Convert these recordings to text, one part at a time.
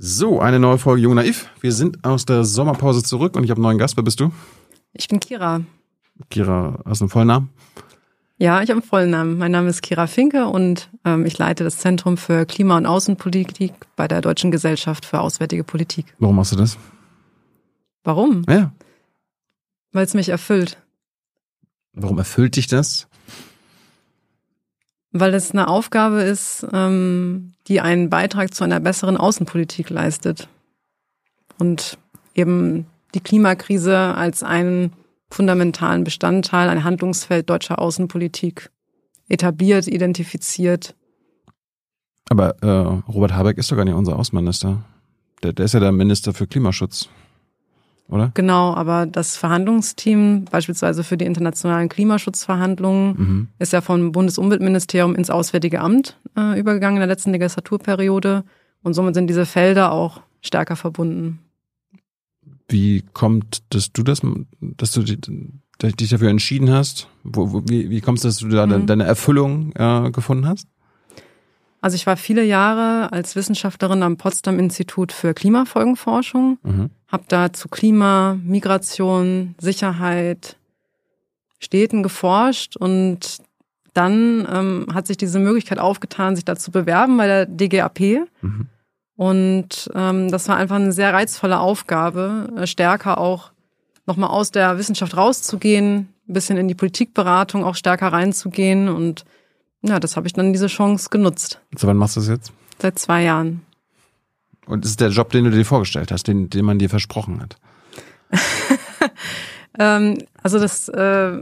So, eine neue Folge Jung Naiv. Wir sind aus der Sommerpause zurück und ich habe einen neuen Gast. Wer bist du? Ich bin Kira. Kira, hast du einen vollen Namen? Ja, ich habe einen vollen Namen. Mein Name ist Kira Finke und ähm, ich leite das Zentrum für Klima- und Außenpolitik bei der Deutschen Gesellschaft für Auswärtige Politik. Warum machst du das? Warum? Ja. Weil es mich erfüllt. Warum erfüllt dich das? Weil es eine Aufgabe ist, ähm, die einen Beitrag zu einer besseren Außenpolitik leistet. Und eben die Klimakrise als einen fundamentalen Bestandteil, ein Handlungsfeld deutscher Außenpolitik etabliert, identifiziert. Aber äh, Robert Habeck ist doch gar nicht unser Außenminister. Der, der ist ja der Minister für Klimaschutz, oder? Genau, aber das Verhandlungsteam, beispielsweise für die internationalen Klimaschutzverhandlungen, Mhm. ist ja vom Bundesumweltministerium ins Auswärtige Amt äh, übergegangen in der letzten Legislaturperiode. Und somit sind diese Felder auch stärker verbunden. Wie kommt, dass du das, dass du die- dich dafür entschieden hast? Wo, wo, wie, wie kommst du, dass du da Mhm. deine Erfüllung äh, gefunden hast? Also ich war viele Jahre als Wissenschaftlerin am Potsdam Institut für Klimafolgenforschung, Mhm. habe da zu Klima, Migration, Sicherheit, Städten geforscht und dann ähm, hat sich diese Möglichkeit aufgetan, sich da zu bewerben bei der DGAP. Mhm. Und ähm, das war einfach eine sehr reizvolle Aufgabe, äh, stärker auch nochmal aus der Wissenschaft rauszugehen, ein bisschen in die Politikberatung auch stärker reinzugehen. Und ja, das habe ich dann diese Chance genutzt. So, wann machst du das jetzt? Seit zwei Jahren. Und ist der Job, den du dir vorgestellt hast, den, den man dir versprochen hat. Ähm, also das, äh,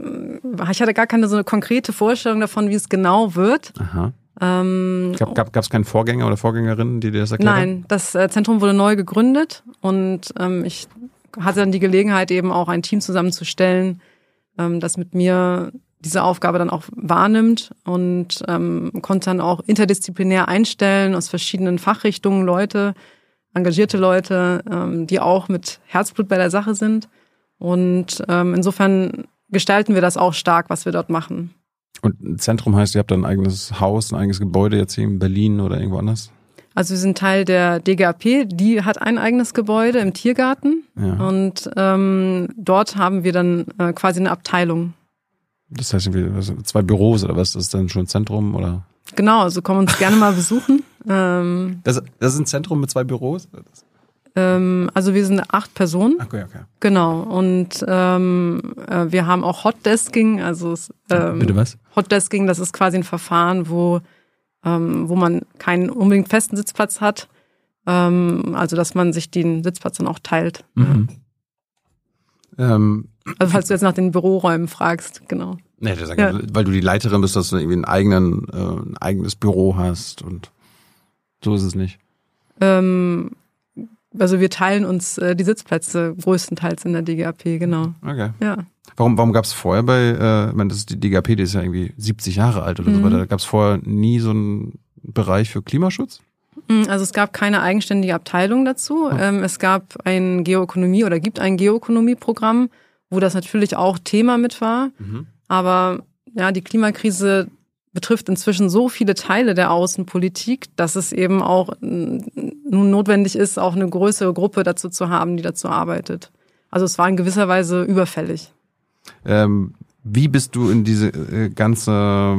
ich hatte gar keine so eine konkrete Vorstellung davon, wie es genau wird. Aha. Ähm, Gab gab's keinen Vorgänger oder Vorgängerin, die dir das erklärt haben? Nein, das äh, Zentrum wurde neu gegründet und ähm, ich hatte dann die Gelegenheit, eben auch ein Team zusammenzustellen, ähm, das mit mir diese Aufgabe dann auch wahrnimmt und ähm, konnte dann auch interdisziplinär einstellen aus verschiedenen Fachrichtungen Leute, engagierte Leute, ähm, die auch mit Herzblut bei der Sache sind. Und ähm, insofern gestalten wir das auch stark, was wir dort machen. Und ein Zentrum heißt, ihr habt da ein eigenes Haus, ein eigenes Gebäude jetzt hier in Berlin oder irgendwo anders? Also wir sind Teil der DGAP, die hat ein eigenes Gebäude im Tiergarten Ja. und ähm, dort haben wir dann äh, quasi eine Abteilung. Das heißt zwei Büros oder was? Das ist dann schon ein Zentrum oder? Genau, also kommen uns gerne mal besuchen. Ähm, Das, das ist ein Zentrum mit zwei Büros? ähm, also wir sind acht Personen, Okay, okay. genau. Und ähm, äh, wir haben auch Hotdesking, also ähm, Bitte was? Hotdesking, das ist quasi ein Verfahren, wo, ähm, wo man keinen unbedingt festen Sitzplatz hat. Ähm, also dass man sich den Sitzplatz dann auch teilt. Mhm. Ähm, Also falls du jetzt nach den Büroräumen fragst, genau. nee, Ja. weil du die Leiterin bist, dass du irgendwie einen eigenen, äh, ein eigenes Büro hast und so ist es nicht. Ähm, also wir teilen uns äh, die Sitzplätze größtenteils in der DGAP, genau. Okay. Ja. Warum, warum gab es vorher bei, äh, ich meine, das ist die DGAP, die ist ja irgendwie 70 Jahre alt oder so Mhm. weiter, gab es vorher nie so einen Bereich für Klimaschutz? Mm, Also es gab keine eigenständige Abteilung dazu. Hm. Ähm, es gab ein Geoökonomie oder gibt ein Geoökonomieprogramm, wo das natürlich auch Thema mit war. Mhm. Aber ja, die Klimakrise betrifft inzwischen so viele Teile der Außenpolitik, dass es eben auch mm, nun notwendig ist, auch eine größere Gruppe dazu zu haben, die dazu arbeitet. Also es war in gewisser Weise überfällig. Ähm, wie bist du in diese äh, ganze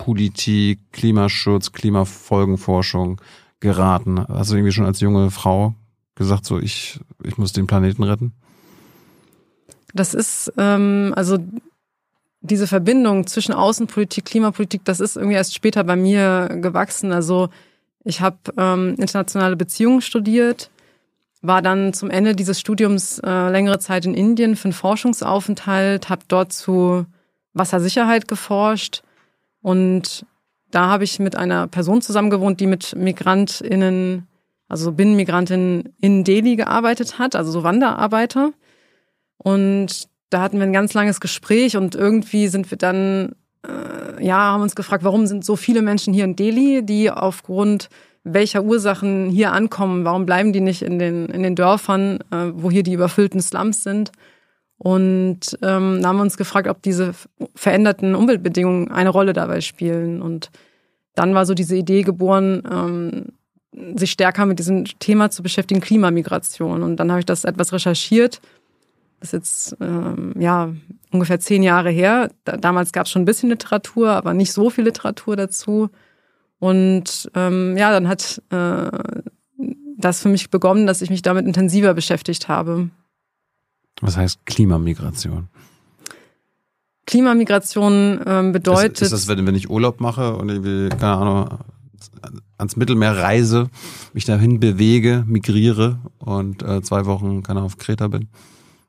Klimapolitik, Klimaschutz, Klimafolgenforschung geraten? Hast du irgendwie schon als junge Frau gesagt, so ich, ich muss den Planeten retten? Das ist, ähm, also diese Verbindung zwischen Außenpolitik, Klimapolitik, das ist irgendwie erst später bei mir gewachsen. Also ich habe ähm, internationale Beziehungen studiert, war dann zum Ende dieses Studiums äh, längere Zeit in Indien für einen Forschungsaufenthalt, habe dort zu Wassersicherheit geforscht und da habe ich mit einer Person zusammengewohnt, die mit MigrantInnen, also Binnenmigrantinnen in Delhi gearbeitet hat, also so Wanderarbeiter. Und da hatten wir ein ganz langes Gespräch und irgendwie sind wir dann, äh, ja, haben uns gefragt, warum sind so viele Menschen hier in Delhi, die aufgrund welcher Ursachen hier ankommen, warum bleiben die nicht in den, in den Dörfern, äh, wo hier die überfüllten Slums sind. Und ähm, da haben wir uns gefragt, ob diese veränderten Umweltbedingungen eine Rolle dabei spielen. Und dann war so diese Idee geboren, ähm, sich stärker mit diesem Thema zu beschäftigen, Klimamigration. Und dann habe ich das etwas recherchiert. Das ist jetzt ähm, ja ungefähr zehn Jahre her. Da, damals gab es schon ein bisschen Literatur, aber nicht so viel Literatur dazu. Und ähm, ja, dann hat äh, das für mich begonnen, dass ich mich damit intensiver beschäftigt habe. Was heißt Klimamigration? Klimamigration ähm, bedeutet. Ist, ist das, wenn ich Urlaub mache und irgendwie, keine Ahnung, ans Mittelmeer reise, mich dahin bewege, migriere und äh, zwei Wochen, keine Ahnung, auf Kreta bin,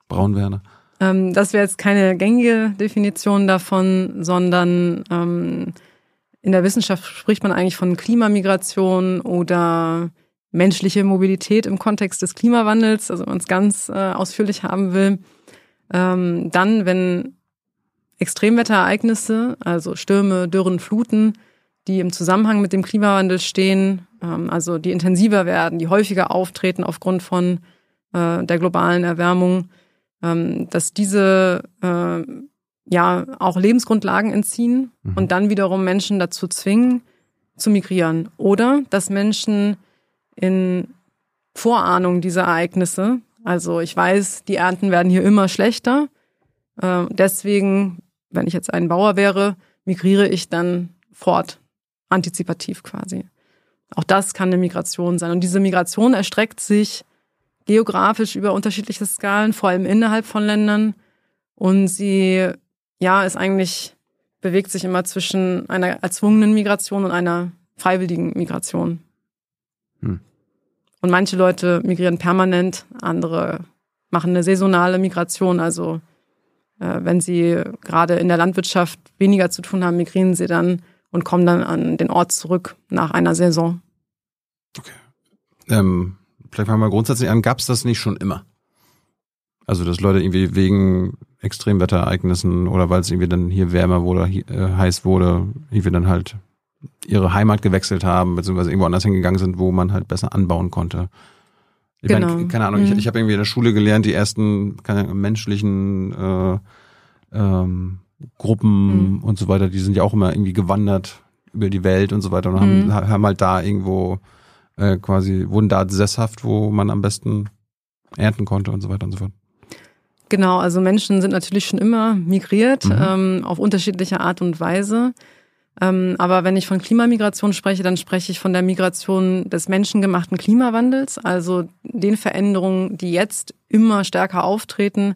braun werde? Ähm, das wäre jetzt keine gängige Definition davon, sondern ähm, in der Wissenschaft spricht man eigentlich von Klimamigration oder menschliche Mobilität im Kontext des Klimawandels, also wenn man es ganz äh, ausführlich haben will. Ähm, dann, wenn Extremwetterereignisse, also Stürme, Dürren, Fluten, die im Zusammenhang mit dem Klimawandel stehen, ähm, also die intensiver werden, die häufiger auftreten aufgrund von äh, der globalen Erwärmung, ähm, dass diese äh, ja auch Lebensgrundlagen entziehen mhm. und dann wiederum Menschen dazu zwingen, zu migrieren. Oder dass Menschen in Vorahnung dieser Ereignisse, also ich weiß, die Ernten werden hier immer schlechter, äh, deswegen, wenn ich jetzt ein Bauer wäre, migriere ich dann fort, antizipativ quasi. Auch das kann eine Migration sein. Und diese Migration erstreckt sich geografisch über unterschiedliche Skalen, vor allem innerhalb von Ländern. Und sie, ja, ist eigentlich, bewegt sich immer zwischen einer erzwungenen Migration und einer freiwilligen Migration. Hm. Und manche Leute migrieren permanent, andere machen eine saisonale Migration. Also äh, wenn sie gerade in der Landwirtschaft weniger zu tun haben, migrieren sie dann und kommen dann an den Ort zurück nach einer Saison. Okay. Ähm, vielleicht fangen wir grundsätzlich an, gab es das nicht schon immer? Also, dass Leute irgendwie wegen Extremwetterereignissen oder weil es irgendwie dann hier wärmer wurde, hier, äh, heiß wurde, irgendwie dann halt ihre Heimat gewechselt haben, beziehungsweise irgendwo anders hingegangen sind, wo man halt besser anbauen konnte. Ich genau. meine, keine Ahnung, mhm. ich, ich habe irgendwie in der Schule gelernt, die ersten keine Ahnung, menschlichen äh, ähm, Gruppen mhm. und so weiter, die sind ja auch immer irgendwie gewandert über die Welt und so weiter und haben, mhm. haben halt da irgendwo äh, quasi, wurden da sesshaft, wo man am besten ernten konnte und so weiter und so fort. Genau, also Menschen sind natürlich schon immer migriert, mhm. ähm, auf unterschiedliche Art und Weise. Ähm, aber wenn ich von Klimamigration spreche, dann spreche ich von der Migration des menschengemachten Klimawandels, also den Veränderungen, die jetzt immer stärker auftreten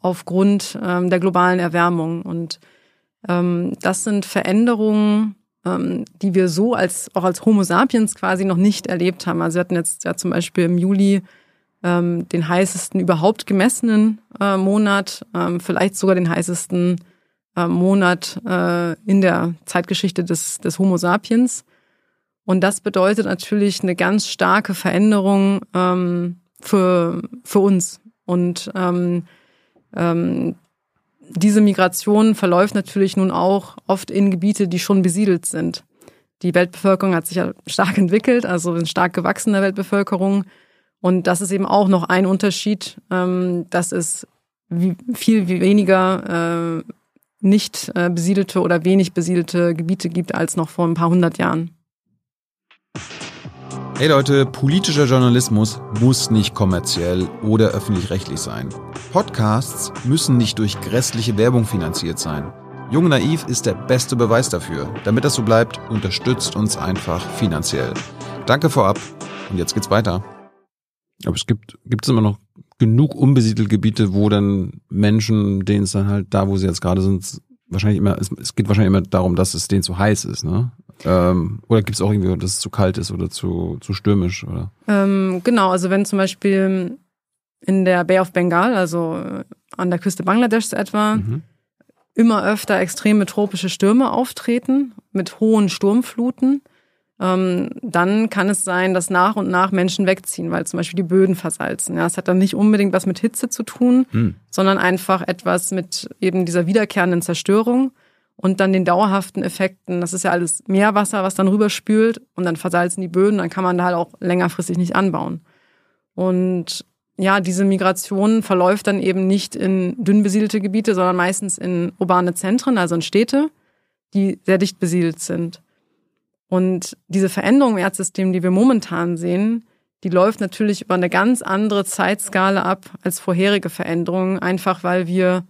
aufgrund ähm, der globalen Erwärmung. Und ähm, das sind Veränderungen, die wir so als auch als Homo sapiens quasi noch nicht erlebt haben. Also wir hatten jetzt ja zum Beispiel im Juli den heißesten überhaupt gemessenen äh, Monat, vielleicht sogar den heißesten äh, Monat äh, in der Zeitgeschichte des, des Homo sapiens. Und das bedeutet natürlich eine ganz starke Veränderung ähm, für, für uns. Und ähm, ähm, diese Migration verläuft natürlich nun auch oft in Gebiete, die schon besiedelt sind. Die Weltbevölkerung hat sich ja stark entwickelt, also eine stark gewachsene Weltbevölkerung. Und das ist eben auch noch ein Unterschied, ähm, dass es viel weniger äh, nicht äh, besiedelte oder wenig besiedelte Gebiete gibt als noch vor ein paar hundert Jahren. Hey Leute, politischer Journalismus muss nicht kommerziell oder öffentlich-rechtlich sein. Podcasts müssen nicht durch grässliche Werbung finanziert sein. Jung Naiv ist der beste Beweis dafür. Damit das so bleibt, unterstützt uns einfach finanziell. Danke vorab und jetzt geht's weiter. Aber es gibt, gibt es immer noch genug unbesiedelte Gebiete, wo dann Menschen, denen es dann halt da, wo sie jetzt gerade sind, wahrscheinlich immer, es, es geht wahrscheinlich immer darum, dass es denen zu heiß ist, ne? Ähm, oder gibt es auch irgendwie, dass es zu kalt ist oder zu, zu stürmisch, oder? Ähm, genau, also wenn zum Beispiel in der Bay of Bengal, also an der Küste Bangladeschs etwa, mhm. immer öfter extreme tropische Stürme auftreten mit hohen Sturmfluten, dann kann es sein, dass nach und nach Menschen wegziehen, weil zum Beispiel die Böden versalzen. Ja, es hat dann nicht unbedingt was mit Hitze zu tun, hm. sondern einfach etwas mit eben dieser wiederkehrenden Zerstörung und dann den dauerhaften Effekten. Das ist ja alles Meerwasser, was dann rüberspült und dann versalzen die Böden, dann kann man da halt auch längerfristig nicht anbauen. Und ja, diese Migration verläuft dann eben nicht in dünn besiedelte Gebiete, sondern meistens in urbane Zentren, also in Städte, die sehr dicht besiedelt sind. Und diese Veränderung im Erdsystem, die wir momentan sehen, die läuft natürlich über eine ganz andere Zeitskala ab als vorherige Veränderungen, einfach weil wir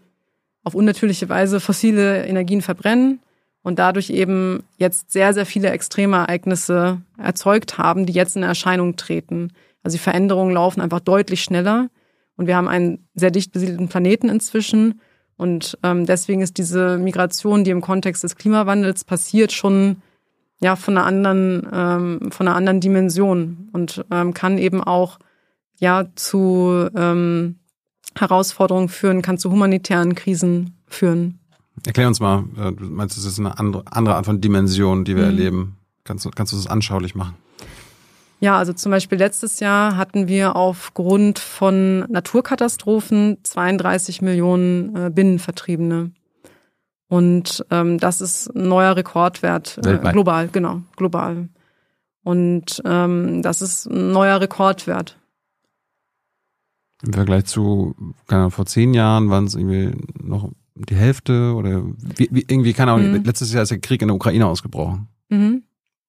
auf unnatürliche Weise fossile Energien verbrennen und dadurch eben jetzt sehr, sehr viele extreme Ereignisse erzeugt haben, die jetzt in Erscheinung treten. Also die Veränderungen laufen einfach deutlich schneller und wir haben einen sehr dicht besiedelten Planeten inzwischen und ähm, deswegen ist diese Migration, die im Kontext des Klimawandels passiert, schon ja von einer anderen ähm, von einer anderen Dimension und ähm, kann eben auch ja zu ähm, Herausforderungen führen, kann zu humanitären Krisen führen. Erklär uns mal, äh, du meinst, es ist eine andere, andere Art von Dimension, die wir mhm. erleben. Kannst du, kannst du das anschaulich machen? Ja, also zum Beispiel letztes Jahr hatten wir aufgrund von Naturkatastrophen 32 Millionen äh, Binnenvertriebene. Und ähm, das ist ein neuer Rekordwert äh, global, genau, global. Und ähm, das ist ein neuer Rekordwert. Im Vergleich zu, keine Ahnung, vor zehn Jahren waren es irgendwie noch die Hälfte oder wie, wie, irgendwie, keine Ahnung, mhm. letztes Jahr ist der Krieg in der Ukraine ausgebrochen. Mhm.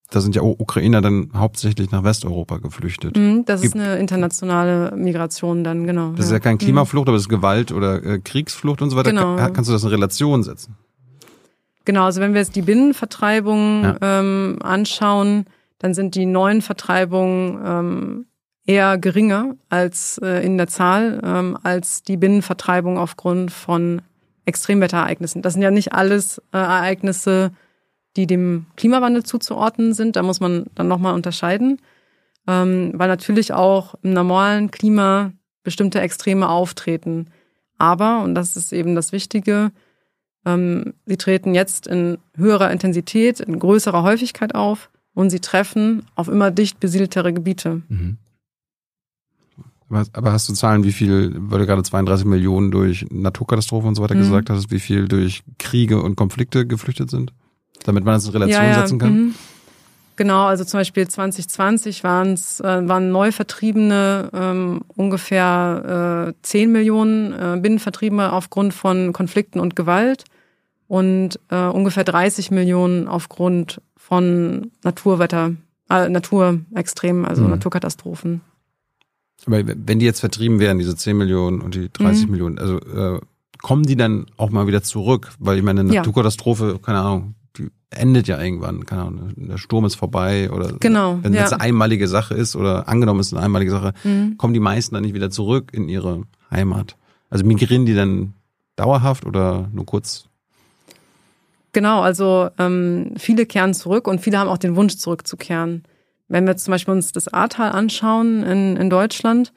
Da sind ja Ukrainer dann hauptsächlich nach Westeuropa geflüchtet. Mhm, das Gibt, ist eine internationale Migration dann, genau. Das ja. ist ja kein mhm. Klimaflucht, aber es ist Gewalt oder äh, Kriegsflucht und so weiter. Genau. Kann, kannst du das in Relation setzen? Genau, also wenn wir jetzt die Binnenvertreibung ja. ähm, anschauen, dann sind die neuen Vertreibungen ähm, eher geringer als äh, in der Zahl ähm, als die Binnenvertreibung aufgrund von Extremwetterereignissen. Das sind ja nicht alles äh, Ereignisse, die dem Klimawandel zuzuordnen sind. Da muss man dann nochmal unterscheiden, ähm, weil natürlich auch im normalen Klima bestimmte Extreme auftreten. Aber, und das ist eben das Wichtige, sie treten jetzt in höherer Intensität, in größerer Häufigkeit auf und sie treffen auf immer dicht besiedeltere Gebiete. Mhm. Aber hast du Zahlen, wie viel, weil du gerade 32 Millionen durch Naturkatastrophen und so weiter mhm. gesagt hast, wie viel durch Kriege und Konflikte geflüchtet sind? Damit man das in Relation ja, ja. setzen kann? Mhm. Genau, also zum Beispiel 2020 waren's, äh, waren Neuvertriebene ähm, ungefähr äh, 10 Millionen äh, Binnenvertriebene aufgrund von Konflikten und Gewalt und äh, ungefähr 30 Millionen aufgrund von Naturwetter, äh, Naturextremen, also mhm. Naturkatastrophen. Aber wenn die jetzt vertrieben wären, diese 10 Millionen und die 30 mhm. Millionen, also äh, kommen die dann auch mal wieder zurück? Weil ich meine, eine Naturkatastrophe, keine Ahnung, die endet ja irgendwann, keine Ahnung, der Sturm ist vorbei oder genau, wenn ja. eine einmalige Sache ist oder angenommen ist eine einmalige Sache, mhm. kommen die meisten dann nicht wieder zurück in ihre Heimat. Also migrieren die dann dauerhaft oder nur kurz? Genau, also ähm, viele kehren zurück und viele haben auch den Wunsch zurückzukehren. Wenn wir zum Beispiel uns das Ahrtal anschauen in, in Deutschland,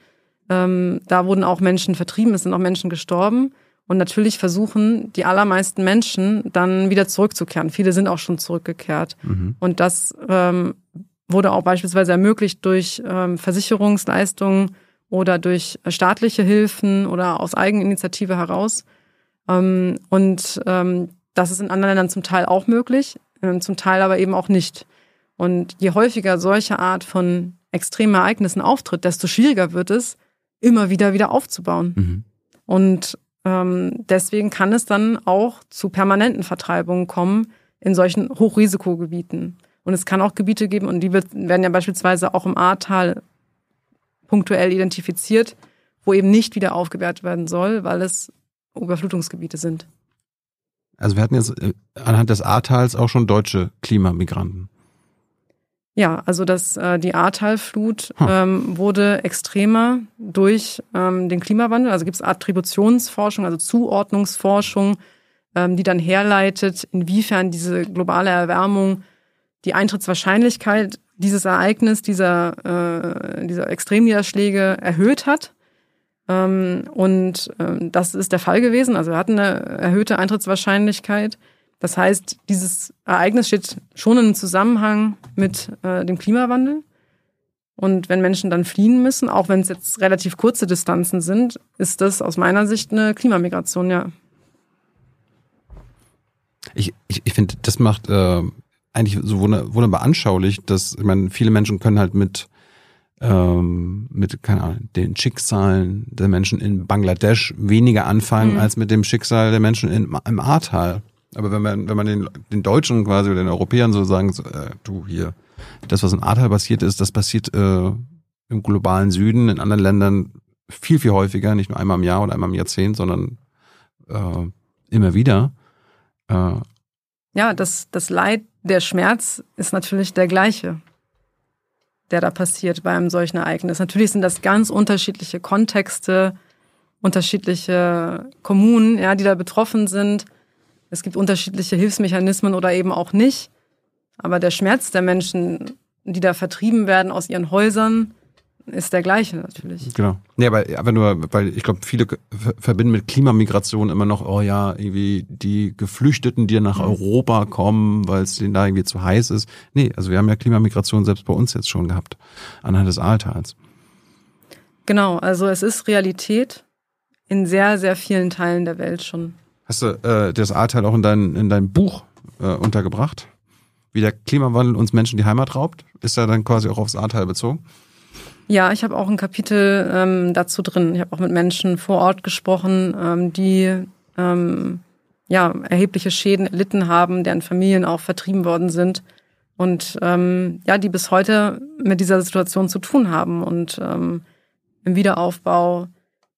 ähm, da wurden auch Menschen vertrieben, es sind auch Menschen gestorben. Und natürlich versuchen die allermeisten Menschen dann wieder zurückzukehren. Viele sind auch schon zurückgekehrt. Mhm. Und das ähm, wurde auch beispielsweise ermöglicht durch ähm, Versicherungsleistungen oder durch staatliche Hilfen oder aus Eigeninitiative heraus. Ähm, und ähm, das ist in anderen Ländern zum Teil auch möglich, äh, zum Teil aber eben auch nicht. Und je häufiger solche Art von extremen Ereignissen auftritt, desto schwieriger wird es, immer wieder wieder aufzubauen. Mhm. Und deswegen kann es dann auch zu permanenten Vertreibungen kommen in solchen Hochrisikogebieten. Und es kann auch Gebiete geben, und die werden ja beispielsweise auch im Ahrtal punktuell identifiziert, wo eben nicht wieder aufgewertet werden soll, weil es Überflutungsgebiete sind. Also wir hatten jetzt äh, anhand des Ahrtals auch schon deutsche Klimamigranten. Ja, also das, äh, die Ahrtalflut hm. ähm, wurde extremer durch ähm, den Klimawandel. Also gibt es Attributionsforschung, also Zuordnungsforschung, ähm, die dann herleitet, inwiefern diese globale Erwärmung die Eintrittswahrscheinlichkeit dieses Ereignis, dieser, äh, dieser Extremniederschläge erhöht hat. Ähm, und das ist der Fall gewesen. Also wir hatten eine erhöhte Eintrittswahrscheinlichkeit. Das heißt, dieses Ereignis steht schon im Zusammenhang mit äh, dem Klimawandel. Und wenn Menschen dann fliehen müssen, auch wenn es jetzt relativ kurze Distanzen sind, ist das aus meiner Sicht eine Klimamigration, ja. Ich, ich, ich finde, das macht äh, eigentlich so wunderbar anschaulich, dass, ich meine, viele Menschen können halt mit, ähm, mit, keine Ahnung, den Schicksalen der Menschen in Bangladesch weniger anfangen, mhm. als mit dem Schicksal der Menschen in, im Ahrtal. Aber wenn man, wenn man den, den Deutschen quasi oder den Europäern so sagen, so, äh, du hier, das, was in Ahrtal passiert ist, das passiert äh, im globalen Süden, in anderen Ländern viel, viel häufiger, nicht nur einmal im Jahr oder einmal im Jahrzehnt, sondern äh, immer wieder. Äh, ja, das, das Leid, der Schmerz ist natürlich der gleiche, der da passiert bei einem solchen Ereignis. Natürlich sind das ganz unterschiedliche Kontexte, unterschiedliche Kommunen, ja, die da betroffen sind. Es gibt unterschiedliche Hilfsmechanismen oder eben auch nicht. Aber der Schmerz der Menschen, die da vertrieben werden aus ihren Häusern, ist der gleiche natürlich. Genau. Nee, aber aber nur, weil ich glaube, viele verbinden mit Klimamigration immer noch, oh ja, irgendwie die Geflüchteten, die nach mhm. Europa kommen, weil es denen da irgendwie zu heiß ist. Nee, also wir haben ja Klimamigration selbst bei uns jetzt schon gehabt, anhand des Ahrtals. Genau, also es ist Realität in sehr, sehr vielen Teilen der Welt schon. Hast du äh, das Ahrtal auch in dein, in dein Buch äh, untergebracht? Wie der Klimawandel uns Menschen die Heimat raubt? Ist er dann quasi auch aufs Ahrtal bezogen? Ja, ich habe auch ein Kapitel ähm, dazu drin. Ich habe auch mit Menschen vor Ort gesprochen, ähm, die ähm, ja erhebliche Schäden erlitten haben, deren Familien auch vertrieben worden sind und ähm, ja, die bis heute mit dieser Situation zu tun haben und ähm, im Wiederaufbau.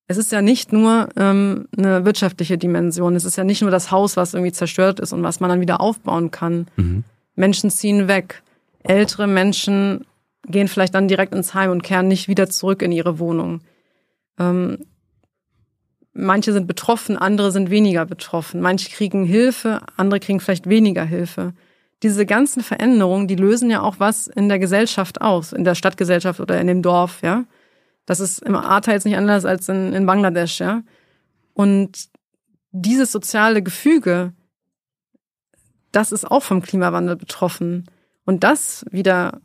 Es ist ja nicht nur ähm, eine wirtschaftliche Dimension. Es ist ja nicht nur das Haus, was irgendwie zerstört ist und was man dann wieder aufbauen kann. Mhm. Menschen ziehen weg. Ältere Menschen gehen vielleicht dann direkt ins Heim und kehren nicht wieder zurück in ihre Wohnung. Ähm, manche sind betroffen, andere sind weniger betroffen. Manche kriegen Hilfe, andere kriegen vielleicht weniger Hilfe. Diese ganzen Veränderungen, die lösen ja auch was in der Gesellschaft aus, in der Stadtgesellschaft oder in dem Dorf, ja. Das ist im Ahrtal jetzt nicht anders als in, in Bangladesch, ja. Und dieses soziale Gefüge, das ist auch vom Klimawandel betroffen. Und das wieder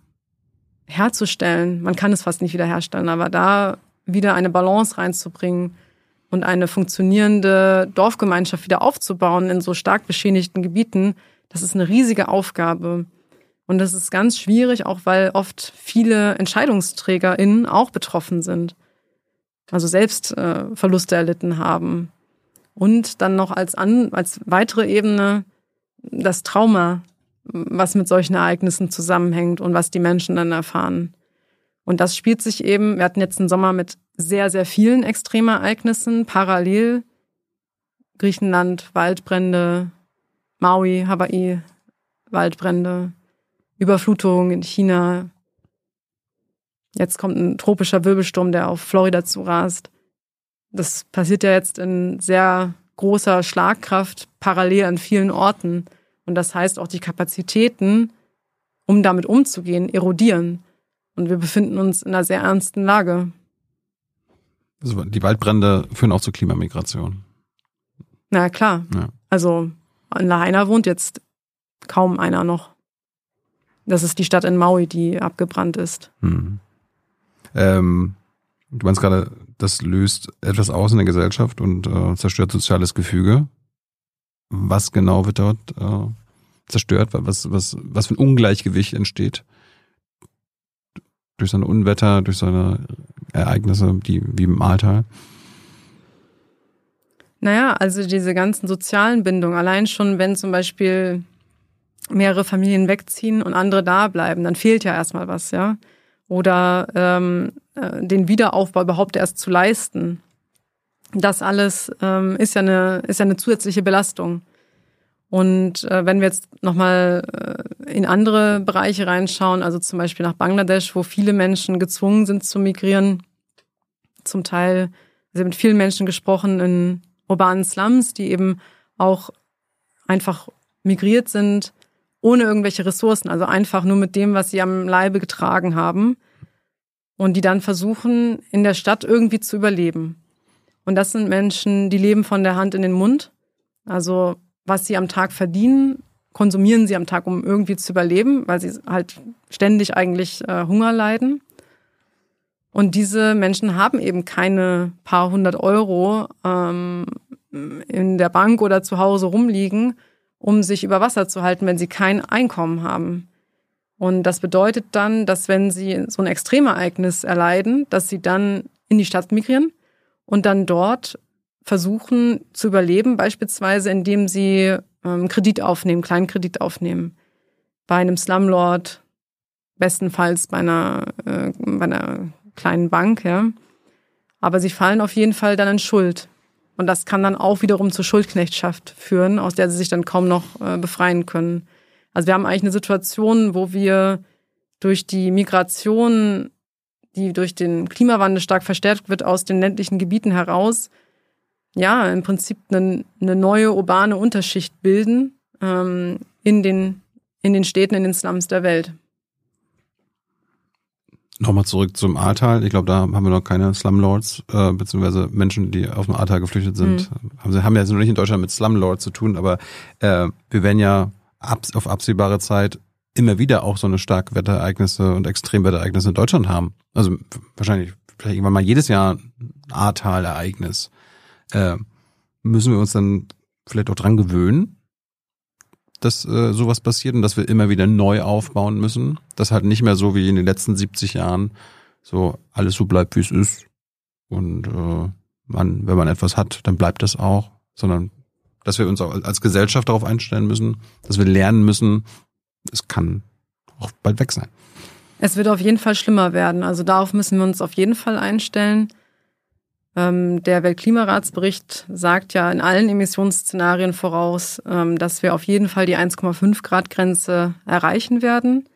herzustellen. Man kann es fast nicht wiederherstellen, aber da wieder eine Balance reinzubringen und eine funktionierende Dorfgemeinschaft wieder aufzubauen in so stark beschädigten Gebieten, das ist eine riesige Aufgabe. Und das ist ganz schwierig, auch weil oft viele EntscheidungsträgerInnen auch betroffen sind. Also selbst äh, Verluste erlitten haben. Und dann noch als, an, als weitere Ebene das Trauma was mit solchen Ereignissen zusammenhängt und was die Menschen dann erfahren. Und das spielt sich eben, wir hatten jetzt einen Sommer mit sehr, sehr vielen Extremereignissen, parallel. Griechenland, Waldbrände, Maui, Hawaii, Waldbrände, Überflutung in China. Jetzt kommt ein tropischer Wirbelsturm, der auf Florida zurast. Das passiert ja jetzt in sehr großer Schlagkraft parallel an vielen Orten. Und das heißt auch die Kapazitäten, um damit umzugehen, erodieren. Und wir befinden uns in einer sehr ernsten Lage. Also die Waldbrände führen auch zur Klimamigration. Na klar. Ja. Also in Lahaina wohnt jetzt kaum einer noch. Das ist die Stadt in Maui, die abgebrannt ist. Hm. Ähm, du meinst gerade, das löst etwas aus in der Gesellschaft und äh, zerstört soziales Gefüge was genau wird dort äh, zerstört, was, was, was für ein Ungleichgewicht entsteht durch so eine Unwetter, durch so eine Ereignisse, die wie im Ahrtal? Naja, also diese ganzen sozialen Bindungen, allein schon, wenn zum Beispiel mehrere Familien wegziehen und andere da bleiben, dann fehlt ja erstmal was, ja. Oder ähm, äh, den Wiederaufbau überhaupt erst zu leisten. Das alles ähm, ist, ja eine, ist ja eine zusätzliche Belastung. Und äh, wenn wir jetzt nochmal äh, in andere Bereiche reinschauen, also zum Beispiel nach Bangladesch, wo viele Menschen gezwungen sind zu migrieren, zum Teil, haben mit vielen Menschen gesprochen in urbanen Slums, die eben auch einfach migriert sind, ohne irgendwelche Ressourcen, also einfach nur mit dem, was sie am Leibe getragen haben und die dann versuchen, in der Stadt irgendwie zu überleben. Und das sind Menschen, die leben von der Hand in den Mund. Also was sie am Tag verdienen, konsumieren sie am Tag, um irgendwie zu überleben, weil sie halt ständig eigentlich äh, Hunger leiden. Und diese Menschen haben eben keine paar hundert Euro ähm, in der Bank oder zu Hause rumliegen, um sich über Wasser zu halten, wenn sie kein Einkommen haben. Und das bedeutet dann, dass wenn sie so ein Extremereignis erleiden, dass sie dann in die Stadt migrieren und dann dort versuchen zu überleben, beispielsweise indem sie ähm, Kredit aufnehmen, kleinen Kredit aufnehmen. Bei einem Slumlord, bestenfalls bei einer, äh, bei einer kleinen Bank, ja. Aber sie fallen auf jeden Fall dann in Schuld. Und das kann dann auch wiederum zur Schuldknechtschaft führen, aus der sie sich dann kaum noch äh, befreien können. Also wir haben eigentlich eine Situation, wo wir durch die Migration, die durch den Klimawandel stark verstärkt wird, aus den ländlichen Gebieten heraus, ja, im Prinzip eine, eine neue urbane Unterschicht bilden ähm, in, den, in den Städten, in den Slums der Welt. Nochmal zurück zum Ahrtal. Ich glaube, da haben wir noch keine Slumlords, äh, beziehungsweise Menschen, die aus dem Ahrtal geflüchtet sind. Mhm. Haben, haben ja jetzt noch nicht in Deutschland mit Slumlords zu tun, aber äh, wir werden ja ab, auf absehbare Zeit immer wieder auch so eine Starkwetterereignisse und Extremwetterereignisse in Deutschland haben. Also wahrscheinlich vielleicht irgendwann mal jedes Jahr ein Ahrtal-Ereignis. Äh, müssen wir uns dann vielleicht auch dran gewöhnen, dass äh, sowas passiert und dass wir immer wieder neu aufbauen müssen. Dass halt nicht mehr so wie in den letzten 70 Jahren so alles so bleibt, wie es ist. Und äh, man, wenn man etwas hat, dann bleibt das auch, sondern dass wir uns auch als Gesellschaft darauf einstellen müssen, dass wir lernen müssen, es kann auch bald weg sein. Es wird auf jeden Fall schlimmer werden. Also darauf müssen wir uns auf jeden Fall einstellen. Ähm, der Weltklimaratsbericht sagt ja in allen Emissionsszenarien voraus, ähm, dass wir auf jeden Fall die 1,5 Grad Grenze erreichen werden.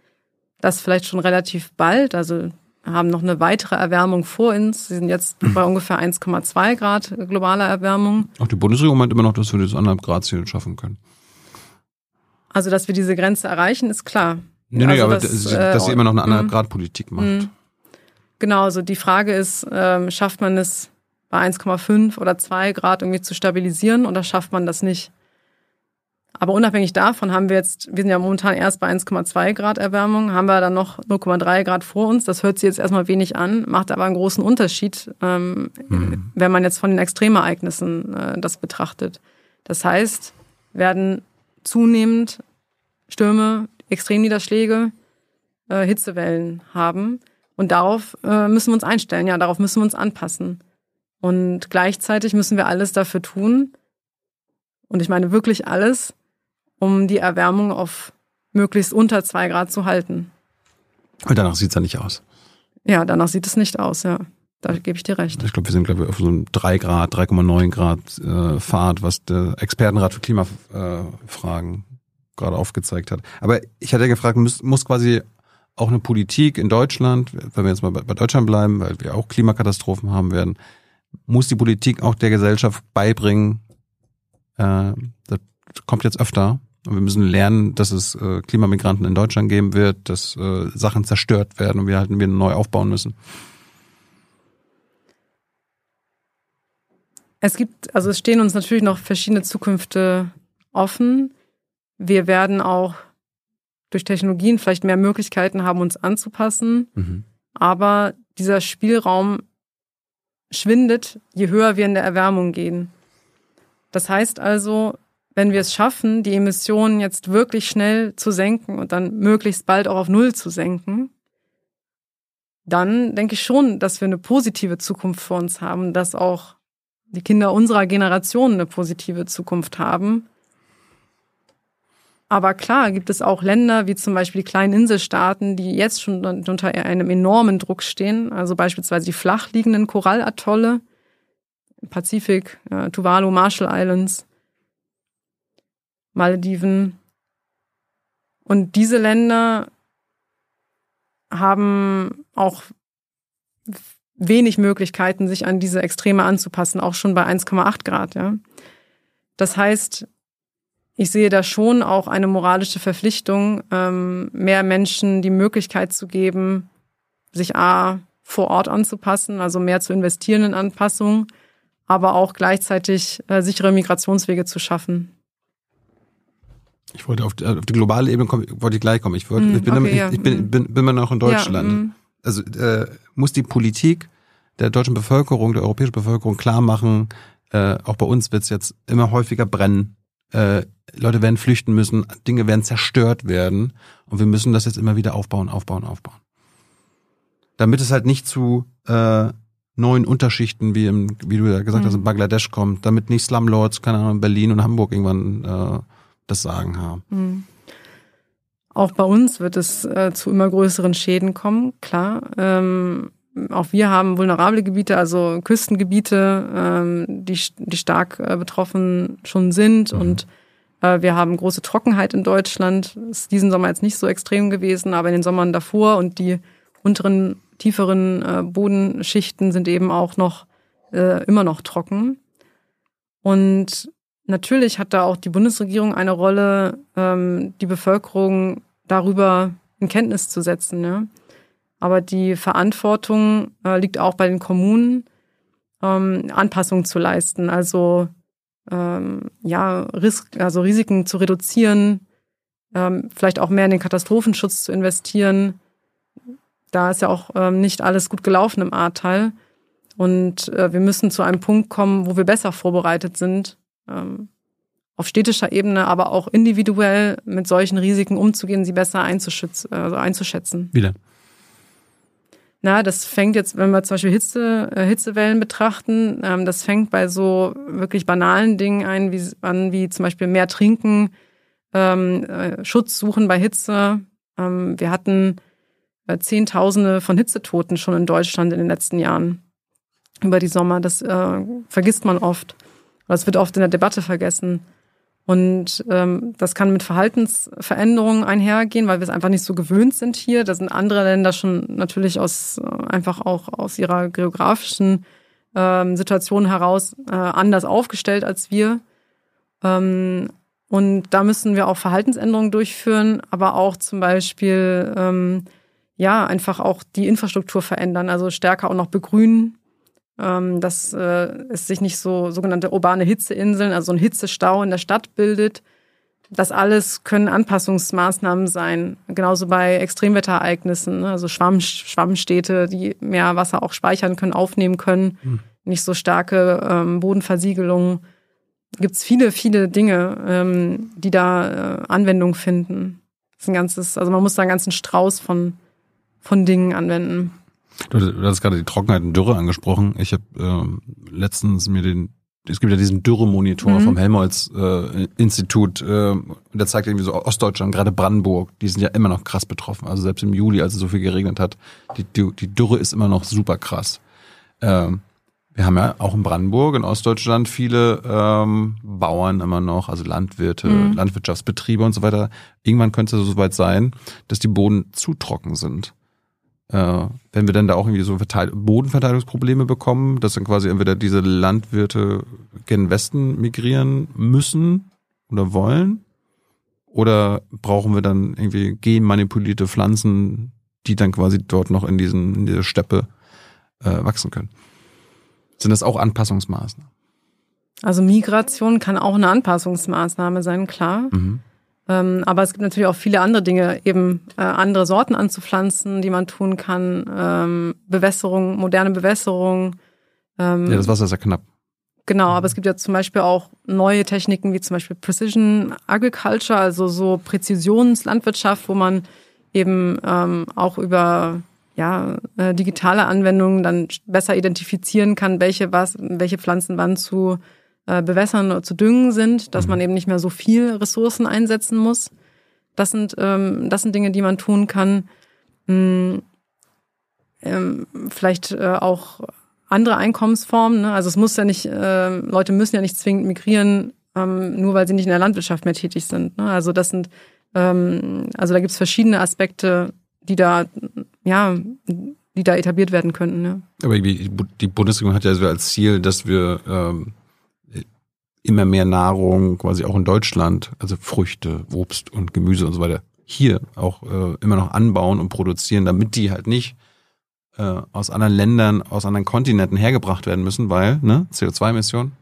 Das vielleicht schon relativ bald. Also haben noch eine weitere Erwärmung vor uns. Sie sind jetzt bei ungefähr 1,2 Grad globaler Erwärmung. Auch die Bundesregierung meint immer noch, dass wir das 1,5 Grad Ziel schaffen können. Also, dass wir diese Grenze erreichen, ist klar. Nee, nee, also, aber dass, dass, dass sie immer noch eine 1,5 mhm. Grad Politik macht. Mhm. Genau, also die Frage ist, ähm, schafft man es bei 1,5 oder 2 Grad irgendwie zu stabilisieren oder schafft man das nicht? Aber unabhängig davon haben wir jetzt, wir sind ja momentan erst bei 1,2 Grad Erwärmung, haben wir dann noch 0,3 Grad vor uns. Das hört sich jetzt erstmal wenig an, macht aber einen großen Unterschied, ähm, mhm. wenn man jetzt von den Extremereignissen äh, das betrachtet. Das heißt, werden zunehmend Stürme, Extremniederschläge, äh, Hitzewellen haben. Und darauf äh, müssen wir uns einstellen, ja, darauf müssen wir uns anpassen. Und gleichzeitig müssen wir alles dafür tun, und ich meine wirklich alles, um die Erwärmung auf möglichst unter zwei Grad zu halten. Und danach sieht es ja nicht aus. Ja, danach sieht es nicht aus, ja. Da gebe ich dir recht. Ich glaube, wir sind, glaube ich, auf so einem 3 Grad, 3,9 Grad äh, Fahrt, was der Expertenrat für Klimafragen äh, gerade aufgezeigt hat. Aber ich hatte ja gefragt, muss, muss quasi auch eine Politik in Deutschland, wenn wir jetzt mal bei, bei Deutschland bleiben, weil wir auch Klimakatastrophen haben werden, muss die Politik auch der Gesellschaft beibringen, äh, das kommt jetzt öfter, und wir müssen lernen, dass es äh, Klimamigranten in Deutschland geben wird, dass äh, Sachen zerstört werden und wir halt wieder neu aufbauen müssen. Es gibt, also es stehen uns natürlich noch verschiedene Zukünfte offen. Wir werden auch durch Technologien vielleicht mehr Möglichkeiten haben, uns anzupassen. Mhm. Aber dieser Spielraum schwindet, je höher wir in der Erwärmung gehen. Das heißt also, wenn wir es schaffen, die Emissionen jetzt wirklich schnell zu senken und dann möglichst bald auch auf Null zu senken, dann denke ich schon, dass wir eine positive Zukunft vor uns haben, dass auch die Kinder unserer Generation eine positive Zukunft haben. Aber klar gibt es auch Länder, wie zum Beispiel die kleinen Inselstaaten, die jetzt schon unter einem enormen Druck stehen. Also beispielsweise die flach liegenden Korallatolle Pazifik, Tuvalu, Marshall Islands. Malediven. Und diese Länder haben auch wenig Möglichkeiten, sich an diese Extreme anzupassen, auch schon bei 1,8 Grad. Ja. Das heißt, ich sehe da schon auch eine moralische Verpflichtung, ähm, mehr Menschen die Möglichkeit zu geben, sich A vor Ort anzupassen, also mehr zu investieren in Anpassung, aber auch gleichzeitig äh, sichere Migrationswege zu schaffen. Ich wollte auf die, auf die globale Ebene kommen, wollte ich gleich kommen. Ich, wollte, mm, ich, bin, okay, ich, ich, bin, mm. bin, bin, bin noch in Deutschland. Ja, mm. Also äh, muss die Politik der deutschen Bevölkerung, der europäischen Bevölkerung klar machen, äh, auch bei uns wird es jetzt immer häufiger brennen. Äh, Leute werden flüchten müssen, Dinge werden zerstört werden und wir müssen das jetzt immer wieder aufbauen, aufbauen, aufbauen. Damit es halt nicht zu äh, neuen Unterschichten, wie im, wie du ja gesagt hast, in Bangladesch kommt, damit nicht Slumlords, keine Ahnung, in Berlin und Hamburg irgendwann äh, das Sagen haben. Mhm. Auch bei uns wird es äh, zu immer größeren Schäden kommen, klar. Ähm, auch wir haben vulnerable Gebiete, also Küstengebiete, ähm, die, die stark äh, betroffen schon sind. Mhm. Und äh, wir haben große Trockenheit in Deutschland. Ist diesen Sommer jetzt nicht so extrem gewesen, aber in den Sommern davor und die unteren, tieferen äh, Bodenschichten sind eben auch noch äh, immer noch trocken. Und natürlich hat da auch die Bundesregierung eine Rolle, ähm, die Bevölkerung darüber in Kenntnis zu setzen. Ja? Aber die Verantwortung äh, liegt auch bei den Kommunen, ähm, Anpassungen zu leisten, also ähm, ja, Ris also Risiken zu reduzieren, ähm, vielleicht auch mehr in den Katastrophenschutz zu investieren. Da ist ja auch ähm, nicht alles gut gelaufen im Ahrtal. Und äh, wir müssen zu einem Punkt kommen, wo wir besser vorbereitet sind, ähm, auf städtischer Ebene, aber auch individuell mit solchen Risiken umzugehen, sie besser einzuschätzen. Also einzuschätzen. Wie denn? Na, das fängt jetzt, wenn wir zum Beispiel Hitze, äh, Hitzewellen betrachten, ähm, das fängt bei so wirklich banalen Dingen ein, wie, an, wie zum Beispiel mehr trinken, ähm, äh, Schutz suchen bei Hitze. Ähm, wir hatten äh, Zehntausende von Hitzetoten schon in Deutschland in den letzten Jahren über die Sommer. Das äh, vergisst man oft. Das wird oft in der Debatte vergessen. Und ähm, das kann mit Verhaltensveränderungen einhergehen, weil wir es einfach nicht so gewöhnt sind hier. Da sind andere Länder schon natürlich aus äh, einfach auch aus ihrer geografischen ähm, Situation heraus äh, anders aufgestellt als wir. Ähm, und da müssen wir auch Verhaltensänderungen durchführen, aber auch zum Beispiel ähm, ja einfach auch die Infrastruktur verändern, also stärker auch noch begrünen ähm, dass äh, es sich nicht so sogenannte urbane Hitzeinseln, also ein Hitzestau in der Stadt bildet. Das alles können Anpassungsmaßnahmen sein. Genauso bei Extremwetterereignissen, ne? also Schwamm, Schwammstädte, die mehr Wasser auch speichern können, aufnehmen können. Hm. Nicht so starke ähm, Bodenversiegelung. Gibt es viele, viele Dinge, ähm, die da äh, Anwendung finden. Das ist ein ganzes, also man muss da einen ganzen Strauß von, von Dingen anwenden. Du, du hast gerade die Trockenheit und Dürre angesprochen. Ich habe ähm, letztens mir den, es gibt ja diesen Dürremonitor mhm. vom Helmholtz-Institut, äh, äh, der zeigt irgendwie so Ostdeutschland, gerade Brandenburg, die sind ja immer noch krass betroffen. Also selbst im Juli, als es so viel geregnet hat, die, die, die Dürre ist immer noch super krass. Ähm, wir haben ja auch in Brandenburg, in Ostdeutschland, viele ähm, Bauern immer noch, also Landwirte, mhm. Landwirtschaftsbetriebe und so weiter. Irgendwann könnte es so weit sein, dass die Boden zu trocken sind äh, wenn wir dann da auch irgendwie so Verteil Bodenverteilungsprobleme bekommen, dass dann quasi entweder diese Landwirte gen Westen migrieren müssen oder wollen, oder brauchen wir dann irgendwie genmanipulierte Pflanzen, die dann quasi dort noch in diesen in dieser Steppe äh, wachsen können? Sind das auch Anpassungsmaßnahmen? Also Migration kann auch eine Anpassungsmaßnahme sein, klar. Mhm. Ähm, aber es gibt natürlich auch viele andere Dinge, eben äh, andere Sorten anzupflanzen, die man tun kann. Ähm, Bewässerung, moderne Bewässerung. Ähm, ja, das Wasser ist ja knapp. Genau, aber es gibt ja zum Beispiel auch neue Techniken wie zum Beispiel Precision Agriculture, also so Präzisionslandwirtschaft, wo man eben ähm, auch über ja, äh, digitale Anwendungen dann besser identifizieren kann, welche was, welche Pflanzen wann zu äh, bewässern oder zu düngen sind, dass mhm. man eben nicht mehr so viel Ressourcen einsetzen muss. Das sind, ähm, das sind Dinge, die man tun kann. Hm, ähm, vielleicht äh, auch andere Einkommensformen. Ne? Also es muss ja nicht, äh, Leute müssen ja nicht zwingend migrieren, ähm, nur weil sie nicht in der Landwirtschaft mehr tätig sind. Ne? Also das sind, ähm, also da gibt es verschiedene Aspekte, die da, ja, die da etabliert werden könnten. Ne? Aber die Bundesregierung hat ja so als Ziel, dass wir ähm, immer mehr Nahrung quasi auch in Deutschland, also Früchte, Obst und Gemüse und so weiter, hier auch äh, immer noch anbauen und produzieren, damit die halt nicht äh, aus anderen Ländern, aus anderen Kontinenten hergebracht werden müssen, weil, ne, CO2-Emissionen.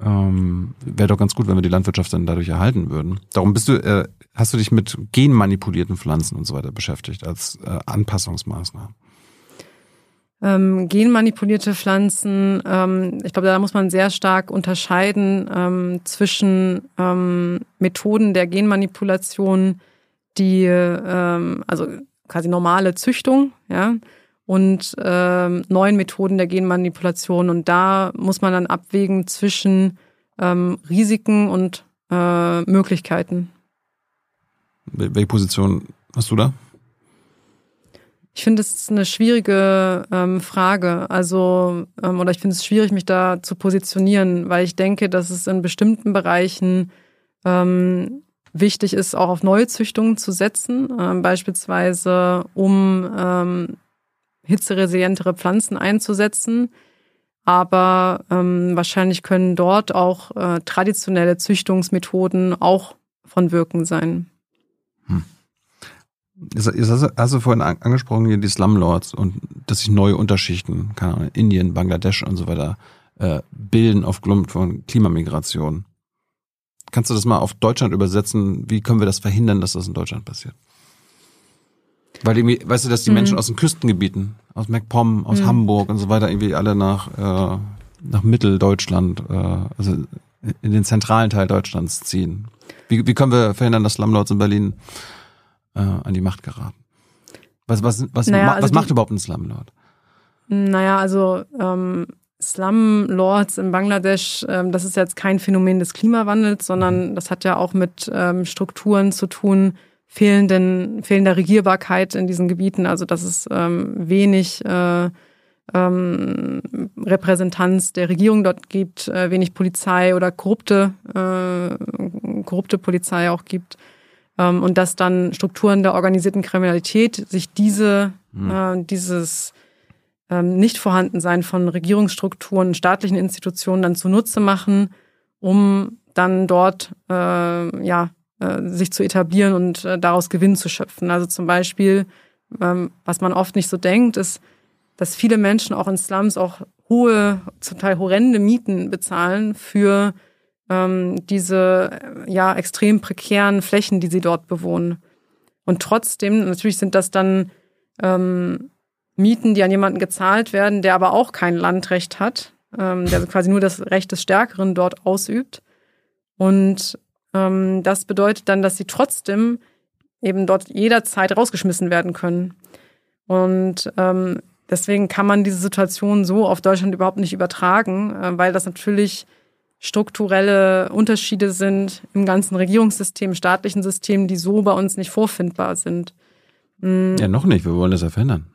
Ähm, Wäre doch ganz gut, wenn wir die Landwirtschaft dann dadurch erhalten würden. Darum bist du, äh, hast du dich mit genmanipulierten Pflanzen und so weiter beschäftigt als äh, Anpassungsmaßnahmen? Ähm, genmanipulierte Pflanzen, ähm, ich glaube, da muss man sehr stark unterscheiden ähm, zwischen ähm, Methoden der Genmanipulation, die ähm, also quasi normale Züchtung, ja, und ähm, neuen Methoden der Genmanipulation. Und da muss man dann abwägen zwischen ähm, Risiken und äh, Möglichkeiten. Welche Position hast du da? Ich finde es ist eine schwierige ähm, Frage. Also, ähm, oder ich finde es schwierig, mich da zu positionieren, weil ich denke, dass es in bestimmten Bereichen ähm, wichtig ist, auch auf Neuzüchtungen zu setzen, ähm, beispielsweise um ähm, hitzeresilientere Pflanzen einzusetzen. Aber ähm, wahrscheinlich können dort auch äh, traditionelle Züchtungsmethoden auch von Wirken sein. Hm. Jetzt, hast du vorhin angesprochen, hier die Slumlords und dass sich neue Unterschichten, keine Ahnung, Indien, Bangladesch und so weiter, äh, bilden aufgrund von Klimamigration. Kannst du das mal auf Deutschland übersetzen? Wie können wir das verhindern, dass das in Deutschland passiert? Weil irgendwie, weißt du, dass die mhm. Menschen aus den Küstengebieten, aus MacPom, aus mhm. Hamburg und so weiter, irgendwie alle nach, äh, nach Mitteldeutschland, äh, also in den zentralen Teil Deutschlands ziehen. Wie, wie können wir verhindern, dass Slumlords in Berlin äh, an die Macht geraten? Was, was, was, naja, ma, also was macht die, überhaupt ein Slumlord? Naja, also ähm, Slum-Lords in Bangladesch, ähm, das ist jetzt kein Phänomen des Klimawandels, sondern mhm. das hat ja auch mit ähm, Strukturen zu tun, fehlenden, fehlender Regierbarkeit in diesen Gebieten, also dass es ähm, wenig äh, ähm, Repräsentanz der Regierung dort gibt, äh, wenig Polizei oder korrupte, äh, korrupte Polizei auch gibt. Ähm, und dass dann Strukturen der organisierten Kriminalität sich diese, mhm. äh, dieses ähm, Nicht-Vorhandensein von Regierungsstrukturen, staatlichen Institutionen dann zunutze machen, um dann dort äh, ja äh, sich zu etablieren und äh, daraus Gewinn zu schöpfen. Also zum Beispiel, ähm, was man oft nicht so denkt, ist, dass viele Menschen auch in Slums auch hohe, zum Teil horrende Mieten bezahlen für ähm, diese äh, ja extrem prekären Flächen, die sie dort bewohnen. Und trotzdem, natürlich sind das dann ähm, Mieten, die an jemanden gezahlt werden, der aber auch kein Landrecht hat, ähm, der quasi nur das Recht des Stärkeren dort ausübt. Und ähm, das bedeutet dann, dass sie trotzdem eben dort jederzeit rausgeschmissen werden können. Und ähm, deswegen kann man diese Situation so auf Deutschland überhaupt nicht übertragen, äh, weil das natürlich strukturelle Unterschiede sind im ganzen Regierungssystem, staatlichen System, die so bei uns nicht vorfindbar sind. Mhm. Ja, noch nicht. Wir wollen das ja verändern.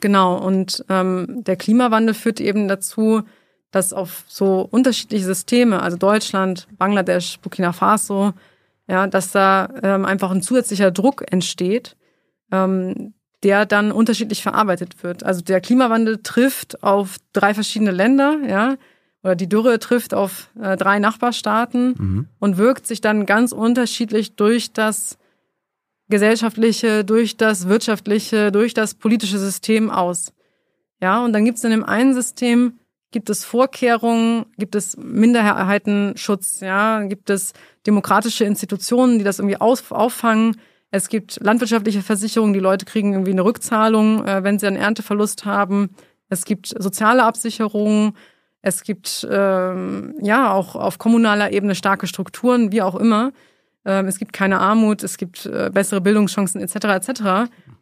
Genau, und ähm, der Klimawandel führt eben dazu, dass auf so unterschiedliche Systeme, also Deutschland, Bangladesch, Burkina Faso, ja, dass da ähm, einfach ein zusätzlicher Druck entsteht, ähm, der dann unterschiedlich verarbeitet wird. Also der Klimawandel trifft auf drei verschiedene Länder, ja, oder die Dürre trifft auf äh, drei Nachbarstaaten mhm. und wirkt sich dann ganz unterschiedlich durch das gesellschaftliche, durch das wirtschaftliche, durch das politische System aus. Ja, und dann gibt es in dem einen System gibt es Vorkehrungen, gibt es Minderheitenschutz, ja, gibt es demokratische Institutionen, die das irgendwie auf, auffangen. Es gibt landwirtschaftliche Versicherungen, die Leute kriegen irgendwie eine Rückzahlung, äh, wenn sie einen Ernteverlust haben. Es gibt soziale Absicherungen. Es gibt ähm, ja auch auf kommunaler Ebene starke Strukturen, wie auch immer. Ähm, es gibt keine Armut, es gibt äh, bessere Bildungschancen etc. etc.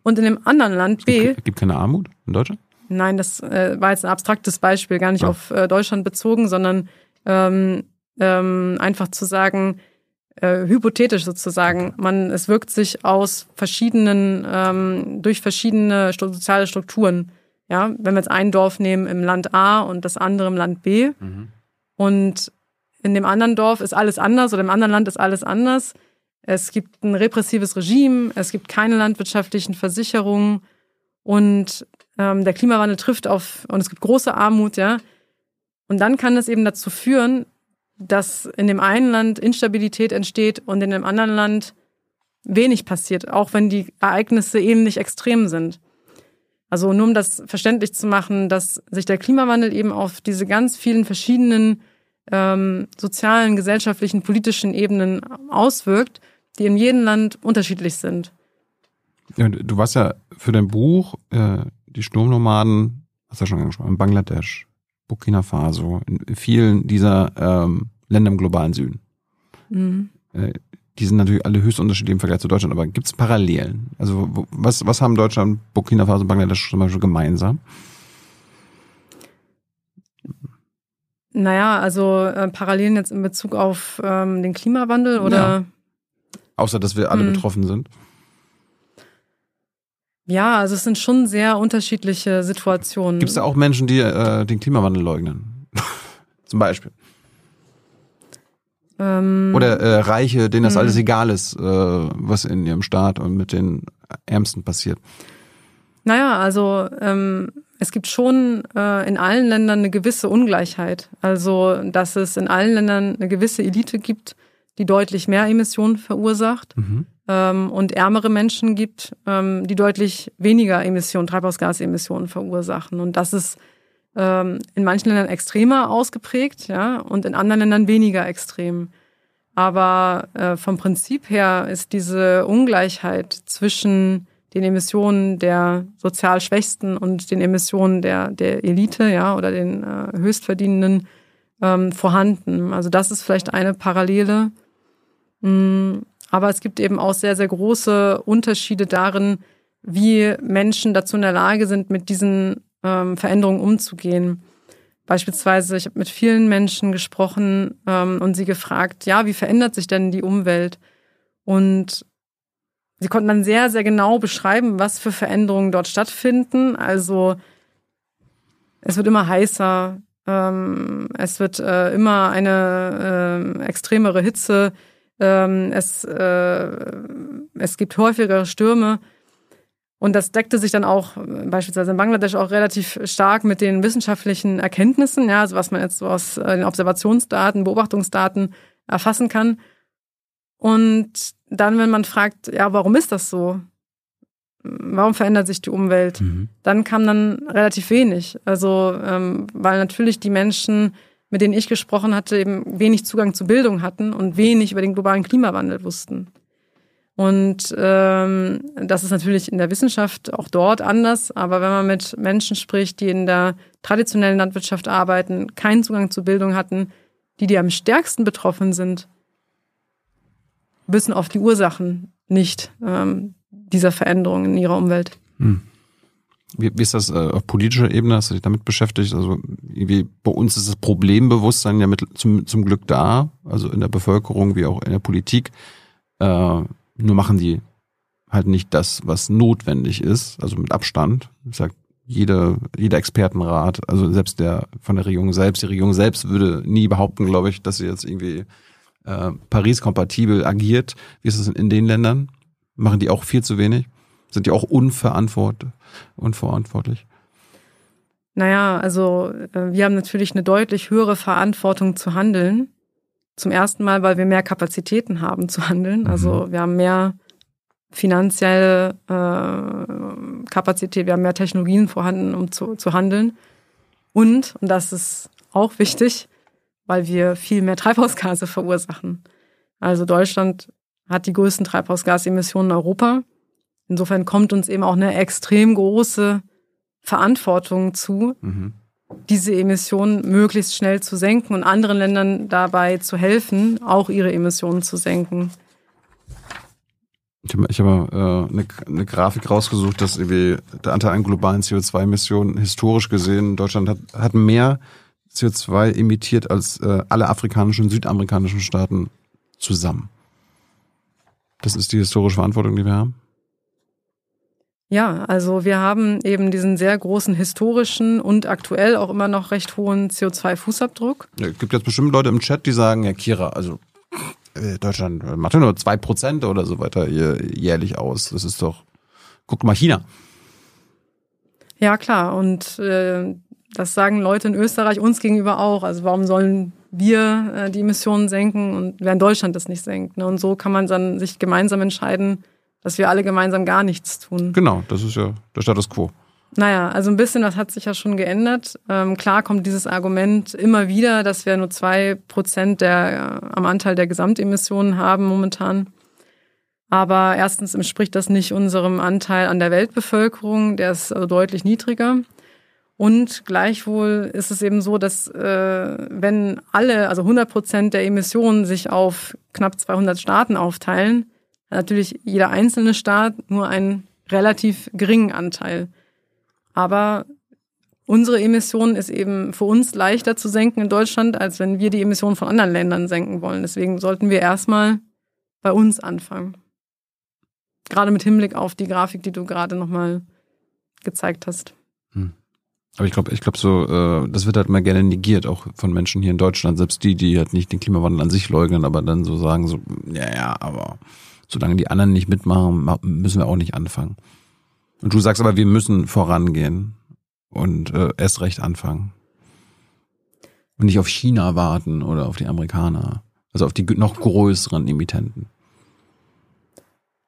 Und in dem anderen Land B. Es gibt, gibt keine Armut in Deutschland? Nein, das äh, war jetzt ein abstraktes Beispiel, gar nicht ja. auf äh, Deutschland bezogen, sondern ähm, ähm, einfach zu sagen, äh, hypothetisch sozusagen, man, es wirkt sich aus verschiedenen, ähm, durch verschiedene soziale Strukturen. Ja, wenn wir jetzt ein Dorf nehmen im Land A und das andere im Land B mhm. und in dem anderen Dorf ist alles anders oder im anderen Land ist alles anders. Es gibt ein repressives Regime, es gibt keine landwirtschaftlichen Versicherungen und ähm, der Klimawandel trifft auf, und es gibt große Armut, ja. Und dann kann es eben dazu führen, dass in dem einen Land Instabilität entsteht und in dem anderen Land wenig passiert, auch wenn die Ereignisse ähnlich extrem sind. Also nur um das verständlich zu machen, dass sich der Klimawandel eben auf diese ganz vielen verschiedenen ähm, sozialen, gesellschaftlichen, politischen Ebenen auswirkt, die in jedem Land unterschiedlich sind. Du warst ja für dein Buch äh, die Sturmnomaden, hast du ja schon angesprochen, in Bangladesch, Burkina Faso, in vielen dieser ähm, Länder im globalen Süden. Mhm. Äh, die sind natürlich alle höchst unterschiedlich im Vergleich zu Deutschland, aber gibt es Parallelen? Also was, was haben Deutschland, Burkina Faso und Bangladesch zum Beispiel gemeinsam? Naja, also äh, Parallelen jetzt in Bezug auf ähm, den Klimawandel oder? Ja. Außer, dass wir alle hm. betroffen sind. Ja, also es sind schon sehr unterschiedliche Situationen. Gibt es da auch Menschen, die äh, den Klimawandel leugnen? Zum Beispiel. Ähm, Oder äh, Reiche, denen das hm. alles egal ist, äh, was in ihrem Staat und mit den Ärmsten passiert. Naja, also ähm, es gibt schon äh, in allen Ländern eine gewisse Ungleichheit. Also, dass es in allen Ländern eine gewisse Elite gibt, die deutlich mehr Emissionen verursacht mhm. ähm, und ärmere Menschen gibt, ähm, die deutlich weniger Emissionen, Treibhausgasemissionen verursachen. Und das ist ähm, in manchen Ländern extremer ausgeprägt, ja, und in anderen Ländern weniger extrem. Aber äh, vom Prinzip her ist diese Ungleichheit zwischen den Emissionen der sozial Schwächsten und den Emissionen der, der Elite, ja, oder den äh, Höchstverdienenden ähm, vorhanden. Also das ist vielleicht eine Parallele. Mm, aber es gibt eben auch sehr, sehr große Unterschiede darin, wie Menschen dazu in der Lage sind, mit diesen ähm, Veränderungen umzugehen. Beispielsweise, ich habe mit vielen Menschen gesprochen ähm, und sie gefragt, ja, wie verändert sich denn die Umwelt? Und sie konnten dann sehr, sehr genau beschreiben, was für Veränderungen dort stattfinden. Also es wird immer heißer, ähm, es wird äh, immer eine äh, extremere Hitze, ähm, es, äh, es gibt häufigere Stürme. Und das deckte sich dann auch äh, beispielsweise in Bangladesch auch relativ stark mit den wissenschaftlichen Erkenntnissen, ja, also was man jetzt so aus äh, den Observationsdaten, Beobachtungsdaten erfassen kann. Und dann, wenn man fragt, ja, warum ist das so? Warum verändert sich die Umwelt? Mhm. Dann kam dann relativ wenig. Also, ähm, weil natürlich die Menschen, mit denen ich gesprochen hatte, eben wenig Zugang zu Bildung hatten und wenig über den globalen Klimawandel wussten. Und ähm, das ist natürlich in der Wissenschaft auch dort anders, aber wenn man mit Menschen spricht, die in der traditionellen Landwirtschaft arbeiten, keinen Zugang zu Bildung hatten, die, die am stärksten betroffen sind, wissen oft die Ursachen nicht ähm, dieser Veränderungen in ihrer Umwelt. Hm. Wie, wie ist das äh, auf politischer Ebene? Hast du dich damit beschäftigt? Also irgendwie bei uns ist das Problembewusstsein ja mit, zum, zum Glück da, also in der Bevölkerung wie auch in der Politik. Äh, nur machen die halt nicht das, was notwendig ist, also mit Abstand. Ich sag, jeder, jeder Expertenrat, also selbst der von der Regierung selbst, die Regierung selbst würde nie behaupten, glaube ich, dass sie jetzt irgendwie äh, Paris-kompatibel agiert. Wie ist es in den Ländern? Machen die auch viel zu wenig? Sind die auch unverantwort unverantwortlich? Naja, also äh, wir haben natürlich eine deutlich höhere Verantwortung zu handeln. Zum ersten Mal, weil wir mehr Kapazitäten haben zu handeln. Also mhm. wir haben mehr finanzielle äh, Kapazität, wir haben mehr Technologien vorhanden, um zu, zu handeln. Und, und das ist auch wichtig, weil wir viel mehr Treibhausgase verursachen. Also Deutschland hat die größten Treibhausgasemissionen in Europa. Insofern kommt uns eben auch eine extrem große Verantwortung zu, mhm diese Emissionen möglichst schnell zu senken und anderen Ländern dabei zu helfen, auch ihre Emissionen zu senken. Ich habe hab äh, eine, eine Grafik rausgesucht, dass irgendwie der Anteil an globalen CO2-Emissionen historisch gesehen, Deutschland hat, hat mehr CO2 emittiert als äh, alle afrikanischen und südamerikanischen Staaten zusammen. Das ist die historische Verantwortung, die wir haben. Ja, also wir haben eben diesen sehr großen historischen und aktuell auch immer noch recht hohen CO2-Fußabdruck. Es gibt jetzt bestimmt Leute im Chat, die sagen, ja Kira, also äh, Deutschland macht ja nur zwei Prozent oder so weiter jährlich aus. Das ist doch, guck mal China. Ja, klar. Und äh, das sagen Leute in Österreich uns gegenüber auch. Also warum sollen wir äh, die Emissionen senken und während Deutschland das nicht senkt? Ne? Und so kann man dann sich gemeinsam entscheiden, dass wir alle gemeinsam gar nichts tun. Genau, das ist ja der Status quo. Naja, also ein bisschen was hat sich ja schon geändert. Ähm, klar kommt dieses Argument immer wieder, dass wir nur zwei Prozent der, äh, am Anteil der Gesamtemissionen haben momentan. Aber erstens entspricht das nicht unserem Anteil an der Weltbevölkerung, der ist also deutlich niedriger. Und gleichwohl ist es eben so, dass äh, wenn alle, also 100 Prozent der Emissionen sich auf knapp 200 Staaten aufteilen, natürlich jeder einzelne Staat nur einen relativ geringen Anteil. Aber unsere Emissionen ist eben für uns leichter zu senken in Deutschland, als wenn wir die Emissionen von anderen Ländern senken wollen. Deswegen sollten wir erstmal bei uns anfangen. Gerade mit Hinblick auf die Grafik, die du gerade nochmal gezeigt hast. Hm. Aber ich glaube, ich glaube so, äh, das wird halt mal gerne negiert, auch von Menschen hier in Deutschland, selbst die, die halt nicht den Klimawandel an sich leugnen, aber dann so sagen so, ja, ja, aber solange die anderen nicht mitmachen, müssen wir auch nicht anfangen. Und du sagst aber, wir müssen vorangehen und äh, erst recht anfangen. Und nicht auf China warten oder auf die Amerikaner. Also auf die noch größeren Emittenten.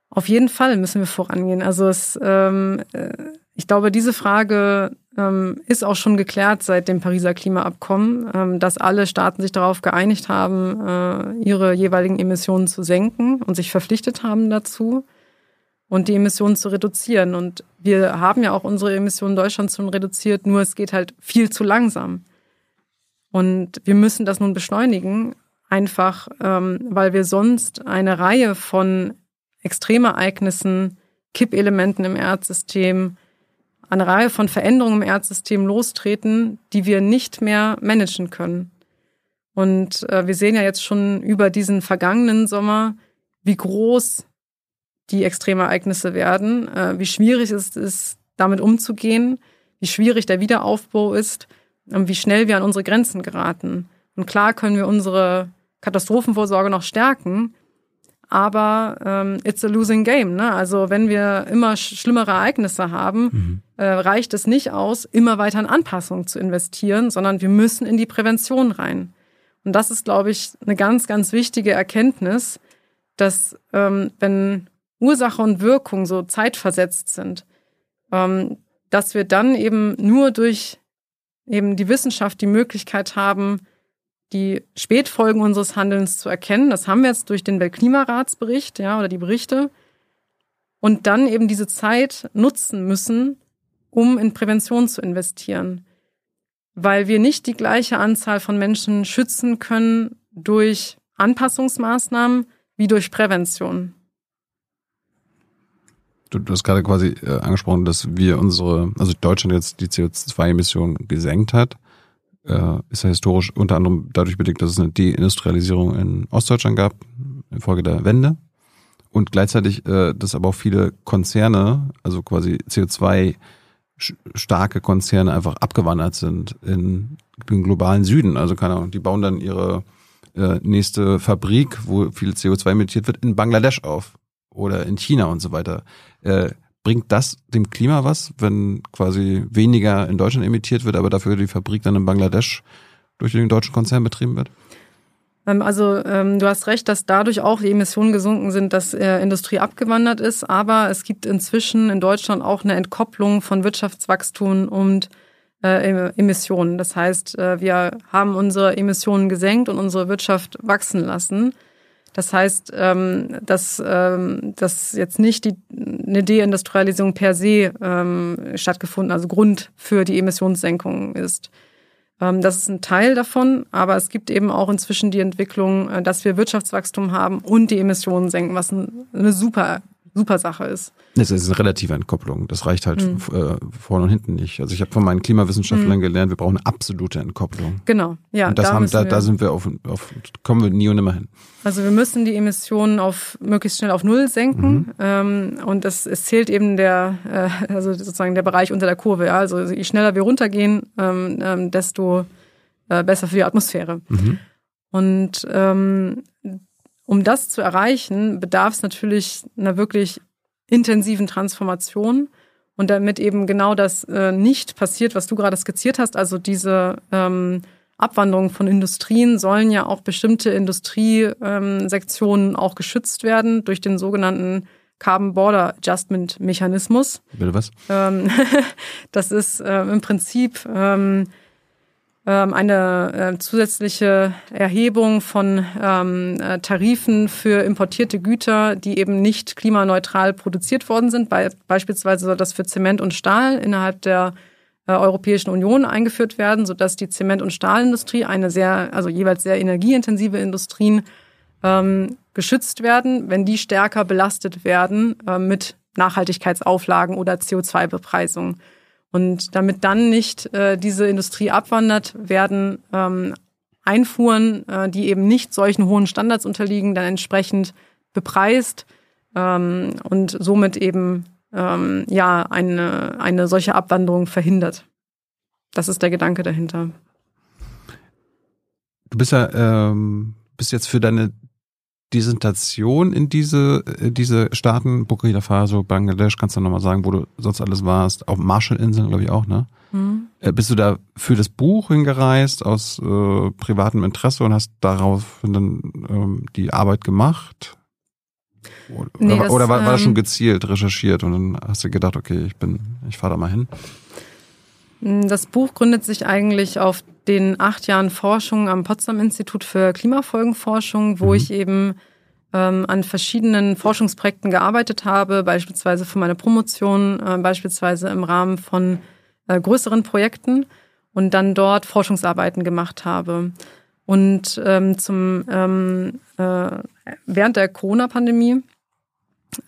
Auf jeden Fall müssen wir vorangehen. Also es, ähm, äh, ich glaube, diese Frage ähm, ist auch schon geklärt seit dem Pariser Klimaabkommen, ähm, dass alle Staaten sich darauf geeinigt haben, äh, ihre jeweiligen Emissionen zu senken und sich verpflichtet haben dazu und die Emissionen zu reduzieren. Und wir haben ja auch unsere Emissionen in Deutschland schon reduziert, nur es geht halt viel zu langsam. Und wir müssen das nun beschleunigen, einfach ähm, weil wir sonst eine Reihe von Extremereignissen, Kippelementen im Erdsystem, eine Reihe von Veränderungen im Erdsystem lostreten, die wir nicht mehr managen können. Und äh, wir sehen ja jetzt schon über diesen vergangenen Sommer, wie groß die Extremereignisse werden, äh, wie schwierig es ist, damit umzugehen, wie schwierig der Wiederaufbau ist und wie schnell wir an unsere Grenzen geraten. Und klar können wir unsere Katastrophenvorsorge noch stärken, aber ähm, it's a losing game. Ne? Also wenn wir immer schlimmere Ereignisse haben, mhm. Äh, reicht es nicht aus, immer weiter in Anpassung zu investieren, sondern wir müssen in die Prävention rein. Und das ist, glaube ich, eine ganz, ganz wichtige Erkenntnis, dass ähm, wenn Ursache und Wirkung so zeitversetzt sind, ähm, dass wir dann eben nur durch eben die Wissenschaft die Möglichkeit haben, die Spätfolgen unseres Handelns zu erkennen. Das haben wir jetzt durch den Weltklimaratsbericht, ja, oder die Berichte. Und dann eben diese Zeit nutzen müssen, um in Prävention zu investieren. Weil wir nicht die gleiche Anzahl von Menschen schützen können durch Anpassungsmaßnahmen wie durch Prävention. Du, du hast gerade quasi äh, angesprochen, dass wir unsere, also Deutschland jetzt die CO2-Emissionen gesenkt hat. Äh, ist ja historisch unter anderem dadurch bedingt, dass es eine Deindustrialisierung in Ostdeutschland gab, infolge der Wende. Und gleichzeitig, äh, dass aber auch viele Konzerne, also quasi CO2 starke Konzerne einfach abgewandert sind in den globalen Süden. Also keine Ahnung, die bauen dann ihre äh, nächste Fabrik, wo viel CO2 emittiert wird, in Bangladesch auf oder in China und so weiter. Äh, bringt das dem Klima was, wenn quasi weniger in Deutschland emittiert wird, aber dafür die Fabrik dann in Bangladesch durch den deutschen Konzern betrieben wird? Ähm, also ähm, du hast recht, dass dadurch auch die Emissionen gesunken sind, dass äh, Industrie abgewandert ist. Aber es gibt inzwischen in Deutschland auch eine Entkopplung von Wirtschaftswachstum und äh, Emissionen. Das heißt, äh, wir haben unsere Emissionen gesenkt und unsere Wirtschaft wachsen lassen. Das heißt, ähm, dass, ähm, dass jetzt nicht die, eine Deindustrialisierung per se ähm, stattgefunden, also Grund für die Emissionssenkung ist. Ähm, das ist ein Teil davon, aber es gibt eben auch inzwischen die Entwicklung, äh, dass wir Wirtschaftswachstum haben und die Emissionen senken, was eine super super Sache ist. Es ist eine relative Entkopplung. Das reicht halt mhm. äh, vorne und hinten nicht. Also ich habe von meinen Klimawissenschaftlern mhm. gelernt, wir brauchen eine absolute Entkopplung. Genau, ja. Und das da, haben, da, da sind wir auf, auf, kommen wir nie und nimmer hin. Also wir müssen die Emissionen auf möglichst schnell auf Null senken. Mhm. Ähm, und das, es zählt eben der, äh, also sozusagen der Bereich unter der Kurve. Ja? Also je schneller wir runtergehen, ähm, ähm, desto äh, besser für die Atmosphäre. Mhm. Und ähm, um das zu erreichen, bedarf es natürlich einer wirklich intensiven Transformation und damit eben genau das äh, nicht passiert, was du gerade skizziert hast, also diese ähm, Abwanderung von Industrien sollen ja auch bestimmte Industriesektionen ähm, auch geschützt werden durch den sogenannten Carbon Border Adjustment Mechanismus. Bitte was? Ähm, das ist äh, im Prinzip ähm, eine äh, zusätzliche Erhebung von ähm, äh, Tarifen für importierte Güter, die eben nicht klimaneutral produziert worden sind. beispielsweise soll das für Zement und Stahl innerhalb der äh, Europäischen Union eingeführt werden, sodass die Zement- und Stahlindustrie, eine sehr, also jeweils sehr energieintensive Industrien, ähm, geschützt werden, wenn die stärker belastet werden mit Nachhaltigkeitsauflagen oder CO2-Bepreisung. Und damit dann nicht äh, diese Industrie abwandert, werden ähm, Einfuhren, äh, die eben nicht solchen hohen Standards unterliegen, dann entsprechend bepreist ähm, und somit eben ähm, ja eine, eine solche Abwanderung verhindert. Das ist der Gedanke dahinter. Du bist ja ähm, bist jetzt für deine Dissentation in diese, äh, diese Staaten, Burkina Faso, Bangladesch, kannst du nochmal sagen, wo du sonst alles warst? Auf Marshallinseln, glaube ich, auch, ne? Mhm. Bist du da für das Buch hingereist aus äh, privatem Interesse und hast darauf dann ähm, die Arbeit gemacht? Oder, nee, das, oder war, war das schon ähm, gezielt recherchiert und dann hast du gedacht, okay, ich bin, ich fahre da mal hin? Das Buch gründet sich eigentlich auf den acht Jahren Forschung am Potsdam Institut für Klimafolgenforschung, wo mhm. ich eben ähm, an verschiedenen Forschungsprojekten gearbeitet habe, beispielsweise für meine Promotion, äh, beispielsweise im Rahmen von äh, größeren Projekten und dann dort Forschungsarbeiten gemacht habe. Und ähm, zum ähm, äh, während der Corona-Pandemie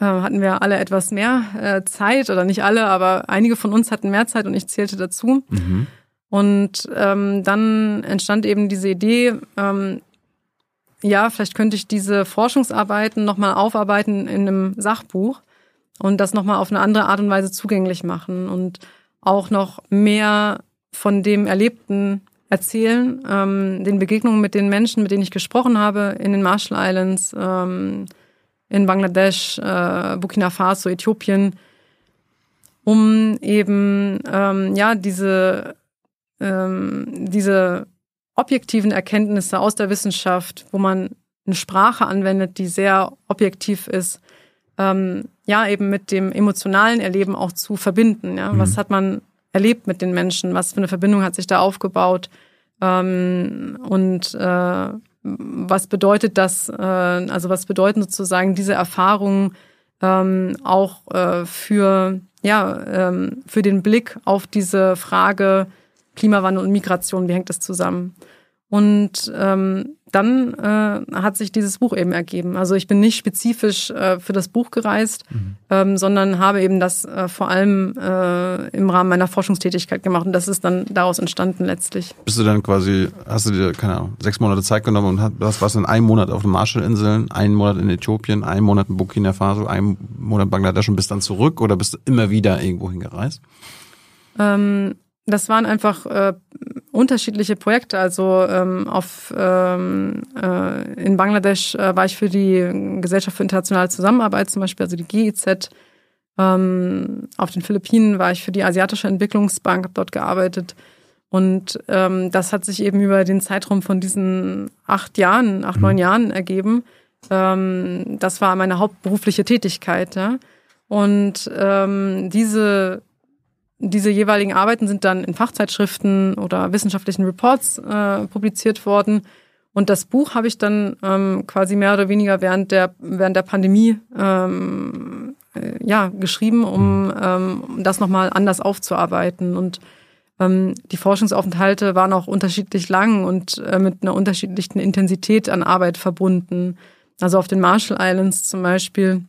hatten wir alle etwas mehr äh, Zeit oder nicht alle, aber einige von uns hatten mehr Zeit und ich zählte dazu. Mhm. Und ähm, dann entstand eben diese Idee, ähm, ja, vielleicht könnte ich diese Forschungsarbeiten nochmal aufarbeiten in einem Sachbuch und das nochmal auf eine andere Art und Weise zugänglich machen und auch noch mehr von dem Erlebten erzählen, ähm, den Begegnungen mit den Menschen, mit denen ich gesprochen habe in den Marshall Islands, ähm, in Bangladesch, äh, Burkina Faso, Äthiopien, um eben ähm, ja diese ähm, diese objektiven Erkenntnisse aus der Wissenschaft, wo man eine Sprache anwendet, die sehr objektiv ist, ähm, ja, eben mit dem emotionalen Erleben auch zu verbinden. Ja? Mhm. Was hat man erlebt mit den Menschen? Was für eine Verbindung hat sich da aufgebaut? Ähm, und äh, was bedeutet das, äh, also was bedeuten sozusagen diese Erfahrungen ähm, auch äh, für, ja, ähm, für den Blick auf diese Frage, Klimawandel und Migration, wie hängt das zusammen? Und ähm, dann äh, hat sich dieses Buch eben ergeben. Also ich bin nicht spezifisch äh, für das Buch gereist, mhm. ähm, sondern habe eben das äh, vor allem äh, im Rahmen meiner Forschungstätigkeit gemacht. Und das ist dann daraus entstanden letztlich. Bist du dann quasi, hast du dir, keine Ahnung, sechs Monate Zeit genommen und hast, warst dann einen Monat auf den Marshallinseln, einen Monat in Äthiopien, einen Monat in Burkina Faso, einen Monat in Bangladesch und bist dann zurück oder bist du immer wieder irgendwo hingereist? Ähm, das waren einfach äh, unterschiedliche Projekte. Also ähm, auf, ähm, äh, in Bangladesch äh, war ich für die Gesellschaft für internationale Zusammenarbeit zum Beispiel, also die GIZ. Ähm, auf den Philippinen war ich für die Asiatische Entwicklungsbank, habe dort gearbeitet. Und ähm, das hat sich eben über den Zeitraum von diesen acht Jahren, acht, neun mhm. Jahren ergeben. Ähm, das war meine hauptberufliche Tätigkeit. Ja? Und ähm, diese diese jeweiligen Arbeiten sind dann in Fachzeitschriften oder wissenschaftlichen Reports äh, publiziert worden. Und das Buch habe ich dann ähm, quasi mehr oder weniger während der, während der Pandemie ähm, äh, ja, geschrieben, um ähm, das nochmal anders aufzuarbeiten. Und ähm, die Forschungsaufenthalte waren auch unterschiedlich lang und äh, mit einer unterschiedlichen Intensität an Arbeit verbunden. Also auf den Marshall Islands zum Beispiel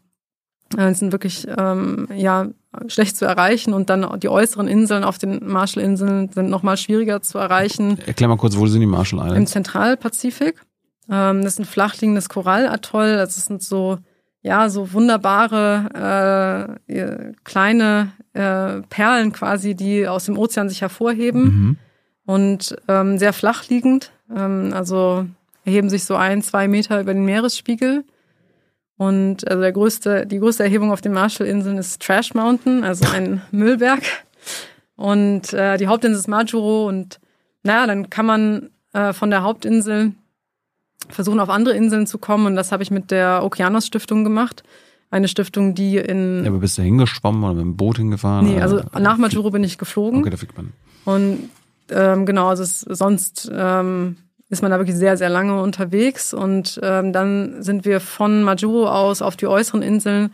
äh, sind wirklich ähm, ja schlecht zu erreichen und dann die äußeren Inseln auf den Marshallinseln sind noch mal schwieriger zu erreichen. Erklär mal kurz, wo sind die Marshall Islands? Im Zentralpazifik. Ähm, das ist ein flachliegendes Korallatoll. Das sind so ja so wunderbare äh, kleine äh, Perlen quasi, die aus dem Ozean sich hervorheben mhm. und ähm, sehr flach liegend. Ähm, also erheben sich so ein, zwei Meter über den Meeresspiegel. Und also der größte, die größte Erhebung auf den Marshallinseln ist Trash Mountain, also ein Müllberg. Und äh, die Hauptinsel ist Majuro und naja, dann kann man äh, von der Hauptinsel versuchen, auf andere Inseln zu kommen. Und das habe ich mit der Okeanos Stiftung gemacht. Eine Stiftung, die in. Ja, aber bist du hingeschwommen oder mit dem Boot hingefahren? Nee, also nach Majuro bin ich geflogen. Okay, da fliegt man. Und ähm, genau, also es, sonst ähm, ist man da wirklich sehr, sehr lange unterwegs. Und ähm, dann sind wir von Majuro aus auf die äußeren Inseln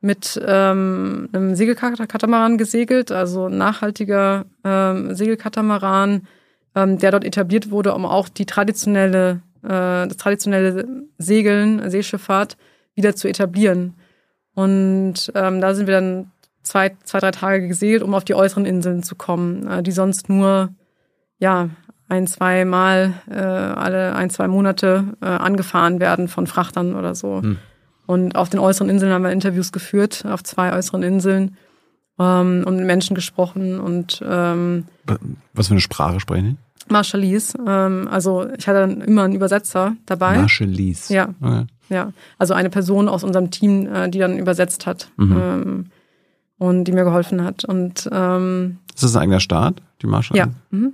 mit ähm, einem Segelkatamaran gesegelt, also nachhaltiger ähm, Segelkatamaran, ähm, der dort etabliert wurde, um auch die traditionelle, äh, das traditionelle Segeln, Seeschifffahrt wieder zu etablieren. Und ähm, da sind wir dann zwei, zwei, drei Tage gesegelt, um auf die äußeren Inseln zu kommen, äh, die sonst nur ja ein, zwei Mal äh, alle ein, zwei Monate äh, angefahren werden von Frachtern oder so. Hm. Und auf den äußeren Inseln haben wir Interviews geführt, auf zwei äußeren Inseln ähm, und mit Menschen gesprochen und ähm, Was für eine Sprache sprechen die? Marshallese. Ähm, also ich hatte dann immer einen Übersetzer dabei. Marshallese. Ja. Okay. Ja. Also eine Person aus unserem Team, äh, die dann übersetzt hat mhm. ähm, und die mir geholfen hat. Und ähm, ist das ein eigener Staat, die Marshall? Ja. Mhm.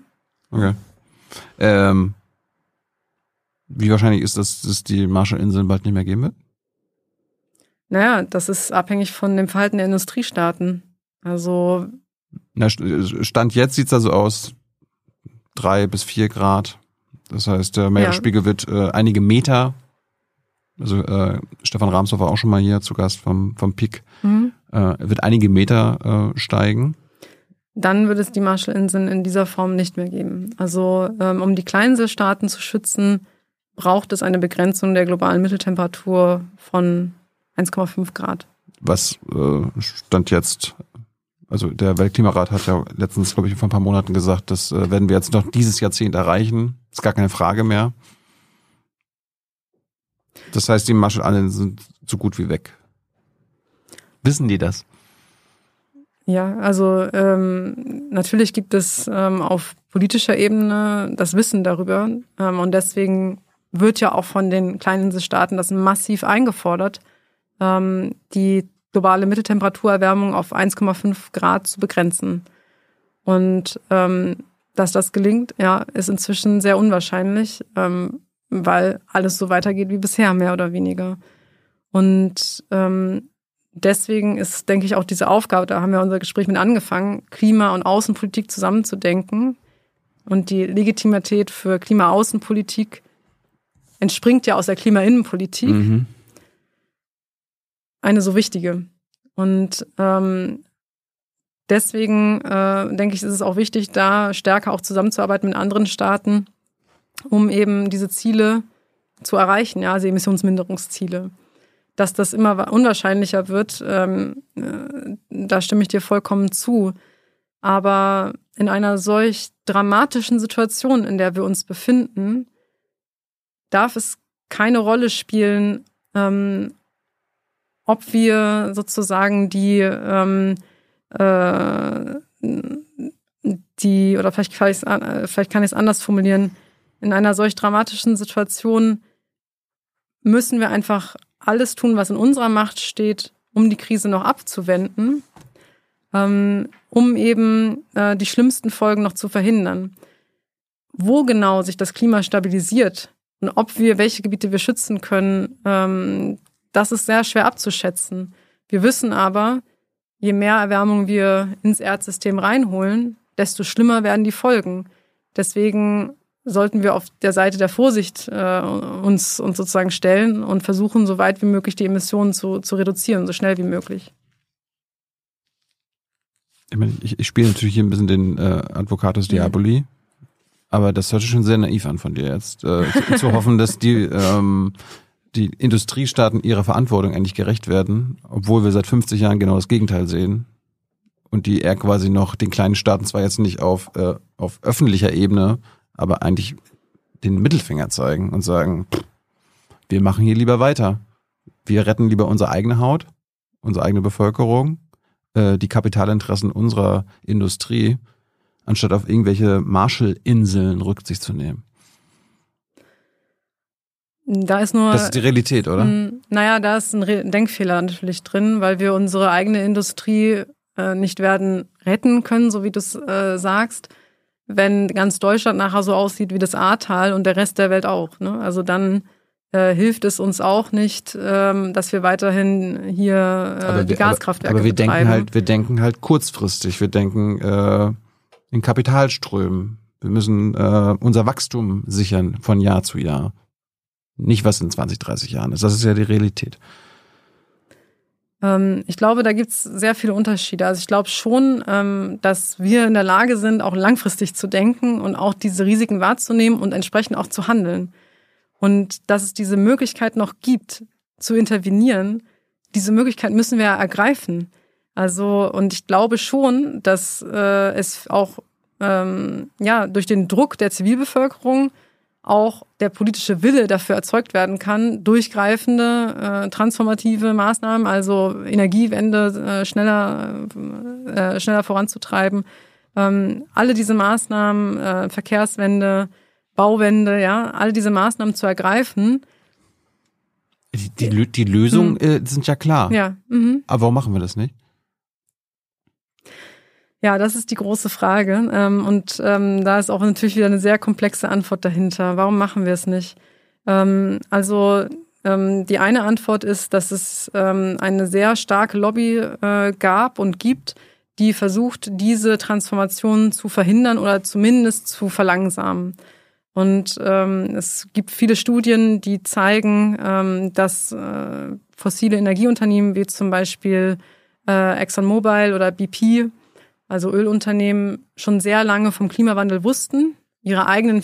Okay. Ähm, wie wahrscheinlich ist das, dass es die Marshallinseln bald nicht mehr geben wird? Naja, das ist abhängig von dem Verhalten der Industriestaaten. Also. Na, Stand jetzt sieht's also aus, drei bis vier Grad. Das heißt, der Meeresspiegel ja. wird äh, einige Meter, also äh, Stefan Ramsdorf war auch schon mal hier zu Gast vom, vom PIC, mhm. äh, wird einige Meter äh, steigen. Dann wird es die Marshallinseln in dieser Form nicht mehr geben. Also ähm, um die Kleininselstaaten zu schützen, braucht es eine Begrenzung der globalen Mitteltemperatur von 1,5 Grad. Was äh, stand jetzt also der Weltklimarat hat ja letztens, glaube ich, vor ein paar Monaten gesagt, das äh, werden wir jetzt noch dieses Jahrzehnt erreichen. Ist gar keine Frage mehr. Das heißt, die Marshall sind so gut wie weg. Wissen die das? Ja, also ähm, natürlich gibt es ähm, auf politischer Ebene das Wissen darüber ähm, und deswegen wird ja auch von den Kleininselstaaten das massiv eingefordert, ähm, die globale Mitteltemperaturerwärmung auf 1,5 Grad zu begrenzen. Und ähm, dass das gelingt, ja, ist inzwischen sehr unwahrscheinlich, ähm, weil alles so weitergeht wie bisher, mehr oder weniger. Und ähm, deswegen ist, denke ich, auch diese Aufgabe, da haben wir unser Gespräch mit angefangen, Klima- und Außenpolitik zusammenzudenken. Und die Legitimität für Klima-Außenpolitik entspringt ja aus der Klima-Innenpolitik. Mhm eine so wichtige. Und ähm, deswegen äh, denke ich, ist es auch wichtig, da stärker auch zusammenzuarbeiten mit anderen Staaten, um eben diese Ziele zu erreichen, ja, also Emissionsminderungsziele. Dass das immer unwahrscheinlicher wird, ähm, äh, da stimme ich dir vollkommen zu. Aber in einer solch dramatischen Situation, in der wir uns befinden, darf es keine Rolle spielen, ähm, ob wir sozusagen die, ähm, äh, die oder vielleicht äh, vielleicht kann ich es anders formulieren, in einer solch dramatischen Situation müssen wir einfach alles tun, was in unserer Macht steht, um die Krise noch abzuwenden, ähm, um eben äh, die schlimmsten Folgen noch zu verhindern. Wo genau sich das Klima stabilisiert und ob wir, welche Gebiete wir schützen können, ähm, das ist sehr schwer abzuschätzen. Wir wissen aber, je mehr Erwärmung wir ins Erdsystem reinholen, desto schlimmer werden die Folgen. Deswegen sollten wir auf der Seite der Vorsicht äh, uns, uns sozusagen stellen und versuchen, so weit wie möglich die Emissionen zu, zu reduzieren, so schnell wie möglich. Ich, meine, ich, ich spiele natürlich hier ein bisschen den äh, Advocatus Diaboli, mhm. aber das hört sich schon sehr naiv an von dir jetzt, äh, zu, zu hoffen, dass die ähm, die Industriestaaten ihrer Verantwortung eigentlich gerecht werden, obwohl wir seit 50 Jahren genau das Gegenteil sehen. Und die eher quasi noch den kleinen Staaten zwar jetzt nicht auf, äh, auf öffentlicher Ebene, aber eigentlich den Mittelfinger zeigen und sagen, pff, wir machen hier lieber weiter. Wir retten lieber unsere eigene Haut, unsere eigene Bevölkerung, äh, die Kapitalinteressen unserer Industrie, anstatt auf irgendwelche Marshallinseln Rücksicht zu nehmen. Da ist nur. Das ist die Realität, oder? Mh, naja, da ist ein Denkfehler natürlich drin, weil wir unsere eigene Industrie äh, nicht werden retten können, so wie du es äh, sagst, wenn ganz Deutschland nachher so aussieht wie das Ahrtal und der Rest der Welt auch. Ne? Also dann äh, hilft es uns auch nicht, ähm, dass wir weiterhin hier äh, aber die Gaskraftwerke aber, aber wir betreiben. denken halt, wir denken halt kurzfristig. Wir denken äh, in Kapitalströmen. Wir müssen äh, unser Wachstum sichern von Jahr zu Jahr. Nicht, was in 20, 30 Jahren ist. Das ist ja die Realität. Ähm, ich glaube, da gibt es sehr viele Unterschiede. Also ich glaube schon, ähm, dass wir in der Lage sind, auch langfristig zu denken und auch diese Risiken wahrzunehmen und entsprechend auch zu handeln. Und dass es diese Möglichkeit noch gibt, zu intervenieren, diese Möglichkeit müssen wir ergreifen. Also, und ich glaube schon, dass äh, es auch ähm, ja, durch den Druck der Zivilbevölkerung auch der politische Wille dafür erzeugt werden kann, durchgreifende, äh, transformative Maßnahmen, also Energiewende äh, schneller, äh, schneller voranzutreiben. Ähm, alle diese Maßnahmen, äh, Verkehrswende, Bauwende, ja, alle diese Maßnahmen zu ergreifen. Die, die, die Lösungen hm. äh, sind ja klar. Ja. Mhm. Aber warum machen wir das nicht? Ja, das ist die große Frage. Ähm, und ähm, da ist auch natürlich wieder eine sehr komplexe Antwort dahinter. Warum machen wir es nicht? Ähm, also die eine Antwort ist, dass es eine sehr starke Lobby äh, gab und gibt, die versucht, diese Transformation zu verhindern oder zumindest zu verlangsamen. Und ähm, es gibt viele Studien, die zeigen, ähm, dass äh, fossile Energieunternehmen wie zum Beispiel äh, ExxonMobil oder BP also Ölunternehmen, schon sehr lange vom Klimawandel wussten, ihre eigenen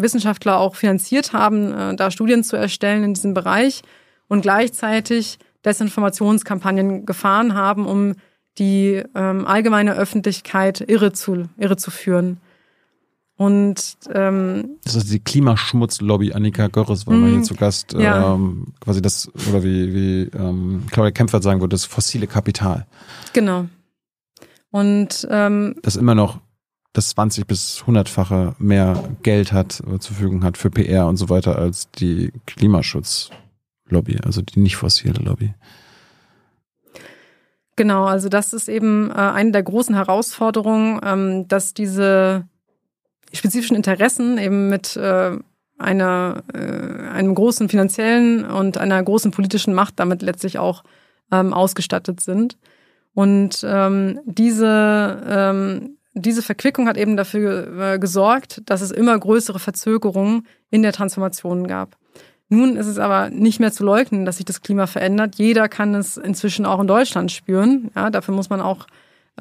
Wissenschaftler auch finanziert haben, äh, da Studien zu erstellen in diesem Bereich und gleichzeitig Desinformationskampagnen gefahren haben, um die ähm, allgemeine Öffentlichkeit irre zu, irre zu führen. Und ähm, das ist die Klimaschmutzlobby. Annika Görres war mal hier mhm. zu Gast. Ja. Ähm, quasi das, oder wie, wie ähm, Claudia Kempfert sagen würde, das fossile Kapital. Genau. Und ähm, das immer noch das 20 bis 100-fache mehr Geld hat oder zur Verfügung hat für PR und so weiter als die Klimaschutzlobby, also die nicht fossile Lobby. Genau, also das ist eben äh, eine der großen Herausforderungen, ähm, dass diese spezifischen Interessen eben mit äh, einer, äh, einem großen finanziellen und einer großen politischen Macht damit letztlich auch ähm, ausgestattet sind. Und ähm, diese, ähm, diese Verquickung hat eben dafür äh, gesorgt, dass es immer größere Verzögerungen in der Transformation gab. Nun ist es aber nicht mehr zu leugnen, dass sich das Klima verändert. Jeder kann es inzwischen auch in Deutschland spüren. Ja, dafür muss man auch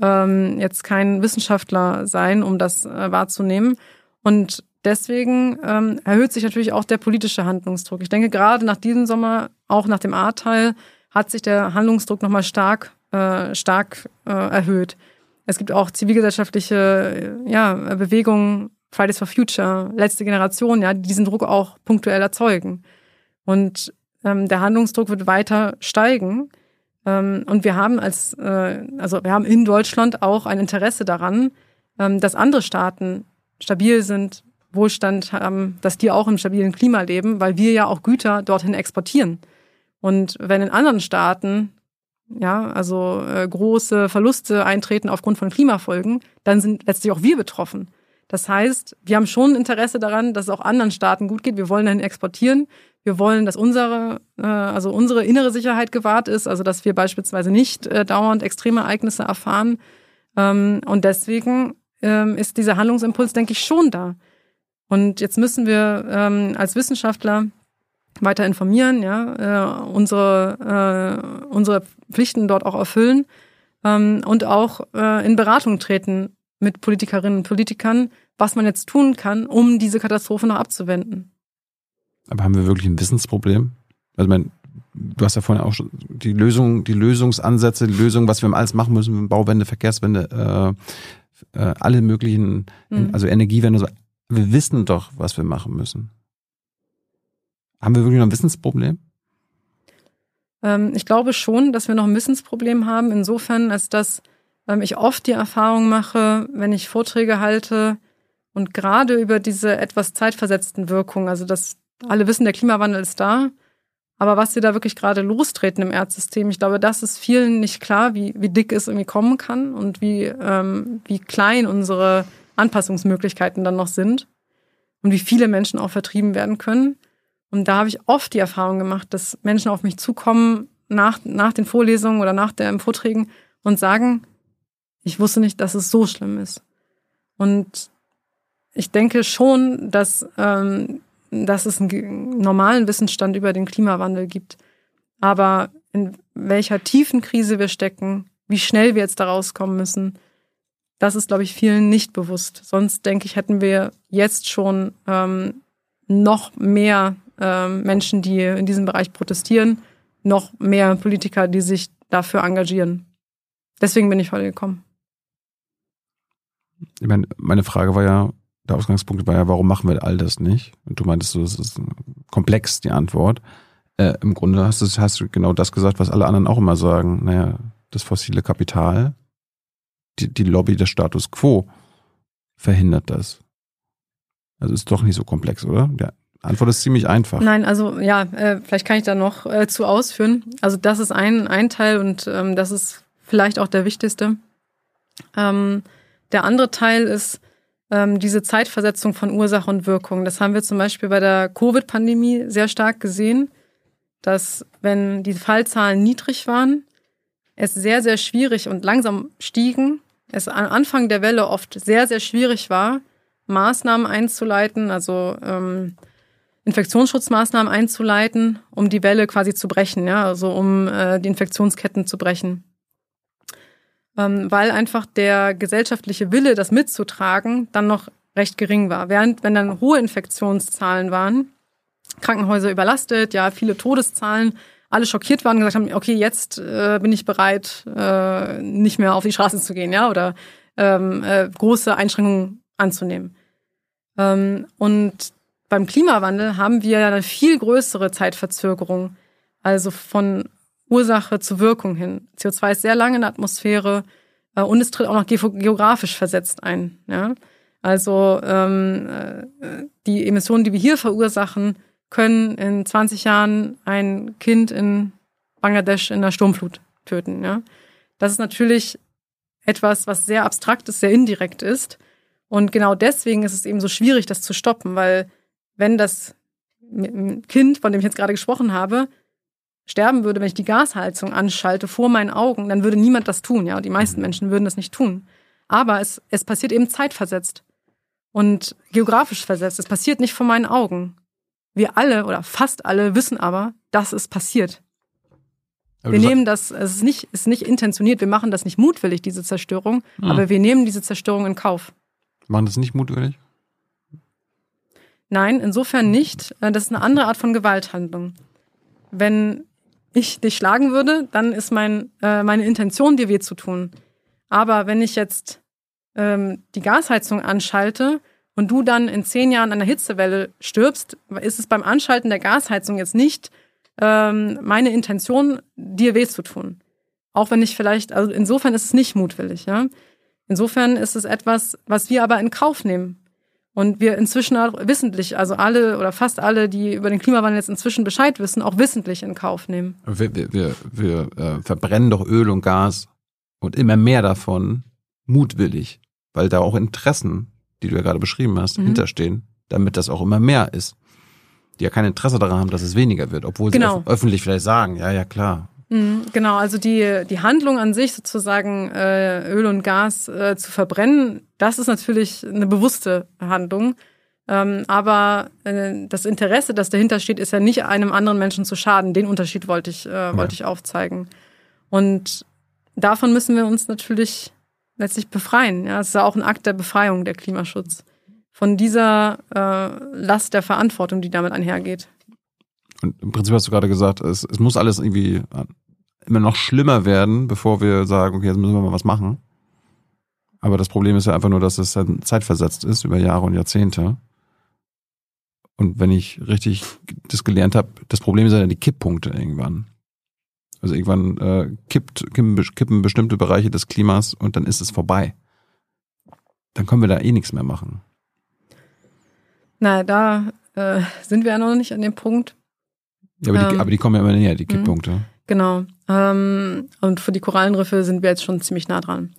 ähm, jetzt kein Wissenschaftler sein, um das äh, wahrzunehmen. Und deswegen ähm, erhöht sich natürlich auch der politische Handlungsdruck. Ich denke, gerade nach diesem Sommer, auch nach dem A-Teil, hat sich der Handlungsdruck nochmal stark äh, stark äh, erhöht. Es gibt auch zivilgesellschaftliche äh, ja, Bewegungen, Fridays for Future, letzte Generation, ja, die diesen Druck auch punktuell erzeugen. Und ähm, der Handlungsdruck wird weiter steigen. Ähm, und wir haben als, äh, also wir haben in Deutschland auch ein Interesse daran, ähm, dass andere Staaten stabil sind, Wohlstand haben, dass die auch im stabilen Klima leben, weil wir ja auch Güter dorthin exportieren. Und wenn in anderen Staaten ja, also äh, große Verluste eintreten aufgrund von Klimafolgen, dann sind letztlich auch wir betroffen. Das heißt, wir haben schon Interesse daran, dass es auch anderen Staaten gut geht. Wir wollen dahin exportieren. Wir wollen, dass unsere, äh, also unsere innere Sicherheit gewahrt ist, also dass wir beispielsweise nicht äh, dauernd extreme Ereignisse erfahren. Ähm, und deswegen ähm, ist dieser Handlungsimpuls, denke ich, schon da. Und jetzt müssen wir ähm, als Wissenschaftler weiter informieren, ja, äh, unsere, äh, unsere Pflichten dort auch erfüllen ähm, und auch äh, in Beratung treten mit Politikerinnen und Politikern, was man jetzt tun kann, um diese Katastrophe noch abzuwenden. Aber haben wir wirklich ein Wissensproblem? Also, mein, du hast ja vorhin auch schon die Lösung, die Lösungsansätze, die Lösung, was wir alles machen müssen, Bauwende, Verkehrswende, äh, äh, alle möglichen, mhm. also Energiewende. Wir wissen doch, was wir machen müssen. Haben wir wirklich noch ein Wissensproblem? Ähm, ich glaube schon, dass wir noch ein Wissensproblem haben, insofern, als dass ähm, ich oft die Erfahrung mache, wenn ich Vorträge halte und gerade über diese etwas zeitversetzten Wirkungen, also dass alle wissen, der Klimawandel ist da, aber was sie da wirklich gerade lostreten im Erdsystem, ich glaube, das ist vielen nicht klar, wie, wie dick es irgendwie kommen kann und wie, ähm, wie klein unsere Anpassungsmöglichkeiten dann noch sind und wie viele Menschen auch vertrieben werden können. Und da habe ich oft die Erfahrung gemacht, dass Menschen auf mich zukommen nach, nach den Vorlesungen oder nach den Vorträgen und sagen, ich wusste nicht, dass es so schlimm ist. Und ich denke schon, dass, ähm, dass es einen normalen Wissensstand über den Klimawandel gibt. Aber in welcher tiefen Krise wir stecken, wie schnell wir jetzt da rauskommen müssen, das ist, glaube ich, vielen nicht bewusst. Sonst, denke ich, hätten wir jetzt schon ähm, noch mehr ähm, Menschen, die in diesem Bereich protestieren, noch mehr Politiker, die sich dafür engagieren. deswegen bin ich heute gekommen. Ich meine, meine Frage war ja, der Ausgangspunkt war ja, warum machen wir all das nicht? Und du meintest so, es ist komplex, die Antwort. Äh, Im Grunde hast du, hast du genau das gesagt, was alle anderen auch immer sagen. Naja, das fossile Kapital, die, die Lobby des Status quo verhindert das. Also ist doch nicht so komplex, oder? Die Antwort ist ziemlich einfach. Nein, also ja, äh, vielleicht kann ich da noch äh, zu ausführen. Also das ist ein, ein Teil und ähm, das ist vielleicht auch der wichtigste. Ähm, der andere Teil ist ähm, diese Zeitversetzung von Ursache und Wirkung. Das haben wir zum Beispiel bei der Covid-Pandemie sehr stark gesehen, dass wenn die Fallzahlen niedrig waren, es sehr, sehr schwierig und langsam stiegen, es am Anfang der Welle oft sehr, sehr schwierig war, Maßnahmen einzuleiten, also ähm, Infektionsschutzmaßnahmen einzuleiten, um die Welle quasi zu brechen, ja, also um äh, die Infektionsketten zu brechen. Ähm, weil einfach der gesellschaftliche Wille, das mitzutragen, dann noch recht gering war. Während, wenn dann hohe Infektionszahlen waren, Krankenhäuser überlastet, ja, viele Todeszahlen, alle schockiert waren und gesagt haben, okay, jetzt äh, bin ich bereit, äh, nicht mehr auf die Straße zu gehen, ja, oder ähm, äh, große Einschränkungen anzunehmen. Ähm, und beim Klimawandel haben wir ja eine viel größere Zeitverzögerung, also von Ursache zu Wirkung hin. CO2 ist sehr lange in der Atmosphäre äh, und es tritt auch noch geografisch versetzt ein. Ja? Also ähm, äh, die Emissionen, die wir hier verursachen, können in 20 Jahren ein Kind in Bangladesch in der Sturmflut töten. Ja? Das ist natürlich etwas, was sehr abstrakt ist, sehr indirekt ist. Und genau deswegen ist es eben so schwierig, das zu stoppen, weil wenn das Kind, von dem ich jetzt gerade gesprochen habe, sterben würde, wenn ich die Gasheizung anschalte vor meinen Augen, dann würde niemand das tun, ja. Und die meisten mhm. Menschen würden das nicht tun. Aber es, es passiert eben zeitversetzt und geografisch versetzt. Es passiert nicht vor meinen Augen. Wir alle oder fast alle wissen aber, dass es passiert. Aber wir nehmen das, es ist nicht, ist nicht intentioniert, wir machen das nicht mutwillig, diese Zerstörung, mhm. aber wir nehmen diese Zerstörung in Kauf. Machen das nicht mutwillig? Nein, insofern nicht. Äh, das ist eine andere Art von Gewalthandlung. Wenn ich dich schlagen würde, dann ist mein, äh, meine Intention, dir weh zu tun. Aber wenn ich jetzt ähm, die Gasheizung anschalte und du dann in zehn Jahren an der Hitzewelle stirbst, ist es beim Anschalten der Gasheizung jetzt nicht ähm, meine Intention, dir weh zu tun. Auch wenn ich vielleicht, also insofern ist es nicht mutwillig, ja. Insofern ist es etwas, was wir aber in Kauf nehmen. Und wir inzwischen auch wissentlich, also alle oder fast alle, die über den Klimawandel jetzt inzwischen Bescheid wissen, auch wissentlich in Kauf nehmen. Wir, wir, wir, wir äh, verbrennen doch Öl und Gas und immer mehr davon mutwillig, weil da auch Interessen, die du ja gerade beschrieben hast, mhm. hinterstehen, damit das auch immer mehr ist. Die ja kein Interesse daran haben, dass es weniger wird, obwohl genau. sie öffentlich vielleicht sagen, ja, ja, klar, genau, also die, die Handlung an sich sozusagen äh, Öl und Gas äh, zu verbrennen, das ist natürlich eine bewusste Handlung. Ähm, aber äh, das Interesse, das dahinter steht, ist ja nicht einem anderen Menschen zu schaden. Den Unterschied wollte ich, äh, wollte ich aufzeigen. Und davon müssen wir uns natürlich letztlich befreien. Ja, es ist ja auch ein Akt der Befreiung, der Klimaschutz. Von dieser äh, Last der Verantwortung, die damit einhergeht. Und im Prinzip hast du gerade gesagt, es, es muss alles irgendwie immer noch schlimmer werden, bevor wir sagen, okay, jetzt müssen wir mal was machen. Aber das Problem ist ja einfach nur, dass es dann zeitversetzt ist über Jahre und Jahrzehnte. Und wenn ich richtig das gelernt habe, das Problem sind ja die Kipppunkte irgendwann. Also irgendwann äh, kippt, kippen, kippen bestimmte Bereiche des Klimas und dann ist es vorbei. Dann können wir da eh nichts mehr machen. Na, da äh, sind wir ja noch nicht an dem Punkt. Aber, die, ähm, aber die kommen ja immer näher, die mhm. Kipppunkte. Genau. Ähm, und für die Korallenriffe sind wir jetzt schon ziemlich nah dran.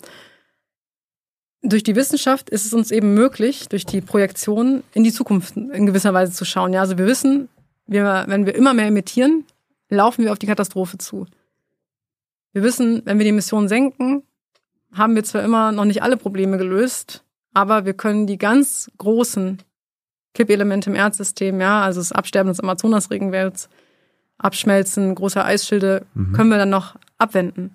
Durch die Wissenschaft ist es uns eben möglich, durch die Projektion in die Zukunft in gewisser Weise zu schauen. Ja, also wir wissen, wir, wenn wir immer mehr emittieren, laufen wir auf die Katastrophe zu. Wir wissen, wenn wir die Emissionen senken, haben wir zwar immer noch nicht alle Probleme gelöst, aber wir können die ganz großen Kippelemente im Erdsystem, ja, also das Absterben des Amazonasregenwalds, Abschmelzen großer Eisschilde, mhm. können wir dann noch abwenden.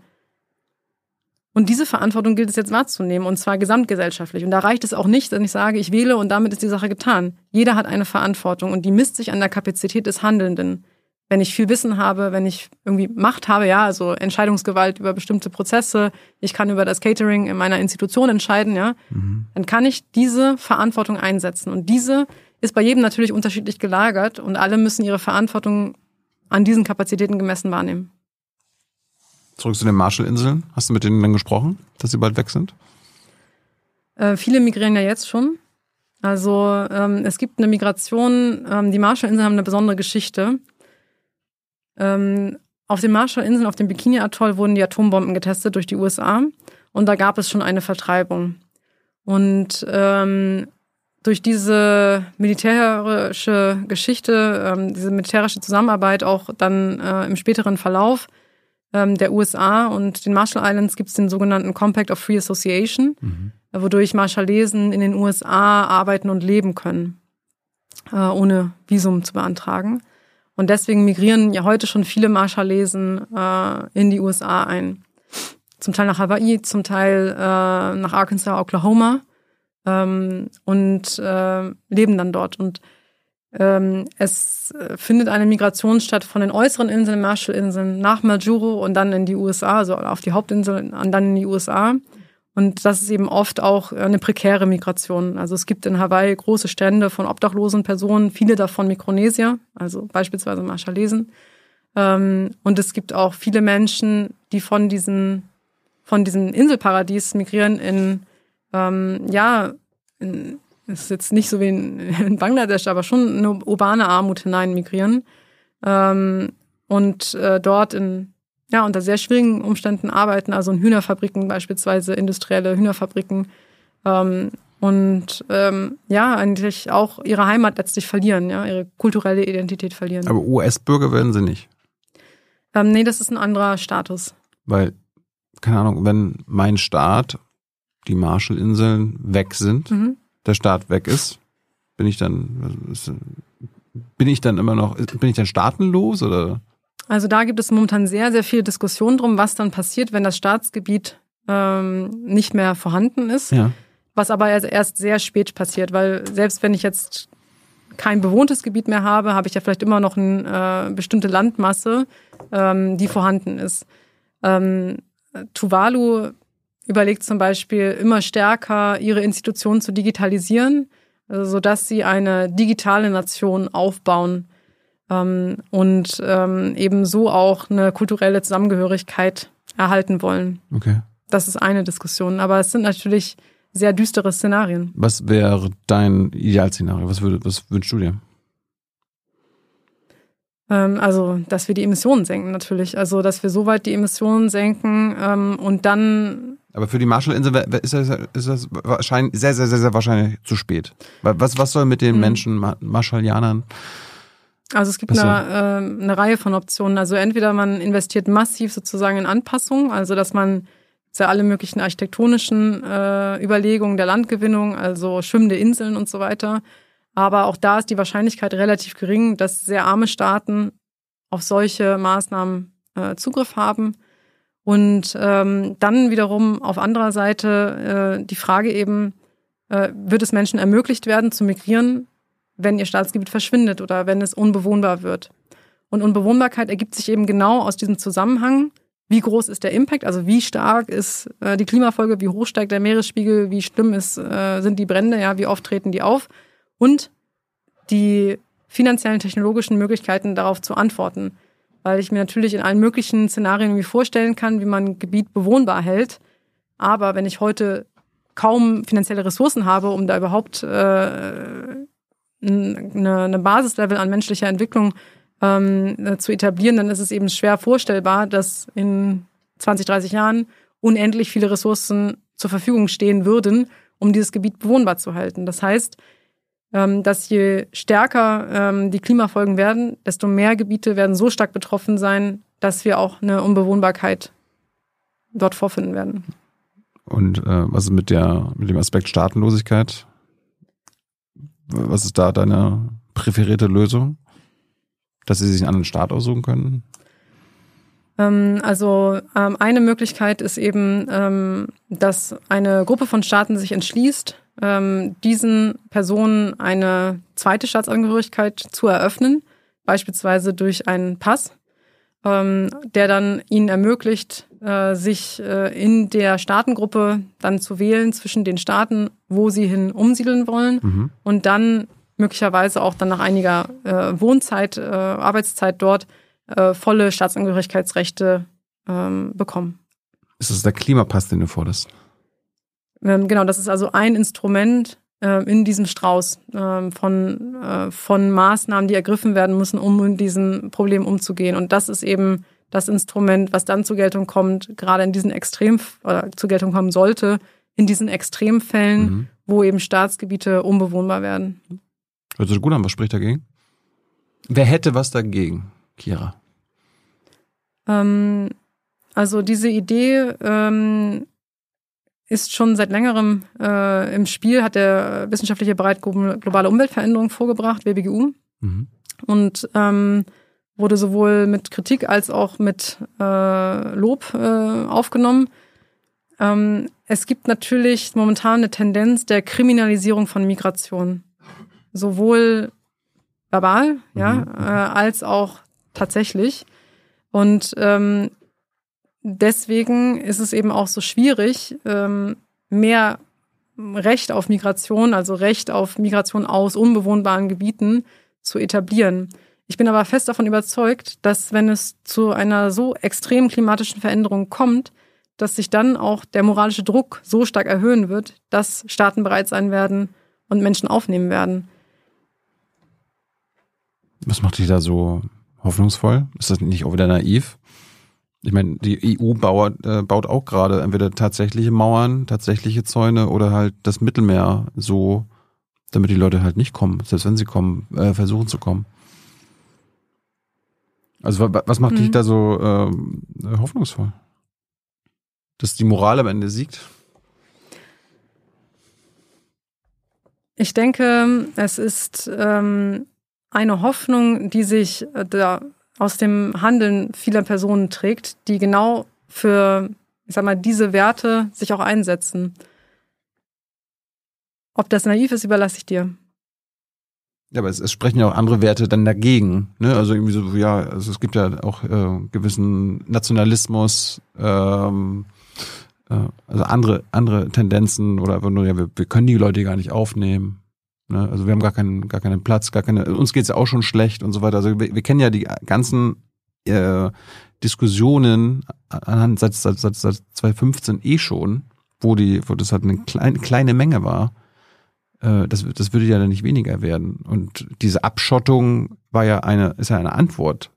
Und diese Verantwortung gilt es jetzt wahrzunehmen, und zwar gesamtgesellschaftlich. Und da reicht es auch nicht, dass ich sage, ich wähle und damit ist die Sache getan. Jeder hat eine Verantwortung und die misst sich an der Kapazität des Handelnden. wenn ich viel Wissen habe, wenn ich irgendwie Macht habe, ja, also Entscheidungsgewalt über bestimmte Prozesse, ich kann über das Catering in meiner Institution entscheiden, ja, mhm. dann kann ich diese Verantwortung einsetzen. Und diese ist bei jedem natürlich unterschiedlich gelagert und alle müssen ihre Verantwortung an diesen Kapazitäten gemessen wahrnehmen. Zurück zu den Marshallinseln. Hast du mit denen dann gesprochen, dass sie bald weg sind? Äh, viele migrieren ja jetzt schon. Also ähm, es gibt eine Migration, ähm, die Marshallinseln haben eine besondere Geschichte. Ähm, auf den Marshallinseln, auf dem Bikini-Atoll wurden die Atombomben getestet durch die USA und da gab es schon eine Vertreibung. Und ähm, durch diese militärische Geschichte, ähm, diese militärische Zusammenarbeit auch dann äh, im späteren Verlauf ähm, der USA und den Marshall Islands gibt es den sogenannten Compact of Free Association, mhm. wodurch Marshallesen in den USA arbeiten und leben können, äh, ohne Visum zu beantragen. Und deswegen migrieren ja heute schon viele Marshallesen äh, in die USA ein. Zum Teil nach Hawaii, zum Teil äh, nach Arkansas, Oklahoma ähm, und äh, leben dann dort. Und ähm, es findet eine Migration statt von den äußeren Inseln, Marshallinseln, nach Majuro und dann in die USA, also auf die Hauptinsel und dann in die USA. Und das ist eben oft auch eine prekäre Migration. Also es gibt in Hawaii große Stände von obdachlosen Personen, viele davon Mikronesier, also beispielsweise Marshallesen. Ähm, und es gibt auch viele Menschen, die von diesen, von diesem Inselparadies migrieren in, ähm, ja, in, ist jetzt nicht so wie in, in Bangladesch, aber schon eine urbane Armut hinein migrieren. Ähm, und äh, dort in ja, unter sehr schwierigen Umständen arbeiten, also in Hühnerfabriken beispielsweise, industrielle Hühnerfabriken. Ähm, und ähm, ja, eigentlich auch ihre Heimat letztlich verlieren, ja, ihre kulturelle Identität verlieren. Aber US-Bürger werden sie nicht. Ähm, nee, das ist ein anderer Status. Weil, keine Ahnung, wenn mein Staat, die Marshallinseln weg sind, mhm. der Staat weg ist, bin ich dann, bin ich dann immer noch, bin ich dann staatenlos oder? Also da gibt es momentan sehr, sehr viel Diskussion drum, was dann passiert, wenn das Staatsgebiet ähm, nicht mehr vorhanden ist. Ja. Was aber erst sehr spät passiert, weil selbst wenn ich jetzt kein bewohntes Gebiet mehr habe, habe ich ja vielleicht immer noch eine äh, bestimmte Landmasse, ähm, die vorhanden ist. Ähm, Tuvalu überlegt zum Beispiel immer stärker, ihre Institutionen zu digitalisieren, also sodass sie eine digitale Nation aufbauen ähm, und ähm, eben so auch eine kulturelle Zusammengehörigkeit erhalten wollen. Okay. Das ist eine Diskussion, aber es sind natürlich sehr düstere Szenarien. Was wäre dein Idealszenario? Was, würde, was wünschst du dir? Ähm, also, dass wir die Emissionen senken natürlich. Also, dass wir so weit die Emissionen senken ähm, und dann. Aber für die Marshallinsel ist das, ist das wahrscheinlich sehr, sehr, sehr, sehr wahrscheinlich zu spät. Was, was soll mit den hm. Menschen, Marshallianern, also es gibt eine, äh, eine Reihe von Optionen. Also entweder man investiert massiv sozusagen in Anpassung, also dass man ja alle möglichen architektonischen äh, Überlegungen der Landgewinnung, also schwimmende Inseln und so weiter. Aber auch da ist die Wahrscheinlichkeit relativ gering, dass sehr arme Staaten auf solche Maßnahmen äh, Zugriff haben. Und ähm, dann wiederum auf anderer Seite äh, die Frage eben, äh, wird es Menschen ermöglicht werden zu migrieren wenn ihr Staatsgebiet verschwindet oder wenn es unbewohnbar wird. Und Unbewohnbarkeit ergibt sich eben genau aus diesem Zusammenhang. Wie groß ist der Impact? Also wie stark ist äh, die Klimafolge? Wie hoch steigt der Meeresspiegel? Wie schlimm ist, äh, sind die Brände? Ja, wie oft treten die auf? Und die finanziellen, technologischen Möglichkeiten darauf zu antworten. Weil ich mir natürlich in allen möglichen Szenarien irgendwie vorstellen kann, wie man ein Gebiet bewohnbar hält. Aber wenn ich heute kaum finanzielle Ressourcen habe, um da überhaupt äh, eine, eine Basislevel an menschlicher Entwicklung ähm, äh, zu etablieren, dann ist es eben schwer vorstellbar, dass in 20, 30 Jahren unendlich viele Ressourcen zur Verfügung stehen würden, um dieses Gebiet bewohnbar zu halten. Das heißt, dass je stärker ähm, die Klimafolgen werden, desto mehr Gebiete werden so stark betroffen sein, dass wir auch eine Unbewohnbarkeit dort vorfinden werden. Und äh, was ist mit der mit dem Aspekt Staatenlosigkeit? Was ist da deine präferierte Lösung? Dass sie sich einen anderen Staat aussuchen können? Ähm, also ähm, eine Möglichkeit ist eben, ähm, dass eine Gruppe von Staaten sich entschließt, diesen Personen eine zweite Staatsangehörigkeit zu eröffnen, beispielsweise durch einen Pass, ähm, der dann ihnen ermöglicht, äh, sich äh, in der Staatengruppe dann zu wählen zwischen den Staaten, wo sie hin umsiedeln wollen mhm. und dann möglicherweise auch dann nach einiger äh, Wohnzeit, äh, Arbeitszeit dort äh, volle Staatsangehörigkeitsrechte ähm, bekommen. Ist das der Klimapass, den du forderst? Ähm, genau, das ist also ein Instrument äh, in diesem Strauß äh, von, äh, von Maßnahmen, die ergriffen werden müssen, um mit diesem Problem umzugehen. Und das ist eben das Instrument, was dann zur Geltung kommt, gerade in diesen Extrem oder zur Geltung kommen sollte, in diesen Extremfällen, mhm. wo eben Staatsgebiete unbewohnbar werden. Hört sich gut an, was spricht dagegen? Wer hätte was dagegen, Kira? Ähm, also diese Idee ähm, ist schon seit längerem äh, im Spiel, hat der wissenschaftliche Bereich globale Umweltveränderung vorgebracht, WBGU. Mhm. Und ähm, wurde sowohl mit Kritik als auch mit äh, Lob äh, aufgenommen. Ähm, es gibt natürlich momentan eine Tendenz der Kriminalisierung von Migration. Sowohl verbal, mhm. ja, äh, als auch tatsächlich. Und ähm, deswegen ist es eben auch so schwierig, ähm, mehr Recht auf Migration, also Recht auf Migration aus unbewohnbaren Gebieten zu etablieren. Ich bin aber fest davon überzeugt, dass wenn es zu einer so extremen klimatischen Veränderung kommt, dass sich dann auch der moralische Druck so stark erhöhen wird, dass Staaten bereit sein werden und Menschen aufnehmen werden. Was macht dich da so hoffnungsvoll? Ist das nicht auch wieder naiv? Ich meine, die EU baut, äh, baut auch gerade entweder tatsächliche Mauern, tatsächliche Zäune oder halt das Mittelmeer so, damit die Leute halt nicht kommen, selbst wenn sie kommen, äh, versuchen zu kommen. Also was macht mhm. dich da so äh, hoffnungsvoll? Dass die Moral am Ende siegt? Ich denke, es ist ähm, eine Hoffnung, die sich äh, da aus dem Handeln vieler Personen trägt, die genau für, ich sag mal, diese Werte sich auch einsetzen. Ob das naiv ist, überlasse ich dir. Ja, aber es, es sprechen ja auch andere Werte dann dagegen. Ne? Also irgendwie so, ja, also es gibt ja auch äh, gewissen Nationalismus, ähm, äh, also andere andere Tendenzen oder einfach nur, ja, wir, wir können die Leute gar nicht aufnehmen. Ne? Also wir haben gar keinen, gar keinen Platz, gar keine, uns geht's ja auch schon schlecht und so weiter. Also wir, wir kennen ja die ganzen äh, Diskussionen anhand seit, seit, seit, seit 2015 eh schon, wo die, wo das halt eine kleine, kleine Menge war. Äh, das, das würde ja dann nicht weniger werden. Und diese Abschottung war ja eine, ist ja eine Antwort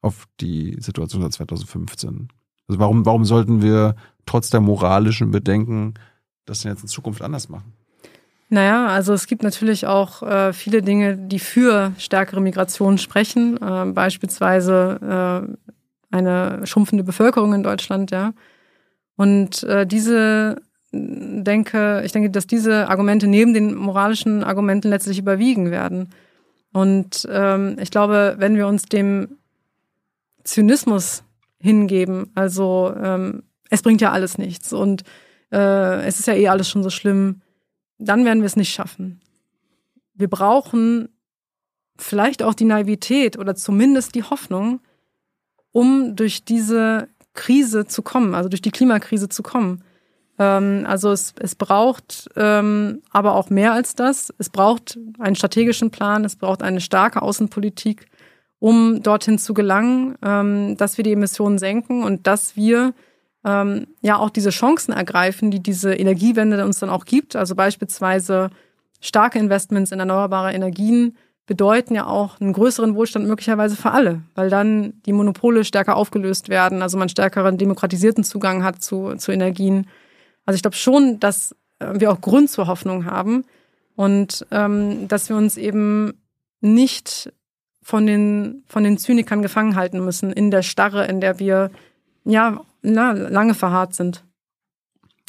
auf die Situation seit 2015. Also warum, warum sollten wir trotz der moralischen Bedenken das denn jetzt in Zukunft anders machen? Naja, also es gibt natürlich auch äh, viele Dinge, die für stärkere Migration sprechen, äh, beispielsweise äh, eine schrumpfende Bevölkerung in Deutschland, ja. Und äh, diese denke, ich denke, dass diese Argumente neben den moralischen Argumenten letztlich überwiegen werden. Und ähm, ich glaube, wenn wir uns dem Zynismus hingeben, also ähm, es bringt ja alles nichts und äh, es ist ja eh alles schon so schlimm, dann werden wir es nicht schaffen. Wir brauchen vielleicht auch die Naivität oder zumindest die Hoffnung, um durch diese Krise zu kommen, also durch die Klimakrise zu kommen. Ähm, also es, es braucht ähm, aber auch mehr als das. Es braucht einen strategischen Plan, es braucht eine starke Außenpolitik, um dorthin zu gelangen, ähm, dass wir die Emissionen senken und dass wir ähm, ja auch diese Chancen ergreifen, die diese Energiewende uns dann auch gibt. Also beispielsweise starke Investments in erneuerbare Energien bedeuten ja auch einen größeren Wohlstand möglicherweise für alle, weil dann die Monopole stärker aufgelöst werden, also man stärkeren demokratisierten Zugang hat zu, zu Energien. Also ich glaube schon, dass äh, wir auch Grund zur Hoffnung haben und ähm, dass wir uns eben nicht von den, von den Zynikern gefangen halten müssen in der Starre, in der wir ja na, lange verharrt sind.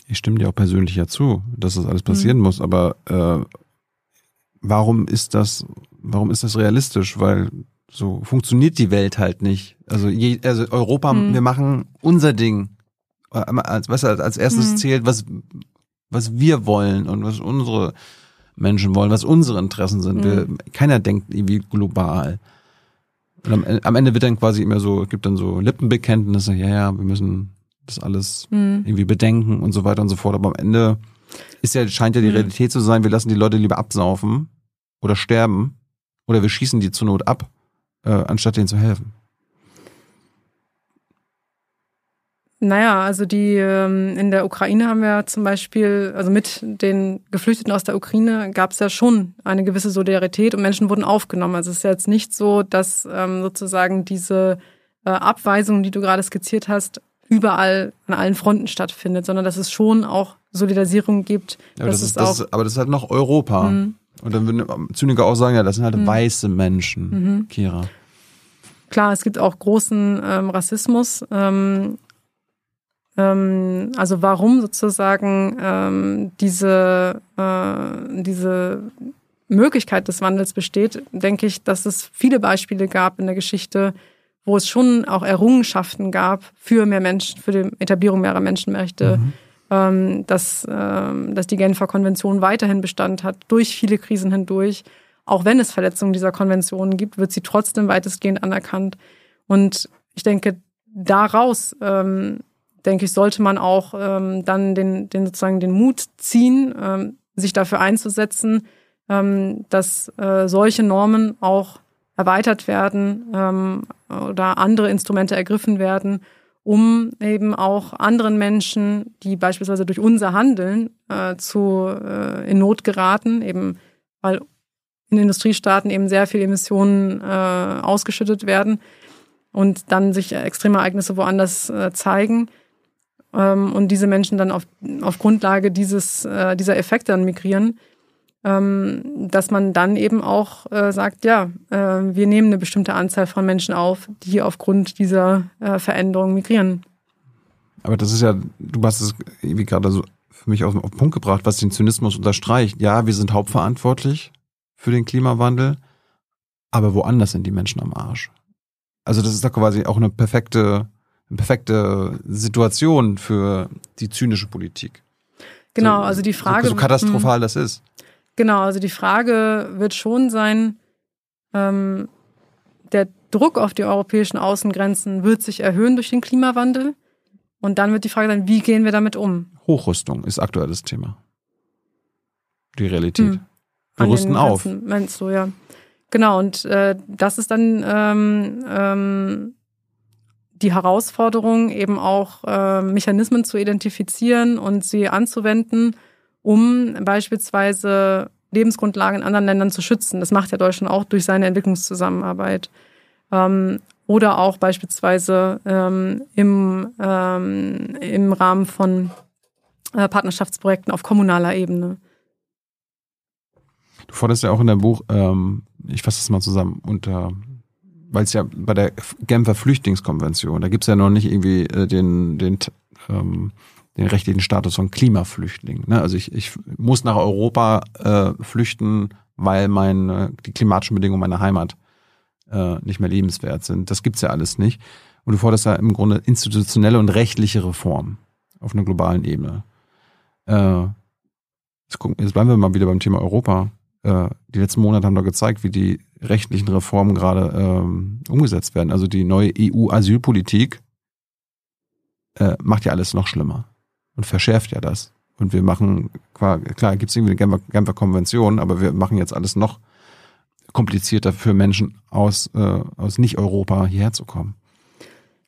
Ich stimme dir auch persönlich ja zu, dass das alles passieren mhm. muss, aber äh, warum ist das, warum ist das realistisch? Weil so funktioniert die Welt halt nicht. Also, je, also Europa, mhm. wir machen unser Ding. Äh, als, was als erstes mhm. zählt, was, was wir wollen und was unsere Menschen wollen, was unsere Interessen sind. Wir, mhm. keiner denkt irgendwie global. Und am, am Ende wird dann quasi immer so, gibt dann so Lippenbekenntnisse, ja, ja, wir müssen das alles mhm. irgendwie bedenken und so weiter und so fort. Aber am Ende ist ja, scheint ja die mhm. Realität zu sein, wir lassen die Leute lieber absaufen oder sterben oder wir schießen die zur Not ab, äh, anstatt denen zu helfen. Naja, also die ähm, in der Ukraine haben wir zum Beispiel, also mit den Geflüchteten aus der Ukraine gab es ja schon eine gewisse Solidarität und Menschen wurden aufgenommen. Also es ist ja jetzt nicht so, dass ähm, sozusagen diese äh, Abweisung, die du gerade skizziert hast, überall an allen Fronten stattfindet, sondern dass es schon auch Solidarisierung gibt. Ja, aber, das ist, das ist, aber das ist halt noch Europa. Mhm. Und dann würden Zyniker auch sagen, ja, das sind halt mhm. weiße Menschen, mhm. Kira. Klar, es gibt auch großen ähm, Rassismus. Ähm, ähm, also warum sozusagen ähm, diese, äh, diese Möglichkeit des Wandels besteht, denke ich, dass es viele Beispiele gab in der Geschichte, wo es schon auch Errungenschaften gab für mehr Menschen, für die Etablierung mehrerer Menschenrechte, mhm. ähm, dass, ähm, dass die Genfer Konvention weiterhin Bestand hat, durch viele Krisen hindurch. Auch wenn es Verletzungen dieser Konvention gibt, wird sie trotzdem weitestgehend anerkannt. Und ich denke, daraus ähm, denke ich, sollte man auch ähm, dann den, den sozusagen den Mut ziehen, ähm, sich dafür einzusetzen, ähm, dass äh, solche Normen auch erweitert werden ähm, oder andere Instrumente ergriffen werden, um eben auch anderen Menschen, die beispielsweise durch unser Handeln äh, zu äh, in Not geraten, eben weil in Industriestaaten eben sehr viele Emissionen äh, ausgeschüttet werden und dann sich extreme Ereignisse woanders äh, zeigen, ähm, und diese Menschen dann auf, auf Grundlage dieses, äh, dieser Effekte dann migrieren, ähm, dass man dann eben auch äh, sagt, ja, äh, wir nehmen eine bestimmte Anzahl von Menschen auf, die aufgrund dieser äh, Veränderung migrieren. Aber das ist ja, du hast es irgendwie gerade so für mich auf, auf den Punkt gebracht, was den Zynismus unterstreicht. Ja, wir sind hauptverantwortlich für den Klimawandel, aber woanders sind die Menschen am Arsch. Also das ist doch quasi auch eine perfekte eine perfekte Situation für die zynische Politik. Genau, also die Frage. So, so katastrophal hm. das ist. Genau, also die Frage wird schon sein, ähm, der Druck auf die europäischen Außengrenzen wird sich erhöhen durch den Klimawandel. Und dann wird die Frage sein, wie gehen wir damit um? Hochrüstung ist aktuelles Thema. Die Realität. Hm. Wir rüsten auf. Meinst du, ja. Genau, und äh, das ist dann ähm, ähm, die Herausforderung, eben auch äh, Mechanismen zu identifizieren und sie anzuwenden, um beispielsweise Lebensgrundlagen in anderen Ländern zu schützen. Das macht ja Deutschland auch durch seine Entwicklungszusammenarbeit. Ähm, oder auch beispielsweise ähm, im, ähm, im Rahmen von äh, Partnerschaftsprojekten auf kommunaler Ebene. Du forderst ja auch in deinem Buch, ähm, ich fasse das mal zusammen, unter weil es ja bei der Genfer Flüchtlingskonvention, da gibt's ja noch nicht irgendwie äh, den, den, ähm, den rechtlichen Status von Klimaflüchtling. Ne? Also ich, ich muss nach Europa äh, flüchten, weil mein, die klimatischen Bedingungen meiner Heimat äh, nicht mehr lebenswert sind. Das gibt's ja alles nicht. Und du forderst ja im Grunde institutionelle und rechtliche Reformen auf einer globalen Ebene. Äh, jetzt, gucken, jetzt bleiben wir mal wieder beim Thema Europa. Äh, die letzten Monate haben doch gezeigt, wie die rechtlichen Reformen gerade ähm, umgesetzt werden. Also die neue EU-Asylpolitik äh, macht ja alles noch schlimmer und verschärft ja das. Und wir machen, klar, gibt es irgendwie eine Genfer, Genfer Konvention, aber wir machen jetzt alles noch komplizierter für Menschen aus, äh, aus Nicht-Europa hierher zu kommen.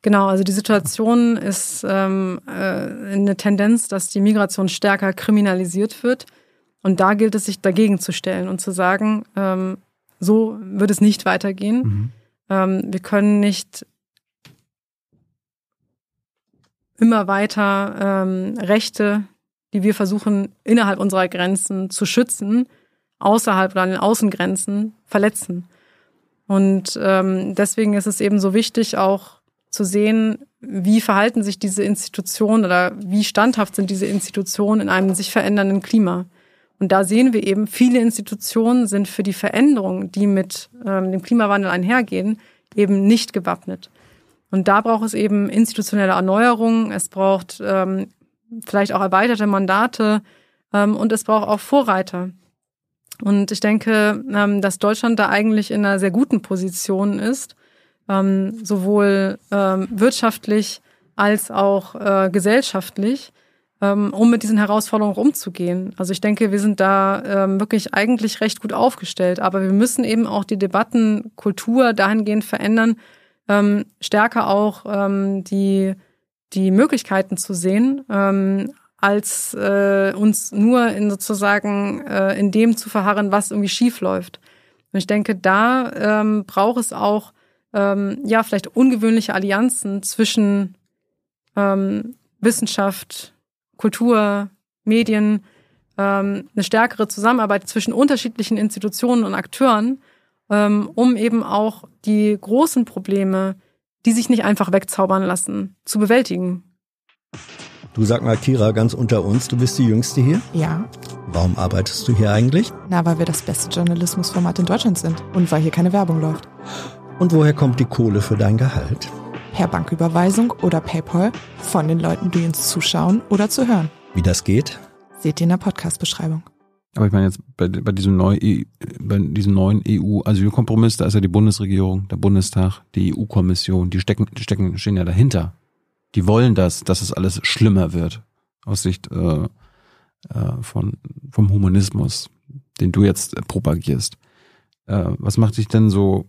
Genau, also die Situation ist ähm, äh, eine Tendenz, dass die Migration stärker kriminalisiert wird. Und da gilt es, sich dagegen zu stellen und zu sagen, ähm, so wird es nicht weitergehen. Mhm. Ähm, wir können nicht immer weiter ähm, Rechte, die wir versuchen innerhalb unserer Grenzen zu schützen, außerhalb oder an den Außengrenzen verletzen. Und ähm, deswegen ist es eben so wichtig, auch zu sehen, wie verhalten sich diese Institutionen oder wie standhaft sind diese Institutionen in einem sich verändernden Klima. Und da sehen wir eben, viele Institutionen sind für die Veränderungen, die mit ähm, dem Klimawandel einhergehen, eben nicht gewappnet. Und da braucht es eben institutionelle Erneuerungen, es braucht ähm, vielleicht auch erweiterte Mandate ähm, und es braucht auch Vorreiter. Und ich denke, ähm, dass Deutschland da eigentlich in einer sehr guten Position ist, ähm, sowohl ähm, wirtschaftlich als auch äh, gesellschaftlich, um mit diesen Herausforderungen umzugehen. Also ich denke, wir sind da ähm, wirklich eigentlich recht gut aufgestellt, aber wir müssen eben auch die Debattenkultur dahingehend verändern, ähm, stärker auch ähm, die, die Möglichkeiten zu sehen, ähm, als äh, uns nur in sozusagen äh, in dem zu verharren, was irgendwie schief läuft. Und ich denke, da ähm, braucht es auch ähm, ja vielleicht ungewöhnliche Allianzen zwischen ähm, Wissenschaft, Kultur, Medien, ähm, eine stärkere Zusammenarbeit zwischen unterschiedlichen Institutionen und Akteuren, ähm, um eben auch die großen Probleme, die sich nicht einfach wegzaubern lassen, zu bewältigen. Du sag mal, Kira, ganz unter uns, du bist die Jüngste hier? Ja. Warum arbeitest du hier eigentlich? Na, weil wir das beste Journalismusformat in Deutschland sind und weil hier keine Werbung läuft. Und woher kommt die Kohle für dein Gehalt? Per Banküberweisung oder PayPal von den Leuten, die uns zuschauen oder zu hören. Wie das geht? Seht ihr in der Podcast-Beschreibung. Aber ich meine jetzt bei, bei diesem, neu, bei diesem neuen EU-Asylkompromiss, da ist ja die Bundesregierung, der Bundestag, die EU-Kommission, die stecken, die stecken, stehen ja dahinter. Die wollen das, dass es alles schlimmer wird aus Sicht äh, äh, von vom Humanismus, den du jetzt propagierst. Äh, was macht dich denn so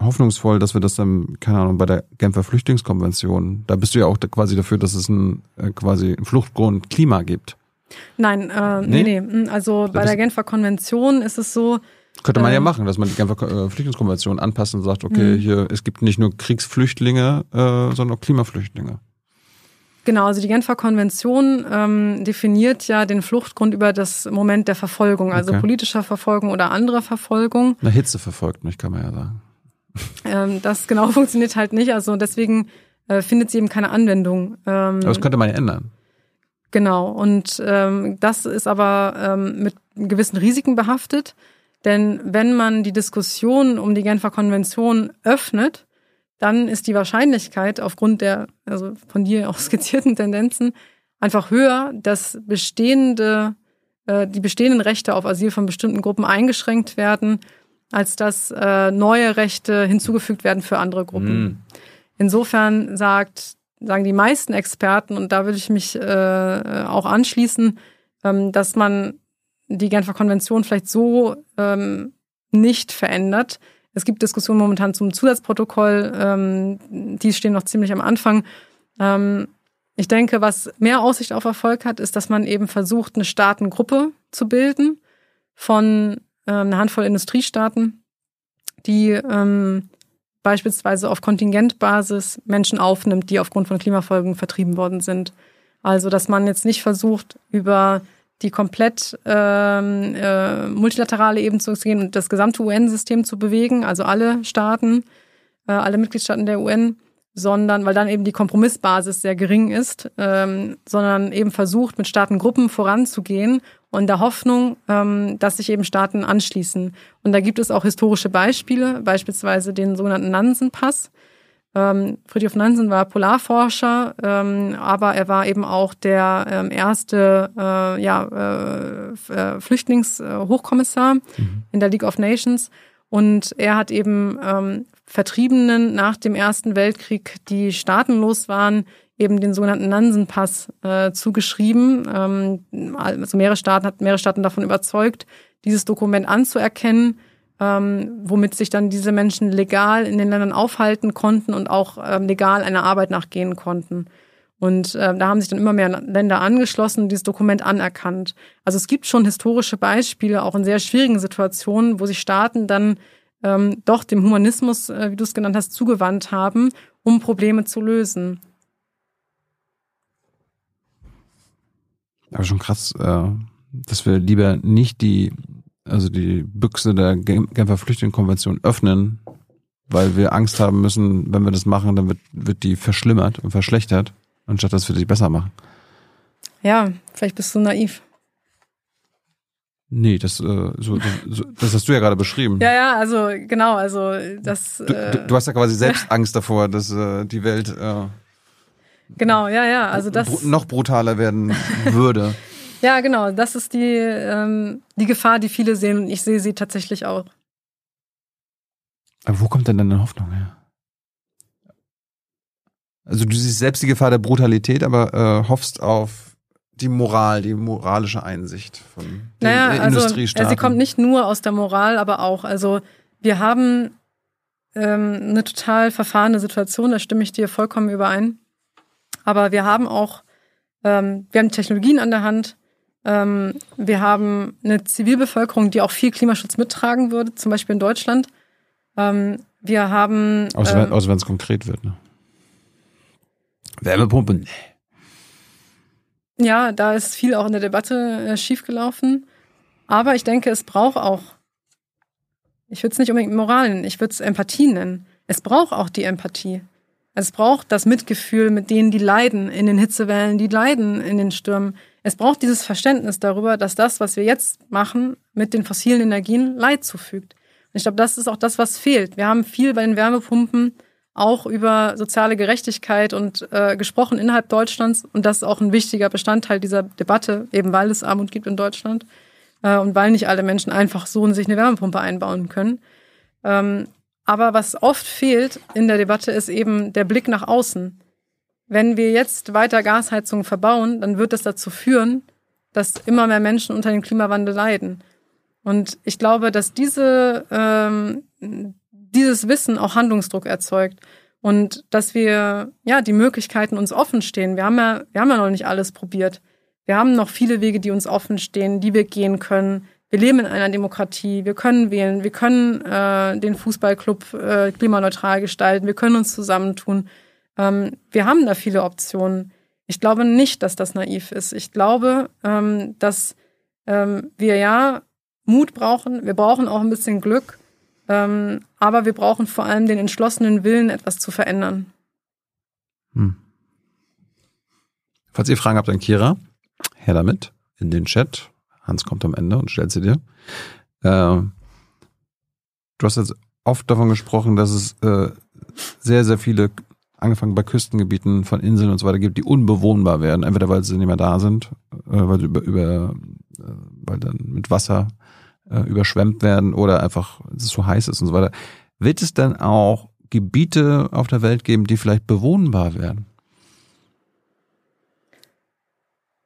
hoffnungsvoll, dass wir das dann, keine Ahnung, bei der Genfer Flüchtlingskonvention, da bist du ja auch quasi dafür, dass es ein äh, quasi ein Fluchtgrund Klima gibt. Nein, äh, nee? nee, nee. Also bei der Genfer Konvention ist es so. Könnte man ähm, ja machen, dass man die Genfer äh, Flüchtlingskonvention anpasst und sagt, okay, mhm. hier, es gibt nicht nur Kriegsflüchtlinge, äh, sondern auch Klimaflüchtlinge. Genau, also die Genfer Konvention ähm, definiert ja den Fluchtgrund über das Moment der Verfolgung, also okay. politischer Verfolgung oder anderer Verfolgung. Na, Hitze verfolgt mich, kann man ja sagen. Ähm, das genau funktioniert halt nicht, also deswegen äh, findet sie eben keine Anwendung. Ähm, aber das könnte man ja ändern. Genau, und ähm, das ist aber ähm, mit gewissen Risiken behaftet. Denn wenn man die Diskussion um die Genfer Konvention öffnet, dann ist die Wahrscheinlichkeit aufgrund der, also von dir auch skizzierten Tendenzen, einfach höher, dass bestehende, äh, die bestehenden Rechte auf Asyl von bestimmten Gruppen eingeschränkt werden, als dass äh, neue Rechte hinzugefügt werden für andere Gruppen. Mm. Insofern sagt, sagen die meisten Experten, und da würde ich mich äh, auch anschließen, ähm, dass man die Genfer Konvention vielleicht so ähm, nicht verändert, es gibt Diskussionen momentan zum Zusatzprotokoll, ähm, die stehen noch ziemlich am Anfang. Ähm, ich denke, was mehr Aussicht auf Erfolg hat, ist, dass man eben versucht, eine Staatengruppe zu bilden von ähm, einer Handvoll Industriestaaten, die ähm, beispielsweise auf Kontingentbasis Menschen aufnimmt, die aufgrund von Klimafolgen vertrieben worden sind. Also, dass man jetzt nicht versucht, über die komplett ähm, äh, multilaterale Ebene zu gehen und das gesamte UN-System zu bewegen, also alle Staaten, äh, alle Mitgliedstaaten der UN, sondern weil dann eben die Kompromissbasis sehr gering ist, ähm, sondern eben versucht, mit Staatengruppen voranzugehen und der Hoffnung, ähm, dass sich eben Staaten anschließen. Und da gibt es auch historische Beispiele, beispielsweise den sogenannten Nansen-Pass, ähm, Friedrich Nansen war Polarforscher, ähm, aber er war eben auch der ähm, erste äh, ja, äh, äh Flüchtlingshochkommissar mhm. in der League of Nations. Und er hat eben ähm, Vertriebenen nach dem Ersten Weltkrieg, die staatenlos waren, eben den sogenannten Nansen-Pass äh, zugeschrieben. Ähm, also mehrere Staaten hat mehrere Staaten davon überzeugt, dieses Dokument anzuerkennen ähm, womit sich dann diese Menschen legal in den Ländern aufhalten konnten und auch ähm, legal einer Arbeit nachgehen konnten. Und äh, da haben sich dann immer mehr Länder angeschlossen und dieses Dokument anerkannt. Also es gibt schon historische Beispiele, auch in sehr schwierigen Situationen, wo sich Staaten dann ähm, doch dem Humanismus, äh, wie du es genannt hast, zugewandt haben, um Probleme zu lösen. Aber schon krass, äh, dass wir lieber nicht die also die Büchse der Genfer Flüchtlingskonvention öffnen, weil wir Angst haben müssen, wenn wir das machen, dann wird, wird die verschlimmert und verschlechtert, anstatt dass wir sie besser machen. Ja, vielleicht bist du naiv. Nee, das, äh, so, so, das hast du ja gerade beschrieben. Ja, ja, also genau, also das. Du, äh, du hast ja quasi selbst Angst davor, dass äh, die Welt äh, genau, ja, ja, also das noch brutaler werden würde. Ja, genau. Das ist die, ähm, die Gefahr, die viele sehen und ich sehe sie tatsächlich auch. Aber wo kommt denn deine Hoffnung her? Also du siehst selbst die Gefahr der Brutalität, aber äh, hoffst auf die Moral, die moralische Einsicht von den naja, also, Industriestaaten. sie kommt nicht nur aus der Moral, aber auch. Also wir haben ähm, eine total verfahrene Situation, da stimme ich dir vollkommen überein. Aber wir haben auch, ähm, wir haben Technologien an der Hand. Ähm, wir haben eine Zivilbevölkerung, die auch viel Klimaschutz mittragen würde, zum Beispiel in Deutschland. Ähm, wir haben. Außer, ähm, wenn- wenn es konkret wird. Ne? Wärmepumpe, nee. Ja, da ist viel auch in der Debatte äh, schiefgelaufen. Aber ich denke, es braucht auch, ich würde es nicht unbedingt Moral nennen, ich würde es Empathie nennen. Es braucht auch die Empathie. Es braucht das Mitgefühl mit denen, die leiden in den Hitzewellen, die leiden in den Stürmen. Es braucht dieses Verständnis darüber, dass das, was wir jetzt machen, mit den fossilen Energien Leid zufügt. Und ich glaube, das ist auch das, was fehlt. Wir haben viel bei den Wärmepumpen auch über soziale Gerechtigkeit und äh, gesprochen innerhalb Deutschlands. Und das ist auch ein wichtiger Bestandteil dieser Debatte, eben weil es Armut gibt in Deutschland äh, und weil nicht alle Menschen einfach so in sich eine Wärmepumpe einbauen können. Ähm, aber was oft fehlt in der Debatte ist eben der Blick nach außen. Wenn wir jetzt weiter Gasheizungen verbauen, dann wird das dazu führen, dass immer mehr Menschen unter dem Klimawandel leiden. Und ich glaube, dass diese, ähm, dieses Wissen auch Handlungsdruck erzeugt und dass wir ja die Möglichkeiten uns offen stehen. Wir haben ja, wir haben ja noch nicht alles probiert. Wir haben noch viele Wege, die uns offen stehen, die wir gehen können. Wir leben in einer Demokratie. Wir können wählen. Wir können äh, den Fußballclub äh, klimaneutral gestalten. Wir können uns zusammentun. Ähm, wir haben da viele Optionen. Ich glaube nicht, dass das naiv ist. Ich glaube, ähm, dass ähm, wir ja Mut brauchen. Wir brauchen auch ein bisschen Glück. Ähm, aber wir brauchen vor allem den entschlossenen Willen, etwas zu verändern. Hm. Falls ihr Fragen habt an Kira, her damit in den Chat. Hans kommt am Ende und stellt sie dir. Ähm, du hast jetzt oft davon gesprochen, dass es äh, sehr, sehr viele, angefangen bei Küstengebieten von Inseln und so weiter gibt, die unbewohnbar werden. Entweder weil sie nicht mehr da sind, äh, weil sie über, über äh, weil dann mit Wasser äh, überschwemmt werden oder einfach es so heiß ist und so weiter. Wird es dann auch Gebiete auf der Welt geben, die vielleicht bewohnbar werden?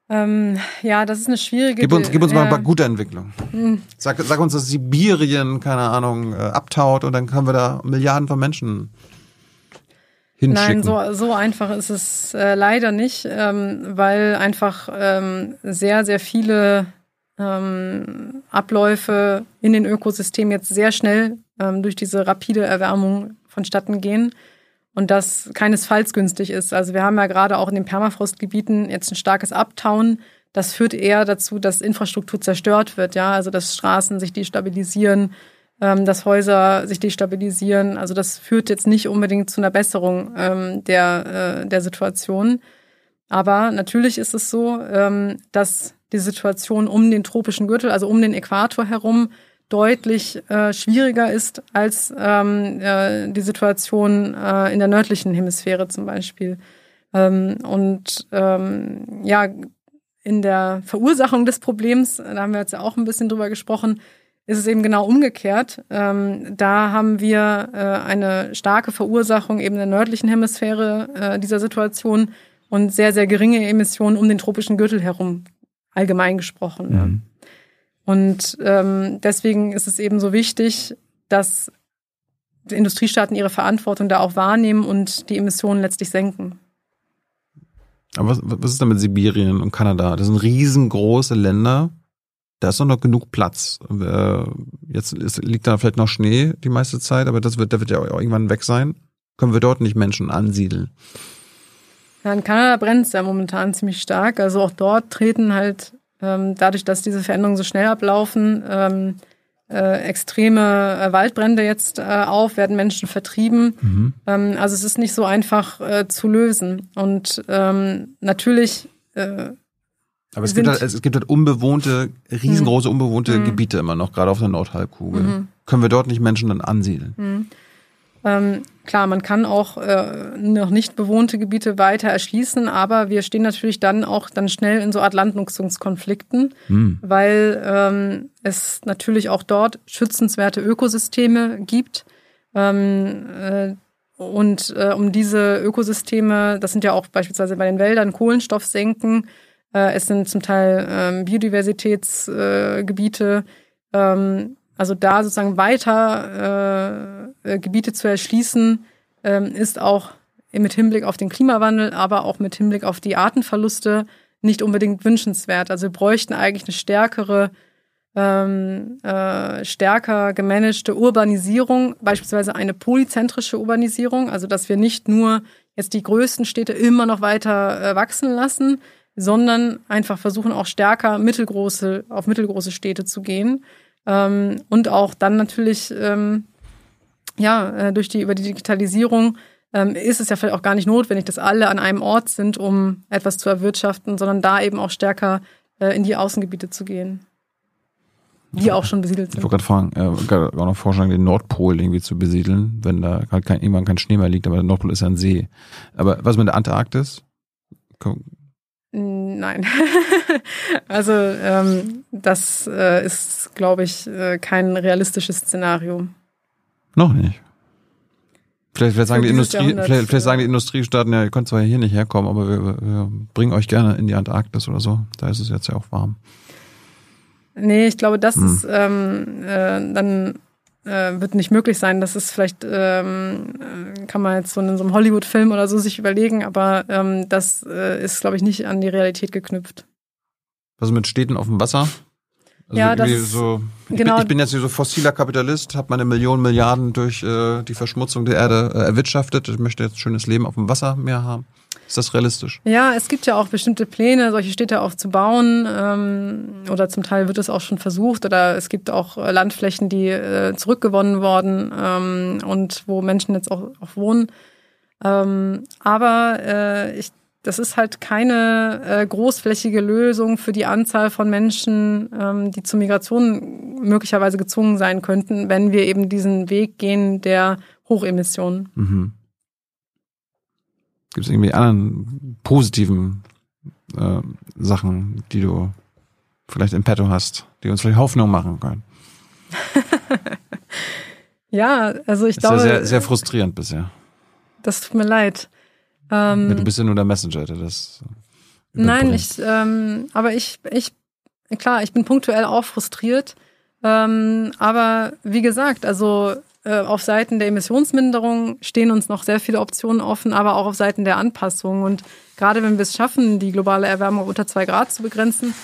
Ähm, ja, das ist eine schwierige. Gib uns, gib uns mal ein ja. paar gute Entwicklungen. Hm. Sag, sag uns, dass Sibirien, keine Ahnung, äh, abtaut und dann können wir da Milliarden von Menschen hinschicken. Nein, so, so einfach ist es äh, leider nicht, ähm, weil einfach ähm, sehr, sehr viele ähm, Abläufe in den Ökosystemen jetzt sehr schnell ähm, durch diese rapide Erwärmung vonstatten gehen und das keinesfalls günstig ist. Also wir haben ja gerade auch in den Permafrostgebieten jetzt ein starkes Abtauen. Das führt eher dazu, dass Infrastruktur zerstört wird, ja, also dass Straßen sich destabilisieren, ähm, dass Häuser sich destabilisieren. Also das führt jetzt nicht unbedingt zu einer Besserung ähm, der, äh, der Situation. Aber natürlich ist es so, ähm, dass die Situation um den tropischen Gürtel, also um den Äquator herum, deutlich äh, schwieriger ist als ähm, äh, die Situation äh, in der nördlichen Hemisphäre zum Beispiel. Ähm, und ähm, ja, in der Verursachung des Problems, da haben wir jetzt ja auch ein bisschen drüber gesprochen, ist es eben genau umgekehrt. Ähm, da haben wir äh, eine starke Verursachung eben der nördlichen Hemisphäre äh, dieser Situation und sehr, sehr geringe Emissionen um den tropischen Gürtel herum, allgemein gesprochen. Ja. Und ähm, deswegen ist es eben so wichtig, dass Industriestaaten ihre Verantwortung da auch wahrnehmen und die Emissionen letztlich senken. Aber was, was ist denn mit Sibirien und Kanada? Das sind riesengroße Länder. Da ist doch noch genug Platz. Äh, Jetzt liegt da vielleicht noch Schnee die meiste Zeit, aber das wird, der wird ja auch irgendwann weg sein. Können wir dort nicht Menschen ansiedeln? Ja, in Kanada brennt es ja momentan ziemlich stark. Also auch dort treten halt dadurch, dass diese Veränderungen so schnell ablaufen, ähm, äh, extreme äh, Waldbrände jetzt äh, auf, werden Menschen vertrieben. Mhm. Ähm, also es ist nicht so einfach äh, zu lösen. Und ähm, natürlich äh, Aber es gibt, halt, es gibt halt unbewohnte, riesengroße unbewohnte Mhm. Gebiete immer noch, gerade auf der Nordhalbkugel. Mhm. Können wir dort nicht Menschen dann ansiedeln? Mhm. Ähm, klar, man kann auch äh, noch nicht bewohnte Gebiete weiter erschließen, aber wir stehen natürlich dann auch dann schnell in so Art Landnutzungskonflikten, Hm. weil ähm, es natürlich auch dort schützenswerte Ökosysteme gibt. Ähm, äh, und äh, um diese Ökosysteme, das sind ja auch beispielsweise bei den Wäldern Kohlenstoffsenken, äh, es sind zum Teil ähm, Biodiversitätsgebiete, äh, ähm, also da sozusagen weiter äh, äh, Gebiete zu erschließen, ähm, ist auch mit Hinblick auf den Klimawandel, aber auch mit Hinblick auf die Artenverluste nicht unbedingt wünschenswert. Also wir bräuchten eigentlich eine stärkere, ähm, äh, stärker gemanagte Urbanisierung, beispielsweise eine polyzentrische Urbanisierung, also dass wir nicht nur jetzt die größten Städte immer noch weiter äh, wachsen lassen, sondern einfach versuchen auch stärker mittelgroße auf mittelgroße Städte zu gehen ähm, und auch dann natürlich ähm, ja äh, durch die über die Digitalisierung ähm, ist es ja vielleicht auch gar nicht notwendig, dass alle an einem Ort sind, um etwas zu erwirtschaften, sondern da eben auch stärker äh, in die Außengebiete zu gehen, die auch schon besiedelt sind. Ich wollte gerade fragen, äh, auch noch vorschlagen, den Nordpol irgendwie zu besiedeln, wenn da halt kein, irgendwann kein Schnee mehr liegt, aber der Nordpol ist ja ein See. Aber was mit der Antarktis? Nein. also ähm, das äh, ist, glaube ich, äh, kein realistisches Szenario. Noch nicht. Vielleicht, vielleicht, sagen die Industrie, vielleicht, vielleicht sagen die Industriestaaten, ja, ihr könnt zwar hier nicht herkommen, aber wir, wir bringen euch gerne in die Antarktis oder so. Da ist es jetzt ja auch warm. Nee, ich glaube, das hm. ist ähm, äh, dann äh, wird nicht möglich sein. Das ist vielleicht, ähm, äh, kann man jetzt so in so einem Hollywood-Film oder so sich überlegen, aber ähm, das äh, ist, glaube ich, nicht an die Realität geknüpft. Was mit Städten auf dem Wasser? Also ja, das, so, ich, genau. bin, ich bin jetzt so fossiler Kapitalist, habe meine Millionen Milliarden durch äh, die Verschmutzung der Erde äh, erwirtschaftet. Ich möchte jetzt ein schönes Leben auf dem Wasser mehr haben. Ist das realistisch? Ja, es gibt ja auch bestimmte Pläne, solche Städte auch zu bauen. Ähm, oder zum Teil wird es auch schon versucht. Oder es gibt auch äh, Landflächen, die äh, zurückgewonnen worden ähm, und wo Menschen jetzt auch, auch wohnen. Ähm, aber äh, ich das ist halt keine äh, großflächige Lösung für die Anzahl von Menschen, ähm, die zur Migration möglicherweise gezwungen sein könnten, wenn wir eben diesen Weg gehen der Hochemissionen. Mhm. Gibt es irgendwie anderen positiven äh, Sachen, die du vielleicht im Petto hast, die uns vielleicht Hoffnung machen können? ja, also ich ist glaube. Ja sehr, sehr frustrierend bisher. Das tut mir leid. Ähm, du bist ja nur der Messenger, der das. Nein, ich, ähm, aber ich, ich, klar, ich bin punktuell auch frustriert. Ähm, aber wie gesagt, also äh, auf Seiten der Emissionsminderung stehen uns noch sehr viele Optionen offen, aber auch auf Seiten der Anpassung. Und gerade wenn wir es schaffen, die globale Erwärmung unter zwei Grad zu begrenzen,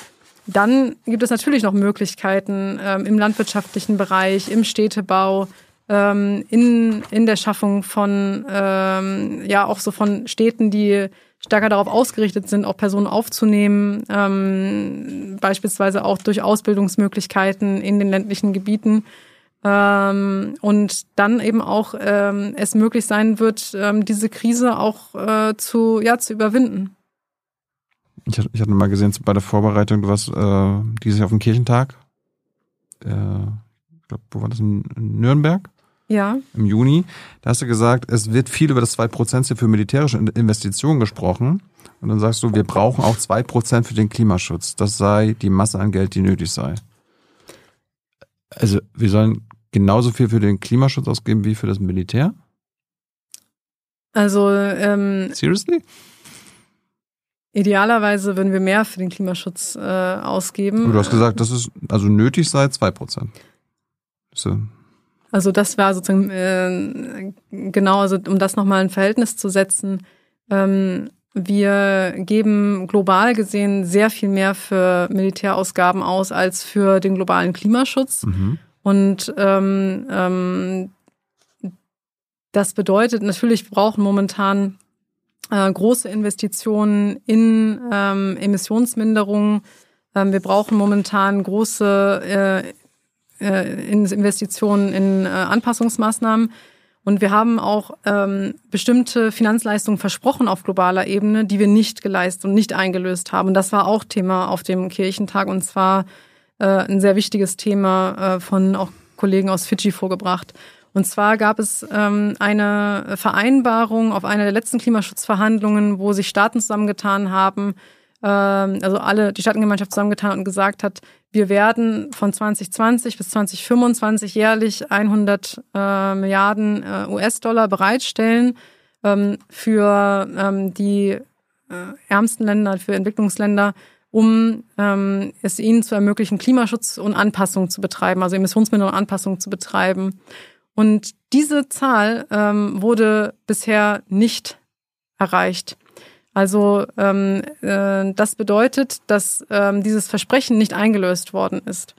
dann gibt es natürlich noch Möglichkeiten ähm, im landwirtschaftlichen Bereich, im Städtebau, ähm, in, in der Schaffung von, ähm, ja, auch so von Städten, die stärker darauf ausgerichtet sind, auch Personen aufzunehmen, ähm, beispielsweise auch durch Ausbildungsmöglichkeiten in den ländlichen Gebieten. Ähm, und dann eben auch ähm, es möglich sein wird, ähm, diese Krise auch äh, zu, ja, zu überwinden. Ich, ich hatte mal gesehen bei der Vorbereitung, du warst äh, dieses Jahr auf dem Kirchentag. Äh, ich glaube, wo war das? In Nürnberg? Ja. Im Juni. Da hast du gesagt, es wird viel über das 2% für militärische Investitionen gesprochen. Und dann sagst du, wir brauchen auch 2% für den Klimaschutz. Das sei die Masse an Geld, die nötig sei. Also, wir sollen genauso viel für den Klimaschutz ausgeben wie für das Militär? Also, ähm, Seriously? Idealerweise würden wir mehr für den Klimaschutz äh, ausgeben. Aber du hast gesagt, das ist also nötig sei 2%. So. Also das war sozusagen äh, genau, also um das nochmal in Verhältnis zu setzen. Ähm, wir geben global gesehen sehr viel mehr für Militärausgaben aus als für den globalen Klimaschutz. Mhm. Und ähm, ähm, das bedeutet natürlich, wir brauchen momentan äh, große Investitionen in ähm, Emissionsminderung. Ähm, wir brauchen momentan große äh, äh, in Investitionen in äh, Anpassungsmaßnahmen. Und wir haben auch ähm, bestimmte Finanzleistungen versprochen auf globaler Ebene, die wir nicht geleistet und nicht eingelöst haben. Und das war auch Thema auf dem Kirchentag und zwar äh, ein sehr wichtiges Thema äh, von auch Kollegen aus Fidschi vorgebracht. Und zwar gab es ähm, eine Vereinbarung auf einer der letzten Klimaschutzverhandlungen, wo sich Staaten zusammengetan haben, ähm, also alle die Staatengemeinschaft zusammengetan und gesagt hat, wir werden von 2020 bis 2025 jährlich 100 äh, Milliarden äh, US-Dollar bereitstellen ähm, für ähm, die äh, ärmsten Länder, für Entwicklungsländer, um ähm, es ihnen zu ermöglichen, Klimaschutz und Anpassung zu betreiben, also Emissionsminderung und Anpassung zu betreiben. Und diese Zahl ähm, wurde bisher nicht erreicht. Also ähm, äh, das bedeutet, dass ähm, dieses Versprechen nicht eingelöst worden ist.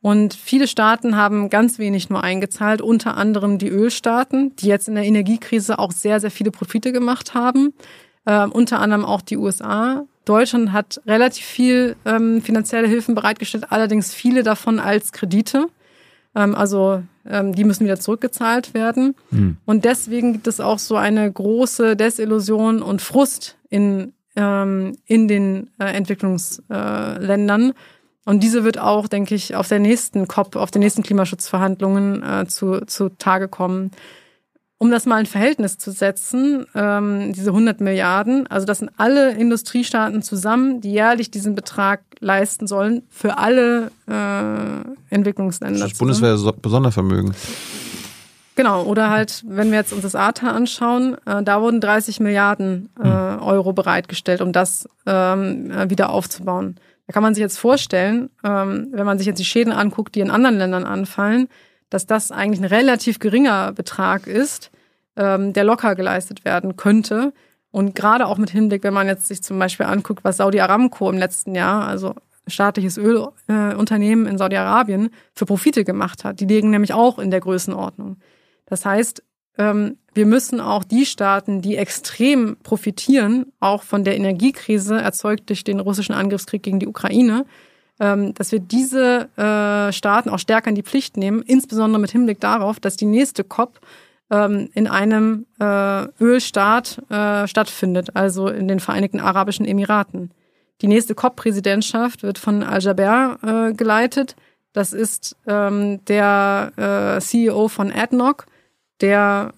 Und viele Staaten haben ganz wenig nur eingezahlt, unter anderem die Ölstaaten, die jetzt in der Energiekrise auch sehr, sehr viele Profite gemacht haben. Äh, unter anderem auch die USA. Deutschland hat relativ viel ähm, finanzielle Hilfen bereitgestellt, allerdings viele davon als Kredite. Ähm, also ähm, die müssen wieder zurückgezahlt werden. Mhm. Und deswegen gibt es auch so eine große Desillusion und Frust in, ähm, in den äh, Entwicklungsländern. Und diese wird auch, denke ich, auf der nächsten COP, auf den nächsten Klimaschutzverhandlungen äh, zu, zu Tage kommen. Um das mal in Verhältnis zu setzen, ähm, diese 100 Milliarden, also das sind alle Industriestaaten zusammen, die jährlich diesen Betrag leisten sollen für alle äh, Entwicklungsländer. Das Bundeswehr Sondervermögen. Genau, oder halt, wenn wir jetzt uns das ATA anschauen, äh, da wurden 30 Milliarden äh, hm. Euro bereitgestellt, um das ähm, äh, wieder aufzubauen. Da kann man sich jetzt vorstellen, ähm, wenn man sich jetzt die Schäden anguckt, die in anderen Ländern anfallen, dass das eigentlich ein relativ geringer Betrag ist, ähm, der locker geleistet werden könnte. Und gerade auch mit Hinblick, wenn man jetzt sich zum Beispiel anguckt, was Saudi Aramco im letzten Jahr, also staatliches Ölunternehmen äh, in Saudi-Arabien, für Profite gemacht hat. Die liegen nämlich auch in der Größenordnung. Das heißt, ähm, wir müssen auch die Staaten, die extrem profitieren, auch von der Energiekrise erzeugt durch den russischen Angriffskrieg gegen die Ukraine, ähm, dass wir diese äh, Staaten auch stärker in die Pflicht nehmen, insbesondere mit Hinblick darauf, dass die nächste COP ähm, in einem äh, Ölstaat äh, stattfindet, also in den Vereinigten Arabischen Emiraten. Die nächste COP-Präsidentschaft wird von Al-Jaber geleitet. Das ist der CEO von ADNOC, der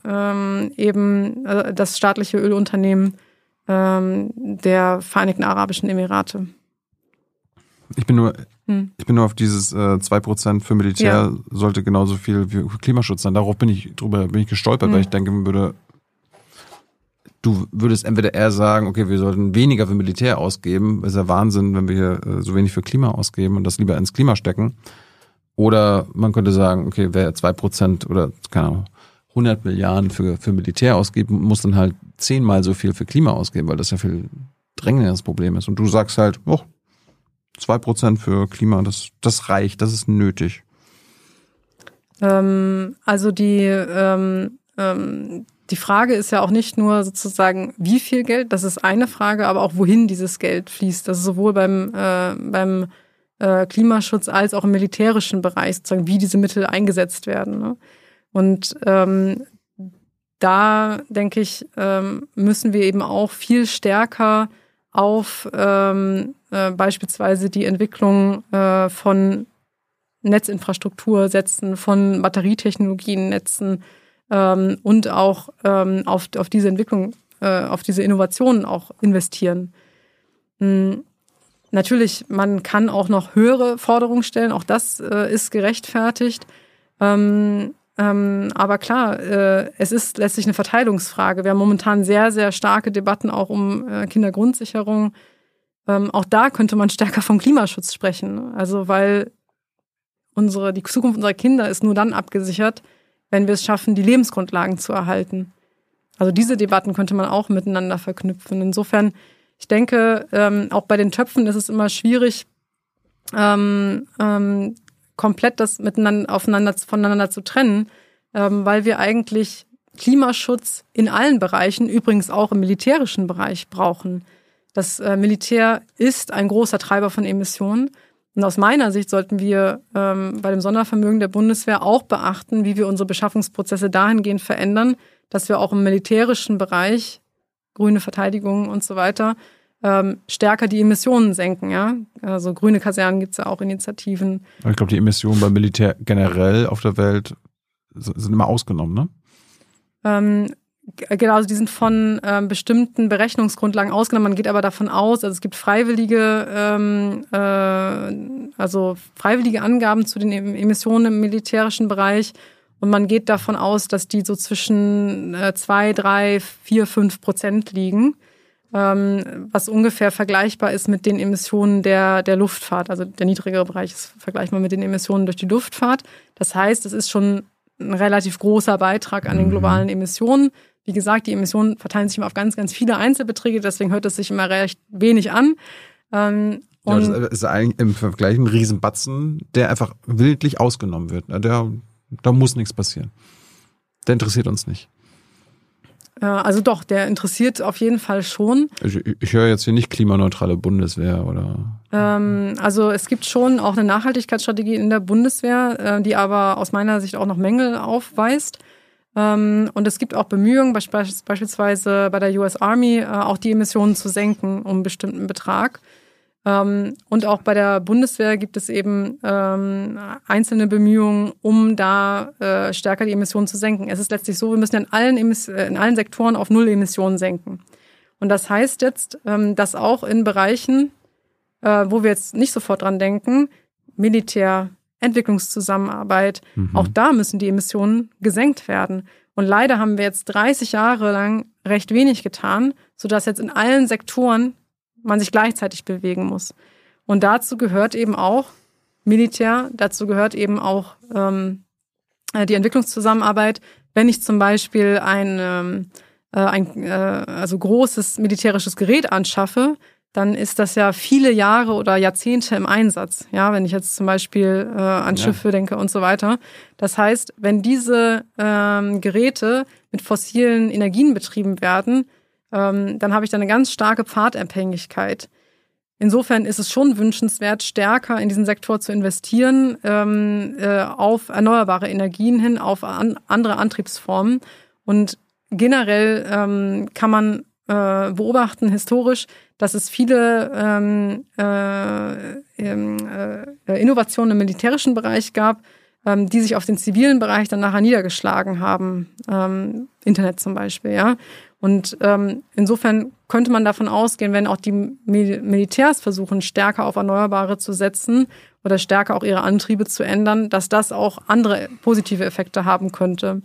eben das staatliche Ölunternehmen der Vereinigten Arabischen Emirate. Ich bin nur, hm. ich bin nur auf dieses äh, 2% für Militär ja. sollte genauso viel wie für Klimaschutz sein. Darauf bin ich drüber bin ich gestolpert, hm. weil ich denke, man würde du würdest entweder eher sagen, okay, wir sollten weniger für Militär ausgeben, ist ja Wahnsinn, wenn wir hier äh, so wenig für Klima ausgeben und das lieber ins Klima stecken. Oder man könnte sagen, okay, wer zwei Prozent oder keine Ahnung, 100 Milliarden für, für Militär ausgeben, muss dann halt zehnmal so viel für Klima ausgeben, weil das ja viel drängenderes Problem ist. Und du sagst halt, oh, zwei Prozent für Klima, das, das reicht, das ist nötig. Ähm, also die, ähm, ähm, die Frage ist ja auch nicht nur sozusagen, wie viel Geld, das ist eine Frage, aber auch wohin dieses Geld fließt. Das ist sowohl beim, äh, beim äh, Klimaschutz als auch im militärischen Bereich, sozusagen, wie diese Mittel eingesetzt werden. Ne? Und ähm, da denke ich, ähm, müssen wir eben auch viel stärker auf ähm, äh, beispielsweise die Entwicklung äh, von Netzinfrastruktur setzen, von Batterietechnologien netzen ähm, und auch ähm, auf, auf diese Entwicklung, äh, auf diese Innovationen auch investieren. Mhm. Natürlich, man kann auch noch höhere Forderungen stellen, auch das äh, ist gerechtfertigt. Ähm, ähm, aber klar, äh, es ist letztlich eine Verteilungsfrage. Wir haben momentan sehr, sehr starke Debatten auch um äh, Kindergrundsicherung. Ähm, auch da könnte man stärker vom Klimaschutz sprechen. Also weil unsere, die Zukunft unserer Kinder ist nur dann abgesichert, wenn wir es schaffen, die Lebensgrundlagen zu erhalten. Also diese Debatten könnte man auch miteinander verknüpfen. Insofern, ich denke, ähm, auch bei den Töpfen ist es immer schwierig, ähm, ähm, komplett das miteinander aufeinander voneinander zu trennen, ähm, weil wir eigentlich Klimaschutz in allen Bereichen, übrigens auch im militärischen Bereich brauchen. Das äh, Militär ist ein großer Treiber von Emissionen. Und aus meiner Sicht sollten wir ähm, bei dem Sondervermögen der Bundeswehr auch beachten, wie wir unsere Beschaffungsprozesse dahingehend verändern, dass wir auch im militärischen Bereich, grüne Verteidigung und so weiter, ähm, stärker die Emissionen senken. Ja? Also grüne Kasernen gibt es ja auch Initiativen. Ich glaube, die Emissionen beim Militär generell auf der Welt sind immer ausgenommen, ne? Ähm, Genau, also die sind von ähm, bestimmten Berechnungsgrundlagen ausgenommen. Man geht aber davon aus, also es gibt freiwillige, ähm, äh, also freiwillige Angaben zu den Emissionen im militärischen Bereich. Und man geht davon aus, dass die so zwischen äh, zwei, drei, vier, fünf Prozent liegen, ähm, was ungefähr vergleichbar ist mit den Emissionen der, der Luftfahrt. Also der niedrigere Bereich ist vergleichbar mit den Emissionen durch die Luftfahrt. Das heißt, es ist schon ein relativ großer Beitrag an den mhm. globalen Emissionen. Wie gesagt, die Emissionen verteilen sich immer auf ganz, ganz viele Einzelbeträge, deswegen hört es sich immer recht wenig an. Ähm, ja, das ist eigentlich im Vergleich ein Riesenbatzen, der einfach wildlich ausgenommen wird. Der, da muss nichts passieren. Der interessiert uns nicht. Also doch, der interessiert auf jeden Fall schon. Ich, ich höre jetzt hier nicht klimaneutrale Bundeswehr oder. Ähm, also es gibt schon auch eine Nachhaltigkeitsstrategie in der Bundeswehr, äh, die aber aus meiner Sicht auch noch Mängel aufweist. Ähm, und es gibt auch Bemühungen, beispielsweise bei der US Army, äh, auch die Emissionen zu senken um einen bestimmten Betrag. Ähm, und auch bei der Bundeswehr gibt es eben ähm, einzelne Bemühungen, um da äh, stärker die Emissionen zu senken. Es ist letztlich so, wir müssen in allen, äh, in allen Sektoren auf Null Emissionen senken. Und das heißt jetzt, dass auch in Bereichen, wo wir jetzt nicht sofort dran denken, Militär, Entwicklungszusammenarbeit. Mhm. Auch da müssen die Emissionen gesenkt werden. Und leider haben wir jetzt 30 Jahre lang recht wenig getan, sodass jetzt in allen Sektoren man sich gleichzeitig bewegen muss. Und dazu gehört eben auch Militär, dazu gehört eben auch ähm, die Entwicklungszusammenarbeit. Wenn ich zum Beispiel ein, ähm, äh, ein äh, also großes militärisches Gerät anschaffe, dann ist das ja viele Jahre oder Jahrzehnte im Einsatz. Ja, wenn ich jetzt zum Beispiel äh, an Schiffe ja. denke und so weiter. Das heißt, wenn diese ähm, Geräte mit fossilen Energien betrieben werden, ähm, dann habe ich da eine ganz starke Pfadabhängigkeit. Insofern ist es schon wünschenswert, stärker in diesen Sektor zu investieren, ähm, äh, auf erneuerbare Energien hin, auf an, andere Antriebsformen. Und generell ähm, kann man äh, beobachten historisch, dass es viele ähm, äh, äh, Innovationen im militärischen Bereich gab, ähm, die sich auf den zivilen Bereich dann nachher niedergeschlagen haben. Ähm, Internet zum Beispiel, ja. Und ähm, insofern könnte man davon ausgehen, wenn auch die Mil Militärs versuchen, stärker auf Erneuerbare zu setzen oder stärker auch ihre Antriebe zu ändern, dass das auch andere positive Effekte haben könnte.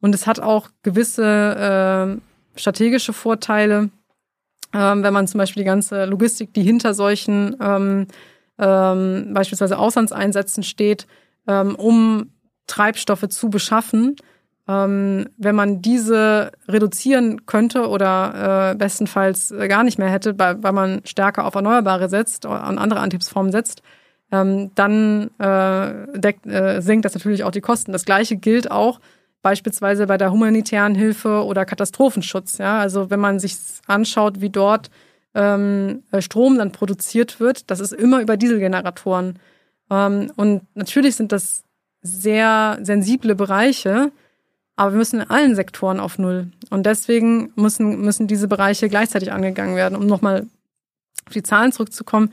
Und es hat auch gewisse äh, strategische Vorteile ähm, wenn man zum Beispiel die ganze Logistik, die hinter solchen ähm, ähm, beispielsweise Auslandseinsätzen steht, ähm, um Treibstoffe zu beschaffen, ähm, wenn man diese reduzieren könnte oder äh, bestenfalls gar nicht mehr hätte, weil, weil man stärker auf Erneuerbare setzt, oder an andere Antriebsformen setzt, ähm, dann äh, deckt, äh, senkt das natürlich auch die Kosten. Das gleiche gilt auch beispielsweise bei der humanitären Hilfe oder Katastrophenschutz. Ja? Also wenn man sich anschaut, wie dort ähm, Strom dann produziert wird, das ist immer über Dieselgeneratoren. Ähm, und natürlich sind das sehr sensible Bereiche, aber wir müssen in allen Sektoren auf Null. Und deswegen müssen, müssen diese Bereiche gleichzeitig angegangen werden. Um nochmal auf die Zahlen zurückzukommen,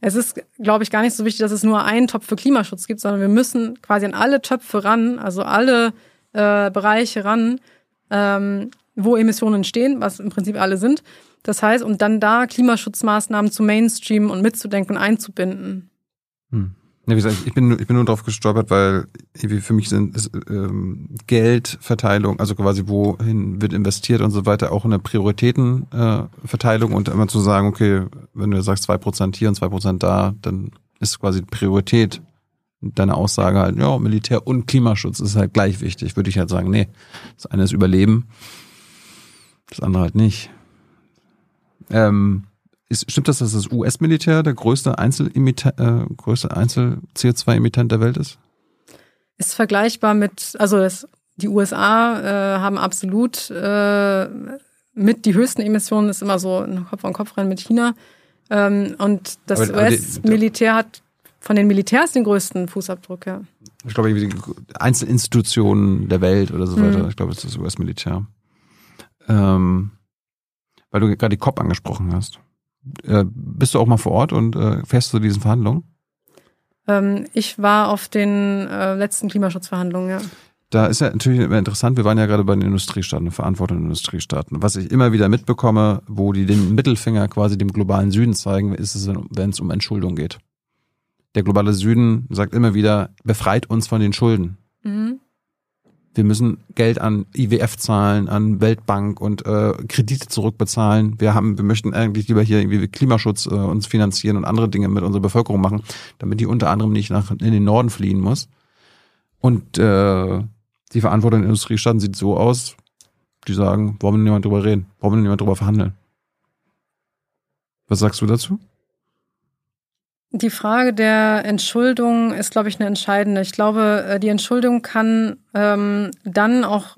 es ist, glaube ich, gar nicht so wichtig, dass es nur einen Topf für Klimaschutz gibt, sondern wir müssen quasi an alle Töpfe ran, also alle äh, Bereiche ran, ähm, wo Emissionen entstehen, was im Prinzip alle sind. Das heißt, um dann da Klimaschutzmaßnahmen zu Mainstream und mitzudenken und einzubinden. Hm. Ja, wie gesagt, ich bin, ich bin nur drauf gestolpert, weil für mich sind ist, ähm, Geldverteilung, also quasi wohin wird investiert und so weiter, auch eine Prioritätenverteilung äh, und immer zu sagen, okay, wenn du sagst zwei Prozent hier und zwei Prozent da, dann ist quasi Priorität deine Aussage halt, ja, Militär und Klimaschutz ist halt gleich wichtig, würde ich halt sagen, nee, das eine ist Überleben, das andere halt nicht. Ähm, ist, stimmt das, dass das US-Militär der größte Einzel-CO2-Emittent äh, größte der Welt ist? Ist vergleichbar mit, also das, die USA äh, haben absolut äh, mit die höchsten Emissionen, ist immer so ein Kopf an Kopf rein mit China. Ähm, und das US-Militär hat von den Militärs den größten Fußabdruck, ja. Ich glaube, die Einzelinstitutionen der Welt oder so weiter. Mhm. Ich glaube, es ist das US-Militär. Ähm, weil du gerade die COP angesprochen hast. Äh, bist du auch mal vor Ort und äh, fährst zu diesen Verhandlungen? Ähm, ich war auf den äh, letzten Klimaschutzverhandlungen, ja. da ist ja natürlich immer interessant, wir waren ja gerade bei den Industriestaaten, verantworteten Industriestaaten. Was ich immer wieder mitbekomme, wo die den Mittelfinger quasi dem globalen Süden zeigen, ist es, wenn es um Entschuldung geht. Der globale Süden sagt immer wieder, befreit uns von den Schulden. Mhm. Wir müssen Geld an IWF zahlen, an Weltbank und äh, Kredite zurückbezahlen. Wir haben, wir möchten eigentlich lieber hier irgendwie Klimaschutz äh, uns finanzieren und andere Dinge mit unserer Bevölkerung machen, damit die unter anderem nicht nach in den Norden fliehen muss. Und äh, die Verantwortung der Industriestaaten sieht so aus, die sagen, wollen wir niemand drüber reden? Wollen wir niemand drüber verhandeln? Was sagst du dazu? Die Frage der Entschuldung ist, glaube ich, eine entscheidende. Ich glaube, äh, die Entschuldung kann ähm, dann auch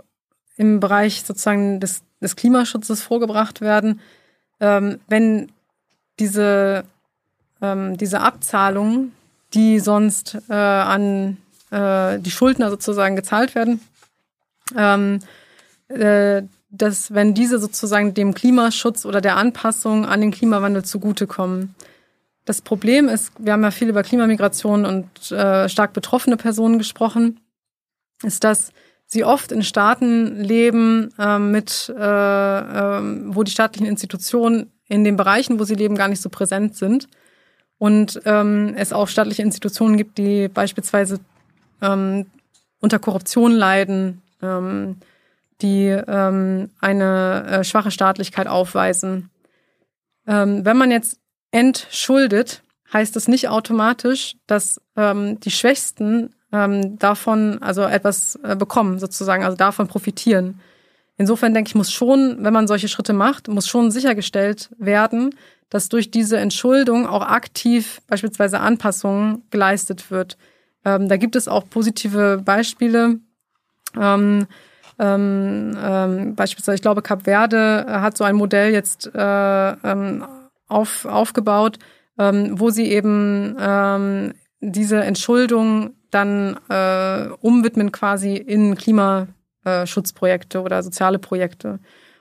im Bereich sozusagen des, des Klimaschutzes vorgebracht werden, ähm, wenn diese, ähm, diese Abzahlungen, die sonst äh, an äh, die Schuldner sozusagen gezahlt werden, ähm, äh, dass wenn diese sozusagen dem Klimaschutz oder der Anpassung an den Klimawandel zugutekommen. Das Problem ist, wir haben ja viel über Klimamigration und äh, stark betroffene Personen gesprochen, ist, dass sie oft in Staaten leben, äh, mit, äh, äh, wo die staatlichen Institutionen in den Bereichen, wo sie leben, gar nicht so präsent sind. Und ähm, es auch staatliche Institutionen gibt, die beispielsweise ähm, unter Korruption leiden, ähm, die ähm, eine äh, schwache Staatlichkeit aufweisen. Ähm, wenn man jetzt entschuldet, heißt es nicht automatisch, dass ähm, die Schwächsten ähm, davon also etwas äh, bekommen, sozusagen, also davon profitieren. Insofern denke ich, muss schon, wenn man solche Schritte macht, muss schon sichergestellt werden, dass durch diese Entschuldung auch aktiv beispielsweise Anpassungen geleistet wird. Ähm, da gibt es auch positive Beispiele. Ähm, ähm, ähm, beispielsweise, ich glaube, Cap Verde hat so ein Modell jetzt äh, ähm, auf, aufgebaut, ähm, wo sie eben ähm, diese Entschuldung dann äh, umwidmen quasi in Klimaschutzprojekte oder soziale Projekte.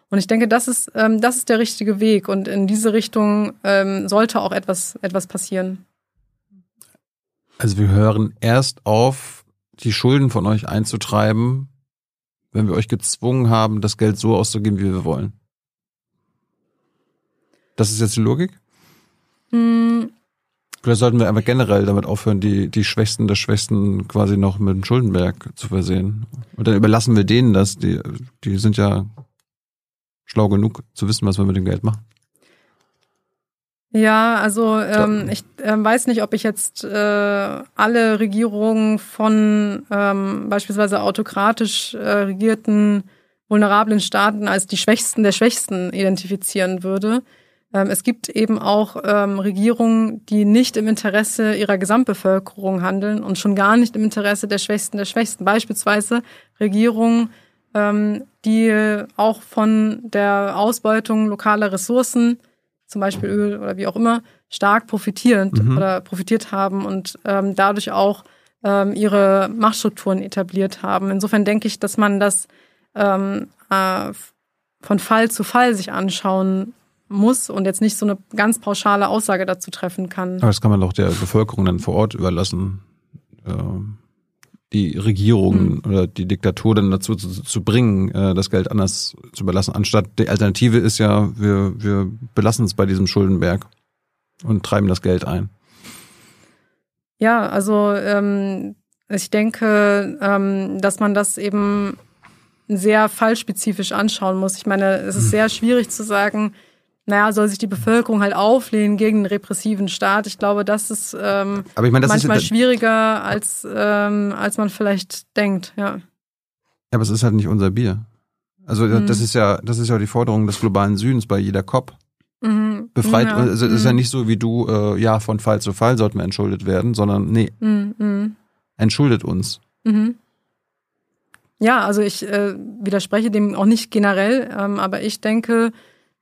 Und ich denke, das ist, ähm, das ist der richtige Weg und in diese Richtung ähm, sollte auch etwas, etwas passieren. Also wir hören erst auf, die Schulden von euch einzutreiben, wenn wir euch gezwungen haben, das Geld so auszugeben, wie wir wollen. Das ist jetzt die Logik? Mm. Vielleicht sollten wir einfach generell damit aufhören, die, die Schwächsten der Schwächsten quasi noch mit dem Schuldenberg zu versehen. Und dann überlassen wir denen das. Die, die sind ja schlau genug zu wissen, was wir mit dem Geld machen. Ja, also ähm, ich äh, weiß nicht, ob ich jetzt äh, alle Regierungen von ähm, beispielsweise autokratisch äh, regierten vulnerablen Staaten als die Schwächsten der Schwächsten identifizieren würde. Ähm, es gibt eben auch ähm, Regierungen, die nicht im Interesse ihrer Gesamtbevölkerung handeln und schon gar nicht im Interesse der Schwächsten der Schwächsten. Beispielsweise Regierungen, ähm, die auch von der Ausbeutung lokaler Ressourcen zum Beispiel Öl oder wie auch immer, stark profitierend mhm. oder profitiert haben und ähm, dadurch auch ähm, ihre Machtstrukturen etabliert haben. Insofern denke ich, dass man das ähm, äh, von Fall zu Fall sich anschauen muss und jetzt nicht so eine ganz pauschale Aussage dazu treffen kann. Aber das kann man doch der Bevölkerung dann vor Ort überlassen. Ähm die Regierung mhm. oder die Diktatur dann dazu zu, zu bringen, äh, das Geld anders zu belassen. Anstatt die Alternative ist ja, wir, wir belassen es bei diesem Schuldenberg und treiben das Geld ein. Ja, also ähm, ich denke, ähm, dass man das eben sehr fallspezifisch anschauen muss. Ich meine, es ist hm. sehr schwierig zu sagen, naja, soll sich die Bevölkerung halt auflehnen gegen einen repressiven Staat. Ich glaube, das ist ähm, ich meine, das manchmal ist, schwieriger, als, ähm, als man vielleicht denkt, ja. Ja, aber es ist halt nicht unser Bier. Also mhm. das ist ja, das ist ja die Forderung des globalen Südens bei jeder COP. Mhm. Befreit, ja. also es ist ja mhm. nicht so wie du, äh, ja, von Fall zu Fall sollten wir entschuldet werden, sondern nee, mhm. mhm. entschuldet uns. Mhm. Ja, also ich äh, widerspreche dem auch nicht generell, ähm, aber ich denke,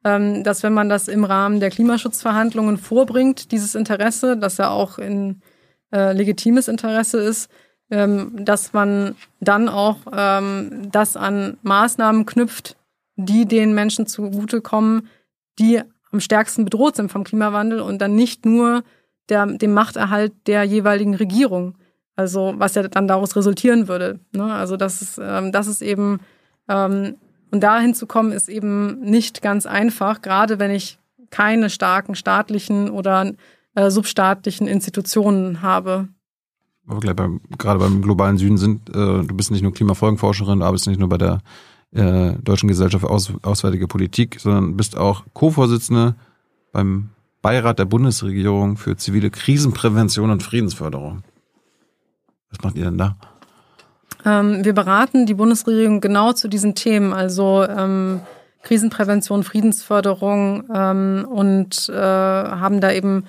dass wenn man das im Rahmen der Klimaschutzverhandlungen vorbringt, dieses Interesse, das ja auch in äh, legitimes Interesse ist, ähm, dass man dann auch ähm, das an Maßnahmen knüpft, die den Menschen zugutekommen, die am stärksten bedroht sind vom Klimawandel und dann nicht nur der, dem Machterhalt der jeweiligen Regierung. Also was ja dann daraus resultieren würde. Ne? Also das ist, ähm, das ist eben, ähm, und dahin zu kommen, ist eben nicht ganz einfach, gerade wenn ich keine starken staatlichen oder äh, substaatlichen Institutionen habe. Aber beim, gerade beim globalen Süden sind, äh, du bist nicht nur Klimafolgenforscherin, du arbeitest nicht nur bei der äh, Deutschen Gesellschaft für Aus, Auswärtige Politik, sondern bist auch Co-Vorsitzende beim Beirat der Bundesregierung für zivile Krisenprävention und Friedensförderung. Was macht ihr denn da? Ähm, wir beraten die Bundesregierung genau zu diesen Themen, also ähm, Krisenprävention, Friedensförderung ähm, und äh, haben da eben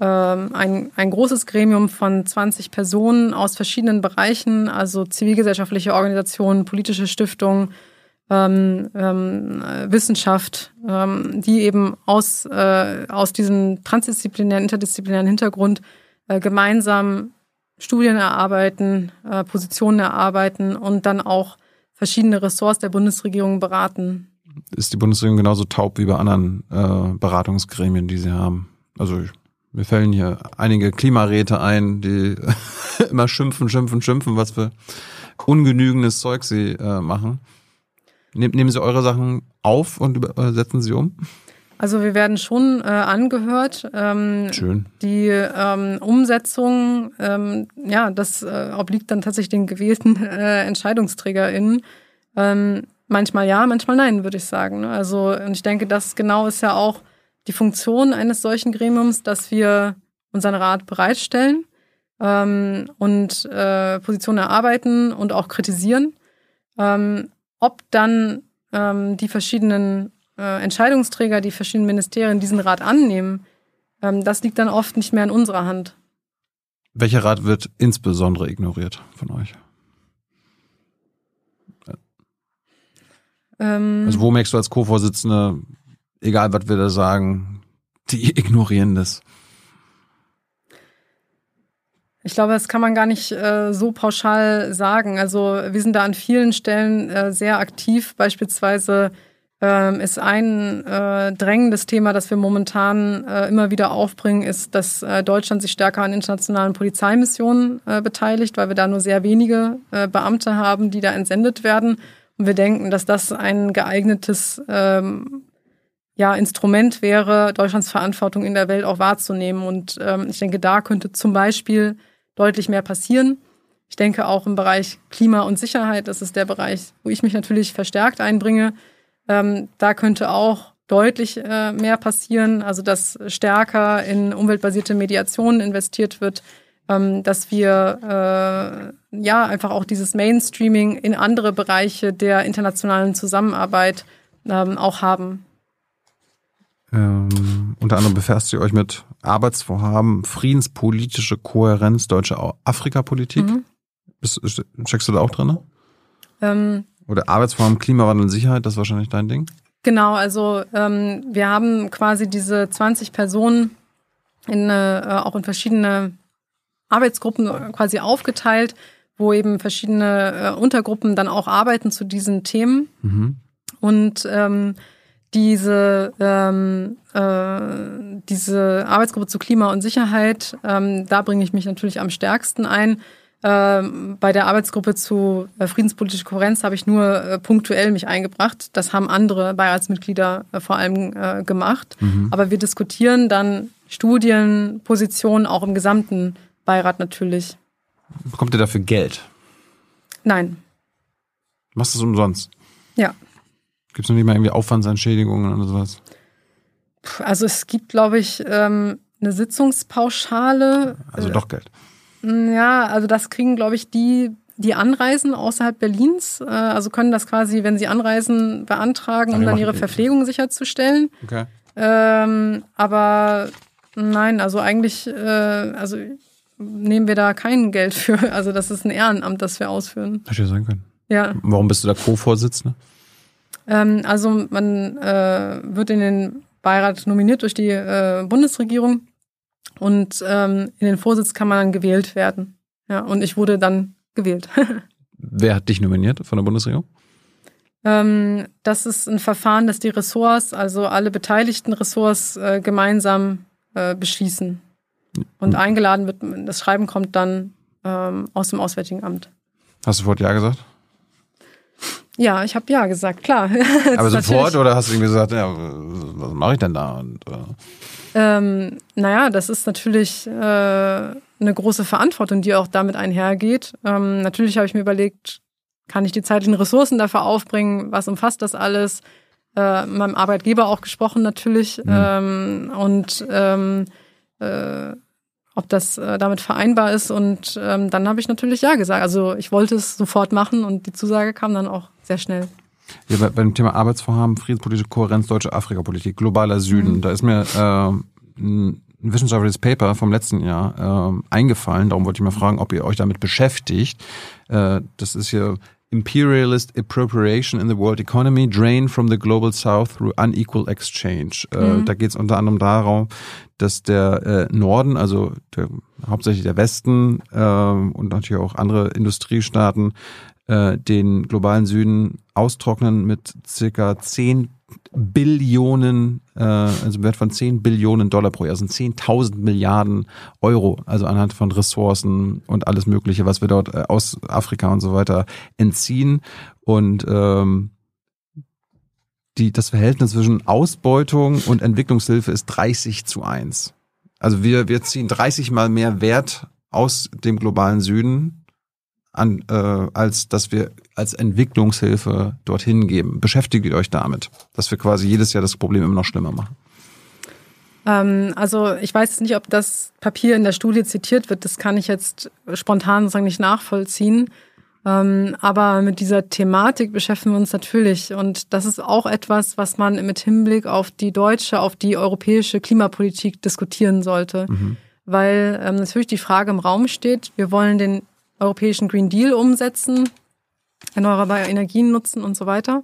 ähm, ein, ein großes Gremium von 20 Personen aus verschiedenen Bereichen, also zivilgesellschaftliche Organisationen, politische Stiftungen, ähm, ähm, Wissenschaft, ähm, die eben aus, äh, aus diesem transdisziplinären, interdisziplinären Hintergrund äh, gemeinsam Studien erarbeiten, äh, Positionen erarbeiten und dann auch verschiedene Ressorts der Bundesregierung beraten. Ist die Bundesregierung genauso taub wie bei anderen äh, Beratungsgremien, die sie haben? Also ich mir fällen hier einige Klimaräte ein, die immer schimpfen, schimpfen, schimpfen, was für ungenügendes Zeug sie äh, machen. Nehm, nehmen Sie eure Sachen auf und über, setzen sie um? Also wir werden schon äh, angehört. Ähm, Schön. Die ähm, Umsetzung, ähm, ja, das äh, obliegt dann tatsächlich den gewählten äh, EntscheidungsträgerInnen. Ähm, manchmal ja, manchmal nein, würde ich sagen. Ne? Also und ich denke, das genau ist ja auch die Funktion eines solchen Gremiums, dass wir unseren Rat bereitstellen ähm, und äh, Positionen erarbeiten und auch kritisieren. Ähm, ob dann ähm, die verschiedenen äh, Entscheidungsträger, die verschiedenen Ministerien diesen Rat annehmen, ähm, das liegt dann oft nicht mehr in unserer Hand. Welcher Rat wird insbesondere ignoriert von euch? Ähm, Also wo merkst du als Co-Vorsitzende, egal was wir da sagen, die ignorieren das? Ich glaube, das kann man gar nicht äh, so pauschal sagen. Also wir sind da an vielen Stellen äh, sehr aktiv. Beispielsweise ähm, ist ein äh, drängendes Thema, das wir momentan äh, immer wieder aufbringen, ist, dass äh, Deutschland sich stärker an internationalen Polizeimissionen äh, beteiligt, weil wir da nur sehr wenige äh, Beamte haben, die da entsendet werden. Und wir denken, dass das ein geeignetes ähm, ja, Instrument wäre, Deutschlands Verantwortung in der Welt auch wahrzunehmen. Und ähm, ich denke, da könnte zum Beispiel deutlich mehr passieren. Ich denke auch im Bereich Klima und Sicherheit, das ist der Bereich, wo ich mich natürlich verstärkt einbringe. Ähm, da könnte auch deutlich äh, mehr passieren, also dass stärker in umweltbasierte Mediationen investiert wird, ähm, dass wir äh, ja einfach auch dieses Mainstreaming in andere Bereiche der internationalen Zusammenarbeit ähm, auch haben. Ähm, unter anderem befasst ihr euch mit Arbeitsvorhaben, friedenspolitische Kohärenz, deutsche Afrikapolitik. Mhm. Bist, steckst du da auch drin? Ähm, Oder Arbeitsvorhaben, Klimawandel und Sicherheit, das ist wahrscheinlich dein Ding? Genau, also ähm, wir haben quasi diese 20 Personen in, äh, auch in verschiedene Arbeitsgruppen quasi aufgeteilt, wo eben verschiedene äh, Untergruppen dann auch arbeiten zu diesen Themen. Mhm. Und ähm, diese, ähm, äh, diese Arbeitsgruppe zu Klima und Sicherheit, ähm, da bringe ich mich natürlich am stärksten ein. Ähm, bei der Arbeitsgruppe zu äh, friedenspolitischer Kohärenz habe ich nur äh, punktuell mich eingebracht. Das haben andere Beiratsmitglieder äh, vor allem gemacht. Mhm. Aber wir diskutieren dann Studien, Positionen auch im gesamten Beirat natürlich. Bekommt ihr dafür Geld? Nein. Machst du es umsonst? Ja. Gibt es noch nicht mal irgendwie Aufwandsentschädigungen oder sowas? Also es gibt, glaube ich, ähm, eine Sitzungspauschale. Also doch Geld. Ja, also das kriegen, glaube ich, die, die anreisen außerhalb Berlins. Äh, also können das quasi, wenn sie anreisen, beantragen, um dann ihre Verpflegung sicherzustellen. Okay. Ähm, aber nein, also eigentlich, äh, also nehmen wir da kein Geld für. Also das ist ein Ehrenamt, das wir ausführen. Hätte ja sein können. Ja. Warum bist du da Co-Vorsitzende? Ähm, also man äh, wird in den Beirat nominiert durch die äh, Bundesregierung und ähm, in den Vorsitz kann man dann gewählt werden. Ja, und ich wurde dann gewählt. Wer hat dich nominiert von der Bundesregierung? ähm, das ist ein Verfahren, das die Ressorts, also alle beteiligten Ressorts, äh, gemeinsam äh, beschließen. Und eingeladen wird, das Schreiben kommt dann ähm, aus dem Auswärtigen Amt. Hast du sofort Ja gesagt? Ja, ich habe ja gesagt, klar. Aber sofort oder hast du irgendwie gesagt, ja, was mache ich denn da? Und, äh ähm, naja, das ist natürlich äh, eine große Verantwortung, die auch damit einhergeht. Ähm, natürlich habe ich mir überlegt, kann ich die zeitlichen Ressourcen dafür aufbringen? Was umfasst das alles? Äh, meinem Arbeitgeber auch gesprochen natürlich. Mhm. Ähm, und ähm, äh, ob das äh, damit vereinbar ist. Und ähm, dann habe ich natürlich ja gesagt. Also ich wollte es sofort machen und die Zusage kam dann auch sehr schnell. Ja, bei, beim Thema Arbeitsvorhaben, friedenspolitische Kohärenz, deutsche Afrikapolitik, globaler Süden, mhm. da ist mir äh, ein wissenschaftliches Paper vom letzten Jahr äh, eingefallen. Darum wollte ich mal fragen, ob ihr euch damit beschäftigt. Äh, das ist hier Imperialist Appropriation in the World Economy, Drain from the Global South through Unequal Exchange. Äh, mhm. Äh, da geht es unter anderem darum, dass der äh, Norden, also der, hauptsächlich der Westen äh, und natürlich auch andere Industriestaaten, äh, den globalen Süden austrocknen mit circa 10 Billionen, äh, also Wert von 10 Billionen Dollar pro Jahr, also 10.000 Milliarden Euro, also anhand von Ressourcen und alles Mögliche, was wir dort äh, aus Afrika und so weiter entziehen. Und ähm, die, das Verhältnis zwischen Ausbeutung und Entwicklungshilfe ist 30 zu 1. Also wir, wir ziehen 30 mal mehr Wert aus dem globalen Süden an, äh, als dass wir als Entwicklungshilfe dorthin geben. Beschäftigt ihr euch damit, dass wir quasi jedes Jahr das Problem immer noch schlimmer machen? Ähm, also ich weiß nicht, ob das Papier in der Studie zitiert wird. Das kann ich jetzt spontan sozusagen nicht nachvollziehen. Ähm, aber mit dieser Thematik beschäftigen wir uns natürlich. Und das ist auch etwas, was man mit Hinblick auf die deutsche, auf die europäische Klimapolitik diskutieren sollte. Mhm. Weil ähm, natürlich die Frage im Raum steht, wir wollen den europäischen Green Deal umsetzen, erneuerbare Energien nutzen und so weiter.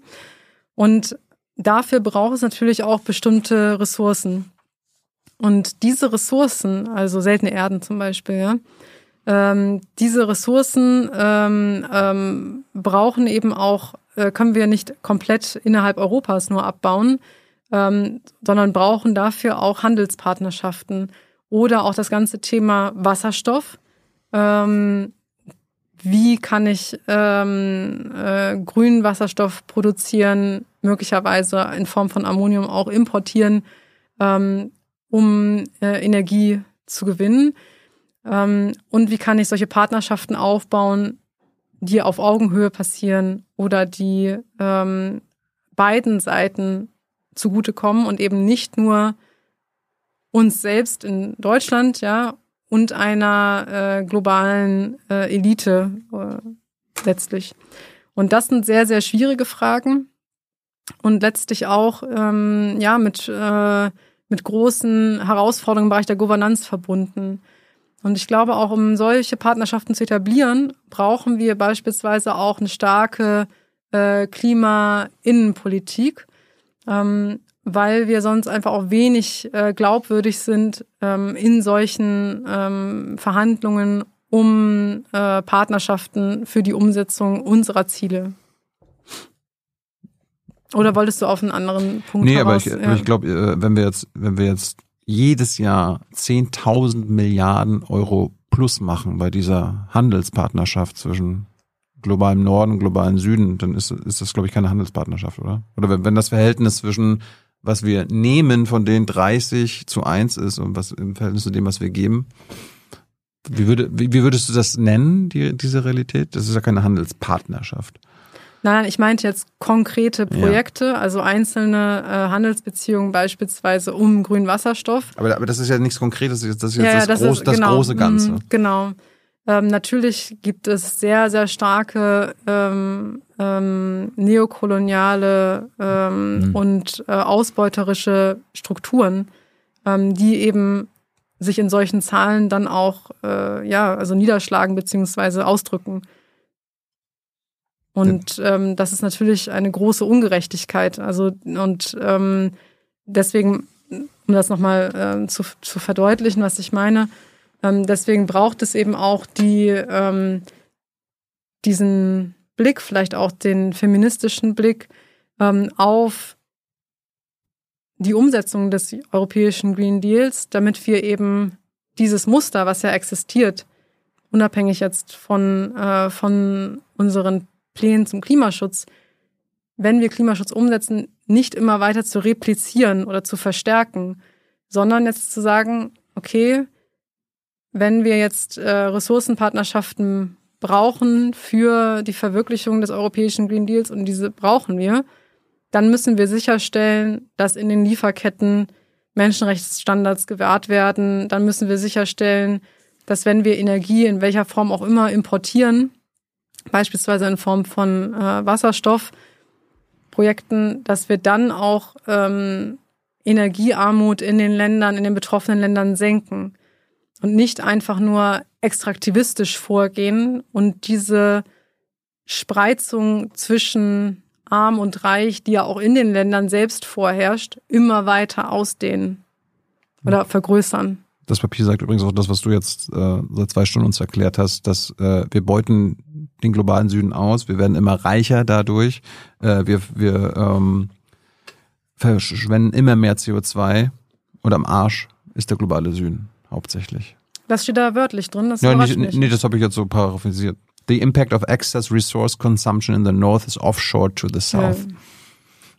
Und dafür braucht es natürlich auch bestimmte Ressourcen. Und diese Ressourcen, also seltene Erden zum Beispiel, ja, ähm, diese Ressourcen ähm, ähm, brauchen eben auch, äh, können wir nicht komplett innerhalb Europas nur abbauen, ähm, sondern brauchen dafür auch Handelspartnerschaften oder auch das ganze Thema Wasserstoff. Ähm, wie kann ich ähm, äh, grünen Wasserstoff produzieren, möglicherweise in Form von Ammonium auch importieren, ähm, um äh, Energie zu gewinnen. Ähm, und wie kann ich solche Partnerschaften aufbauen, die auf Augenhöhe passieren oder die ähm, beiden Seiten zugutekommen und eben nicht nur uns selbst in Deutschland, ja, und einer äh, globalen äh, Elite äh, letztlich. Und das sind sehr, sehr schwierige Fragen und letztlich auch ähm, ja mit äh, mit großen Herausforderungen im Bereich der Governanz verbunden. Und ich glaube, auch um solche Partnerschaften zu etablieren, brauchen wir beispielsweise auch eine starke äh, Klima-Innenpolitik. Ähm, weil wir sonst einfach auch wenig äh, glaubwürdig sind ähm, in solchen ähm, Verhandlungen um äh, Partnerschaften für die Umsetzung unserer Ziele. Oder wolltest du auf einen anderen Punkt Nee, heraus? aber ich, ja. ich glaube, äh, wenn wir jetzt, wenn wir jetzt jedes Jahr 10.000 Milliarden Euro plus machen bei dieser Handelspartnerschaft zwischen globalem Norden und globalem Süden, dann ist, ist das, glaube ich, keine Handelspartnerschaft, oder? Oder wenn, wenn das Verhältnis zwischen was wir nehmen von den 30 zu 1 ist und was im Verhältnis zu dem, was wir geben. Wie, würde, wie, wie würdest du das nennen, die, diese Realität? Das ist ja keine Handelspartnerschaft. Nein, ich meinte jetzt konkrete Projekte, ja. also einzelne äh, Handelsbeziehungen beispielsweise um grünen Wasserstoff. Aber, aber das ist ja nichts Konkretes, das ist jetzt ja, das, das, groß, ist, das genau, große Ganze. Mh, genau. Ähm, natürlich gibt es sehr, sehr starke ähm, ähm, neokoloniale ähm, mhm. und äh, ausbeuterische Strukturen, ähm, die eben sich in solchen Zahlen dann auch äh, ja also niederschlagen beziehungsweise ausdrücken. Und ähm, das ist natürlich eine große Ungerechtigkeit. Also und ähm, deswegen, um das nochmal äh, zu, zu verdeutlichen, was ich meine, ähm, deswegen braucht es eben auch die, ähm, diesen Blick, vielleicht auch den feministischen Blick ähm, auf die Umsetzung des europäischen Green Deals, damit wir eben dieses Muster, was ja existiert, unabhängig jetzt von, äh, von unseren Plänen zum Klimaschutz, wenn wir Klimaschutz umsetzen, nicht immer weiter zu replizieren oder zu verstärken, sondern jetzt zu sagen, okay, wenn wir jetzt äh, Ressourcenpartnerschaften brauchen für die Verwirklichung des europäischen Green Deals und diese brauchen wir, dann müssen wir sicherstellen, dass in den Lieferketten Menschenrechtsstandards gewahrt werden. Dann müssen wir sicherstellen, dass wenn wir Energie in welcher Form auch immer importieren, beispielsweise in Form von äh, Wasserstoffprojekten, dass wir dann auch ähm, Energiearmut in den Ländern, in den betroffenen Ländern senken und nicht einfach nur extraktivistisch vorgehen und diese Spreizung zwischen arm und reich, die ja auch in den Ländern selbst vorherrscht, immer weiter ausdehnen oder vergrößern. Das Papier sagt übrigens auch das, was du jetzt äh, seit zwei Stunden uns erklärt hast, dass äh, wir beuten den globalen Süden aus, wir werden immer reicher dadurch, äh, wir, wir ähm, verschwenden immer mehr CO2 und am Arsch ist der globale Süden hauptsächlich. Das steht da wörtlich drin. Das ja, nee, mich. nee, das habe ich jetzt so paraphrasiert. The impact of excess resource consumption in the north is offshore to the south. Ja.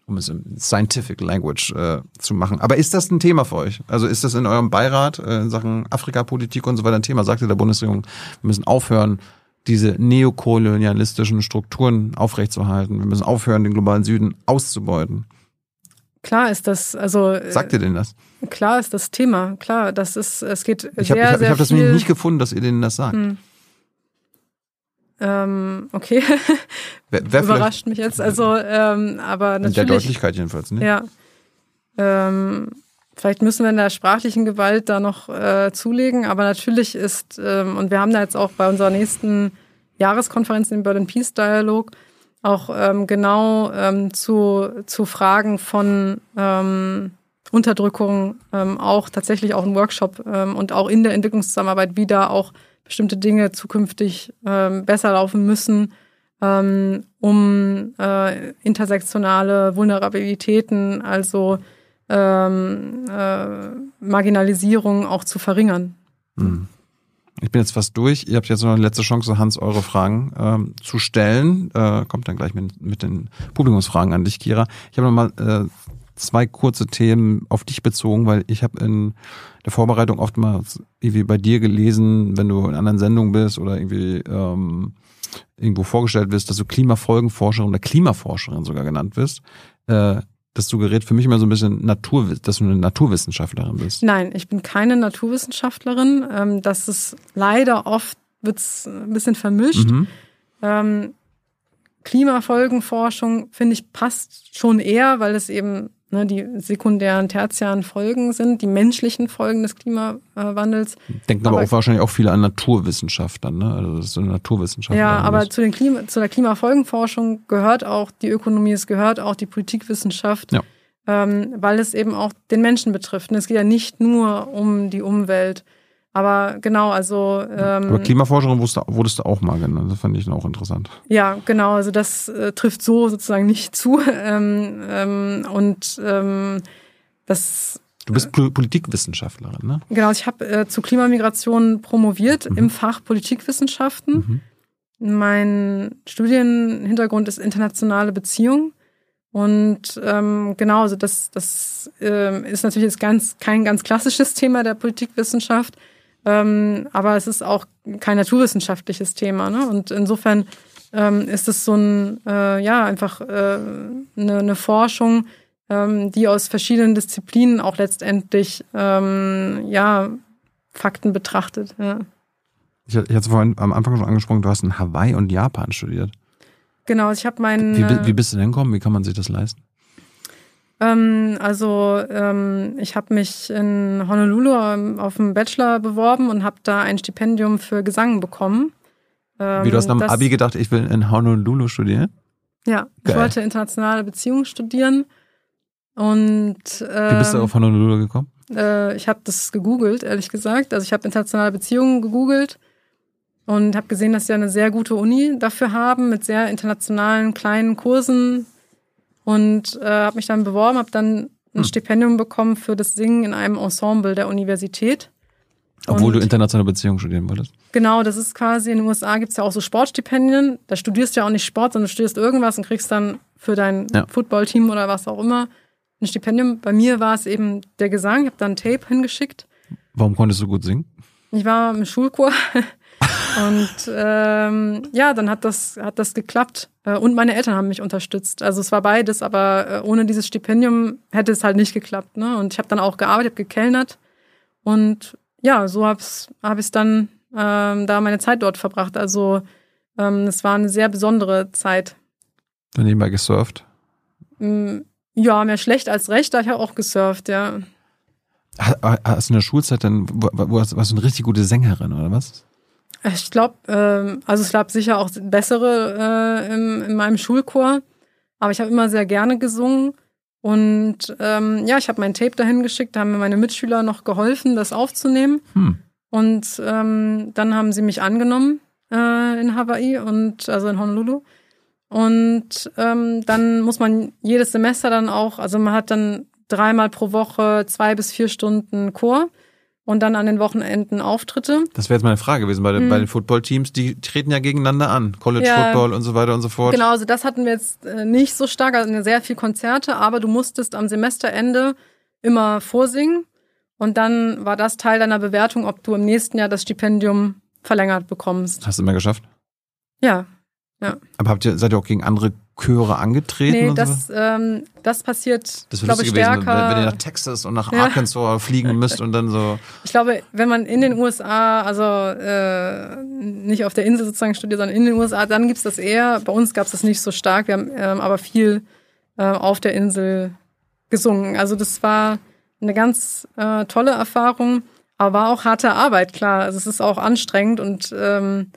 Um es in scientific language äh, zu machen. Aber ist das ein Thema für euch? Also ist das in eurem Beirat äh, in Sachen Afrikapolitik und so weiter ein Thema? Sagt ihr der Bundesregierung, wir müssen aufhören, diese neokolonialistischen Strukturen aufrechtzuerhalten. Wir müssen aufhören, den globalen Süden auszubeuten. Klar ist das, also äh, Sagt ihr denen das? klar ist das Thema. Klar, das ist, es geht Ich sehr, habe ich hab, sehr ich hab das viel. nicht gefunden, dass ihr denen das sagt. Hm. Ähm, okay, Wer, wer überrascht mich jetzt. Also, ähm, aber in der natürlich. Deutlichkeit jedenfalls, ne? Ja. Ähm, vielleicht müssen wir in der sprachlichen Gewalt da noch äh, zulegen, aber natürlich ist, ähm, und wir haben da jetzt auch bei unserer nächsten Jahreskonferenz, im Berlin Peace Dialog, auch ähm, genau ähm, zu, zu Fragen von ähm, Unterdrückung ähm, auch tatsächlich auch ein Workshop ähm, und auch in der Entwicklungszusammenarbeit, wie da auch bestimmte Dinge zukünftig ähm, besser laufen müssen, um äh, intersektionale Vulnerabilitäten, also äh, Marginalisierung auch zu verringern. Hm. Ich bin jetzt fast durch. Ihr habt jetzt noch eine letzte Chance, Hans, eure Fragen ähm, zu stellen. Äh, kommt dann gleich mit, mit den Publikumsfragen an dich, Kira. Ich habe noch mal äh, zwei kurze Themen auf dich bezogen, weil ich habe in der Vorbereitung oftmals irgendwie bei dir gelesen, wenn du in anderen Sendungen bist oder irgendwie ähm, irgendwo vorgestellt wirst, dass du Klimafolgenforscherin oder Klimaforscherin sogar genannt wirst. Äh, das suggeriert für mich immer so ein bisschen Natur, dass du eine Naturwissenschaftlerin bist. Nein, ich bin keine Naturwissenschaftlerin. Ähm, das ist leider oft wird's ein bisschen vermischt. Mhm. Ähm, Klimafolgenforschung, finde ich, passt schon eher, weil es eben ne, die sekundären, tertiären Folgen sind, die menschlichen Folgen des Klimawandels. Denken aber, Aber- auch wahrscheinlich auch viele an Naturwissenschaft dann, ne? Also dass du eine Naturwissenschaftlerin Ja, aber zu, den Klima, zu der Klimafolgenforschung gehört auch die Ökonomie, es gehört auch die Politikwissenschaft, Ja. ähm, weil es eben auch den Menschen betrifft. Und es geht ja nicht nur um die Umwelt. Aber genau, also ähm, Aber Klimaforscherin wurdest du, wurdest du auch mal genannt. Das fand ich dann auch interessant. Ja, genau. Also das äh, trifft so sozusagen nicht zu. Ähm, ähm, und ähm, das Du bist Pol- Politikwissenschaftlerin, ne? genau. Ich habe äh, zu Klimamigration promoviert im Fach Politikwissenschaften. Mein Studienhintergrund ist internationale Beziehungen. Und ähm, genau, also das, das ähm, ist natürlich jetzt ganz kein ganz klassisches Thema der Politikwissenschaft, ähm, aber es ist auch kein naturwissenschaftliches Thema. Ne? Und insofern ähm, ist es so ein, äh, ja, einfach äh, eine, eine Forschung, ähm, die aus verschiedenen Disziplinen auch letztendlich, ähm, ja, Fakten betrachtet. Ja. Ich, ich hatte vorhin am Anfang schon angesprochen, du hast in Hawaii und Japan studiert. Genau, ich habe meinen. Wie, bi- wie bist du denn gekommen? Wie kann man sich das leisten? Ähm, also ähm, ich habe mich in Honolulu ähm, auf dem Bachelor beworben und habe da ein Stipendium für Gesang bekommen. Ähm, Wie du hast am das- Abi gedacht, ich will in Honolulu studieren? Ja, ich Geil. wollte internationale Beziehungen studieren und Wie bist du ähm, auf Honolulu gekommen? äh, ich habe das gegoogelt, ehrlich gesagt. Also ich habe internationale Beziehungen gegoogelt und habe gesehen, dass sie eine sehr gute Uni dafür haben mit sehr internationalen kleinen Kursen und äh, habe mich dann beworben, habe dann ein Hm. Stipendium bekommen für das Singen in einem Ensemble der Universität. Obwohl Und- du internationale Beziehungen studieren wolltest. Genau, das ist quasi, in den USA gibt's ja auch so Sportstipendien. Da studierst du ja auch nicht Sport, sondern du studierst irgendwas und kriegst dann für dein Ja. Footballteam oder was auch immer ein Stipendium. Bei mir war es eben der Gesang. Ich habe dann ein Tape hingeschickt. Warum konntest du gut singen? Ich war im Schulchor und ähm, ja, dann hat das, hat das geklappt. Äh, Und meine Eltern haben mich unterstützt. Also es war beides, aber äh, ohne dieses Stipendium hätte es halt nicht geklappt. Ne? Und ich habe dann auch gearbeitet, habe gekellnert und ja, so habe ich hab ich's dann ähm, da meine Zeit dort verbracht. Also ähm, es war eine sehr besondere Zeit. Dann nebenbei gesurft. Mm, Ja, mehr schlecht als recht, da ich habe auch gesurft, ja. Ha- Hast du in der Schulzeit dann, warst du eine richtig gute Sängerin oder was? Ich glaube, ähm, also es gab sicher auch bessere äh, im, in meinem Schulchor, aber ich habe immer sehr gerne gesungen. Und ähm, ja, ich habe mein Tape dahin geschickt, da haben mir meine Mitschüler noch geholfen, das aufzunehmen. Hm. Und ähm, dann haben sie mich angenommen äh, in Hawaii und also in Honolulu. Und ähm, dann muss man jedes Semester dann auch, also man hat dann dreimal pro Woche zwei bis vier Stunden Chor und dann an den Wochenenden Auftritte. Das wäre jetzt meine Frage gewesen bei, den- Hm. bei den Footballteams. Die treten ja gegeneinander an. College Ja. Football und so weiter und so fort. Genau, also das hatten wir jetzt äh, nicht so stark, also sehr viel Konzerte, aber du musstest am Semesterende immer vorsingen und dann war das Teil deiner Bewertung, ob du im nächsten Jahr das Stipendium verlängert bekommst. Hast du immer geschafft? Ja, Aber habt ihr, seid ihr auch gegen andere Chöre angetreten? nee, das, so? ähm, das passiert, Das glaube ich, gewesen, stärker. wenn, wenn ihr nach Texas und nach Ja. Arkansas fliegen müsst und dann so. Ich glaube, wenn man in den USA, also äh, nicht auf der Insel sozusagen studiert, sondern in den USA, dann gibt's das eher. Bei uns gab's das nicht so stark. Wir haben ähm, aber viel äh, auf der Insel gesungen. Also das war eine ganz äh, tolle Erfahrung, aber war auch harte Arbeit, klar. Also es ist auch anstrengend und ähm,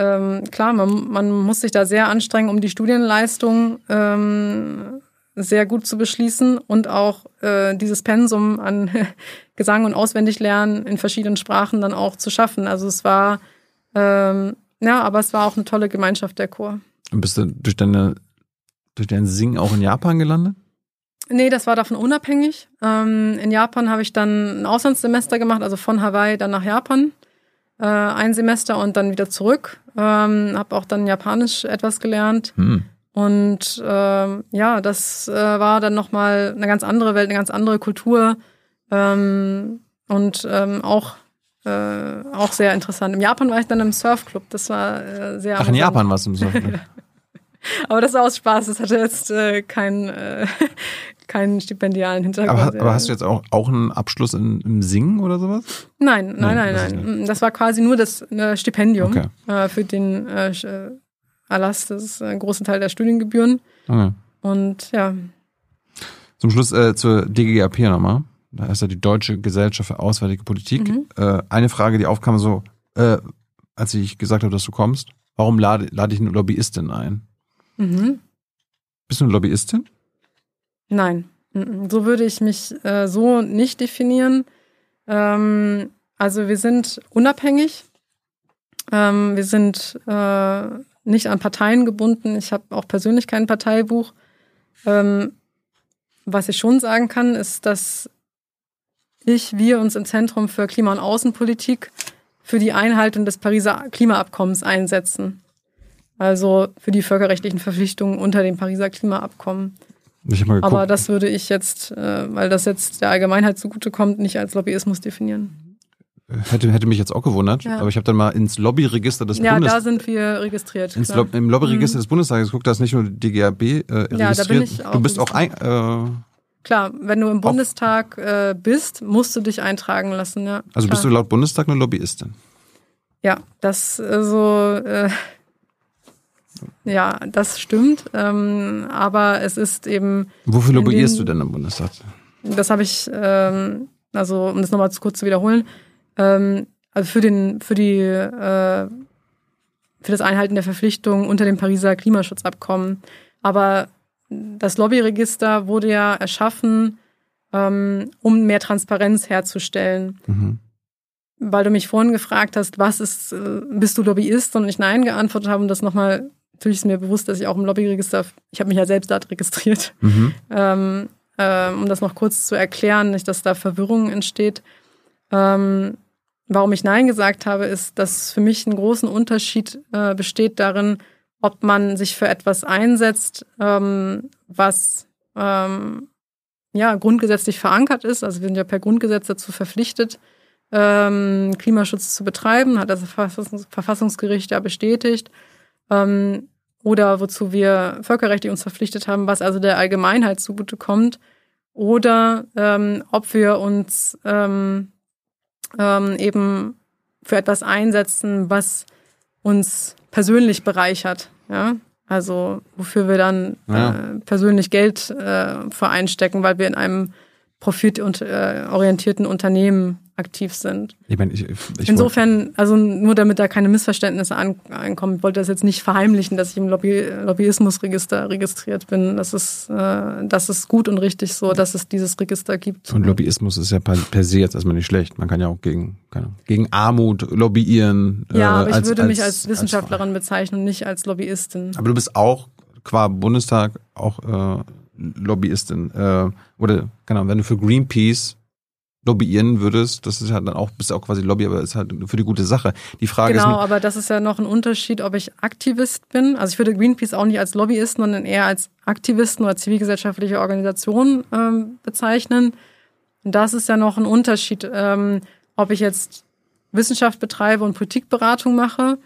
ähm, klar, man, man muss sich da sehr anstrengen, um die Studienleistung ähm, sehr gut zu beschließen und auch äh, dieses Pensum an Gesang und Auswendiglernen in verschiedenen Sprachen dann auch zu schaffen. Also es war, ähm, ja, aber es war auch eine tolle Gemeinschaft der Chor. Und bist du durch deine, durch dein Singen auch in Japan gelandet? Nee, das war davon unabhängig. Ähm, in Japan habe ich dann ein Auslandssemester gemacht, also von Hawaii dann nach Japan. Äh, ein Semester und dann wieder zurück. Ähm, habe auch dann Japanisch etwas gelernt. Hm. Und ähm, ja, das äh, war dann nochmal eine ganz andere Welt, eine ganz andere Kultur. Ähm, und ähm, auch, äh, auch sehr interessant. Im Japan war ich dann im Surfclub. Das war äh, sehr Ach, in. Japan warst du im Surfen. Aber das war aus Spaß. Das hatte jetzt äh, keinen äh, keinen stipendialen Hintergrund. aber, aber hast du jetzt auch, auch einen Abschluss in, im Singen oder sowas? Nein, nein, Nee, nein, das nein. Das war quasi nur das äh, Stipendium Okay. äh, für den äh, äh, Erlass. Ist ein großer Teil der Studiengebühren. Okay. Und ja, Zum Schluss äh, zur DGAP nochmal. Da ist ja die Deutsche Gesellschaft für Auswärtige Politik. Mhm. Äh, eine Frage, die aufkam so, äh, als ich gesagt habe, dass du kommst. Warum lade, lade ich eine Lobbyistin ein? mhm. Bist du eine Lobbyistin? Nein. So würde ich mich äh, so nicht definieren. Ähm, also wir sind unabhängig. Ähm, wir sind äh, nicht an Parteien gebunden. Ich habe auch persönlich kein Parteibuch. Ähm, was ich schon sagen kann, ist, dass ich, wir uns im Zentrum für Klima- und Außenpolitik für die Einhaltung des Pariser Klimaabkommens einsetzen. Also für die völkerrechtlichen Verpflichtungen unter dem Pariser Klimaabkommen. Aber das würde ich jetzt, äh, weil das jetzt der Allgemeinheit zugutekommt, nicht als Lobbyismus definieren. hätte, hätte mich jetzt auch gewundert. Ja. Aber ich habe dann mal ins Lobbyregister des Ja, Bundes da sind wir registriert. ins. Lob im Lobbyregister des Bundestages geguckt, da ist nicht nur die DGAB äh, registriert. Ja, da bin ich auch du bist auch ein, äh, Klar, wenn du im Bundestag äh, bist, musst du dich eintragen lassen. Ja, also klar. bist du laut Bundestag eine Lobbyistin. Ja, das so. Äh, ja, das stimmt. Ähm, aber es ist eben, Wofür lobbyierst den- du denn im Bundestag? das habe ich, ähm, also um das nochmal zu kurz zu wiederholen, ähm, also für den, für die, äh, für das Einhalten der Verpflichtungen unter dem Pariser Klimaschutzabkommen. Aber das Lobbyregister wurde ja erschaffen, ähm, um mehr Transparenz herzustellen. Mhm. weil du mich vorhin gefragt hast, was ist, äh, bist du Lobbyist? Und ich Nein geantwortet habe und das nochmal, natürlich ist mir bewusst, dass ich auch im Lobbyregister, ich habe mich ja selbst dort registriert, Mhm. ähm, ähm, um das noch kurz zu erklären, nicht, dass da Verwirrung entsteht. Ähm, warum ich Nein gesagt habe, ist, dass für mich einen großen Unterschied äh, besteht darin, ob man sich für etwas einsetzt, ähm, was ähm, ja grundgesetzlich verankert ist. Also wir sind ja per Grundgesetz dazu verpflichtet, ähm, Klimaschutz zu betreiben, hat das Verfassungsgericht ja bestätigt. Ähm, oder wozu wir völkerrechtlich uns verpflichtet haben, was also der Allgemeinheit zugutekommt. Oder ähm, ob wir uns ähm, ähm, eben für etwas einsetzen, was uns persönlich bereichert. Ja? Also wofür wir dann ja. äh, persönlich Geld äh, für einstecken, weil wir in einem profitorientierten Unternehmen aktiv sind. Ich meine, ich, ich Insofern, also nur damit da keine Missverständnisse ankommen, ich wollte das jetzt nicht verheimlichen, dass ich im Lobby, Lobbyismusregister registriert bin. Das ist, äh, das ist gut und richtig so, dass es dieses Register gibt. Und Lobbyismus ist ja per, per se jetzt erstmal nicht schlecht. Man kann ja auch gegen, keine, gegen Armut lobbyieren. Ja, äh, aber ich als, würde mich als Wissenschaftlerin als bezeichnen und nicht als Lobbyistin. Aber du bist auch qua Bundestag auch äh, Lobbyistin. Äh, oder genau, wenn du für Greenpeace lobbyieren würdest, das ist halt dann auch, bist auch quasi Lobby, aber ist halt für die gute Sache. Die Frage genau, ist. Genau, aber das ist ja noch ein Unterschied, ob ich Aktivist bin. Also ich würde Greenpeace auch nicht als Lobbyisten, sondern eher als Aktivisten oder zivilgesellschaftliche Organisation ähm, bezeichnen. Und das ist ja noch ein Unterschied, ähm, ob ich jetzt Wissenschaft betreibe und Politikberatung mache,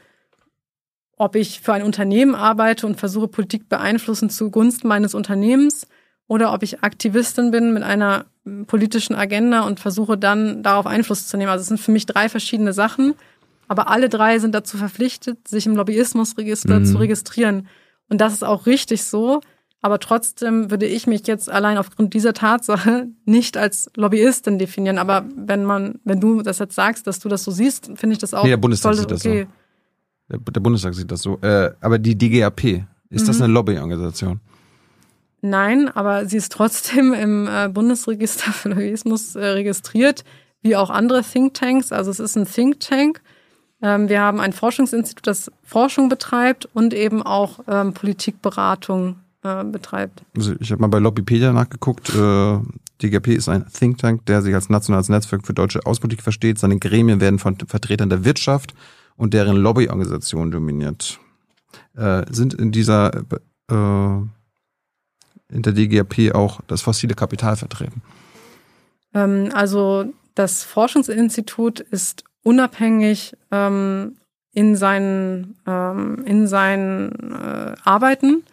ob ich für ein Unternehmen arbeite und versuche, Politik beeinflussen zugunsten meines Unternehmens oder ob ich Aktivistin bin mit einer politischen Agenda und versuche dann darauf Einfluss zu nehmen. Also es sind für mich drei verschiedene Sachen, aber alle drei sind dazu verpflichtet, sich im Lobbyismusregister mhm. zu registrieren. Und das ist auch richtig so. Aber trotzdem würde ich mich jetzt allein aufgrund dieser Tatsache nicht als Lobbyistin definieren. Aber wenn man, wenn du das jetzt sagst, dass du das so siehst, finde ich das auch. Nee, der Bundestag voll, sieht das okay. so. Der, der, Bundestag sieht das so. Äh, aber die DGAP, ist mhm. das eine Lobbyorganisation? Nein, aber sie ist trotzdem im äh, Bundesregister für Lobbyismus äh, registriert, wie auch andere Thinktanks. Also es ist ein Think Tank. Ähm, wir haben ein Forschungsinstitut, das Forschung betreibt und eben auch ähm, Politikberatung äh, betreibt. Also ich habe mal bei Lobbypedia nachgeguckt. Äh, DGP ist ein Think Tank, der sich als nationales Netzwerk für deutsche Außenpolitik versteht. Seine Gremien werden von Vertretern der Wirtschaft und deren Lobbyorganisationen dominiert. Äh, sind in dieser äh, in der DGAP auch das fossile Kapital vertreten? Ähm, also das Forschungsinstitut ist unabhängig ähm, in seinen, ähm, in seinen äh, Arbeiten.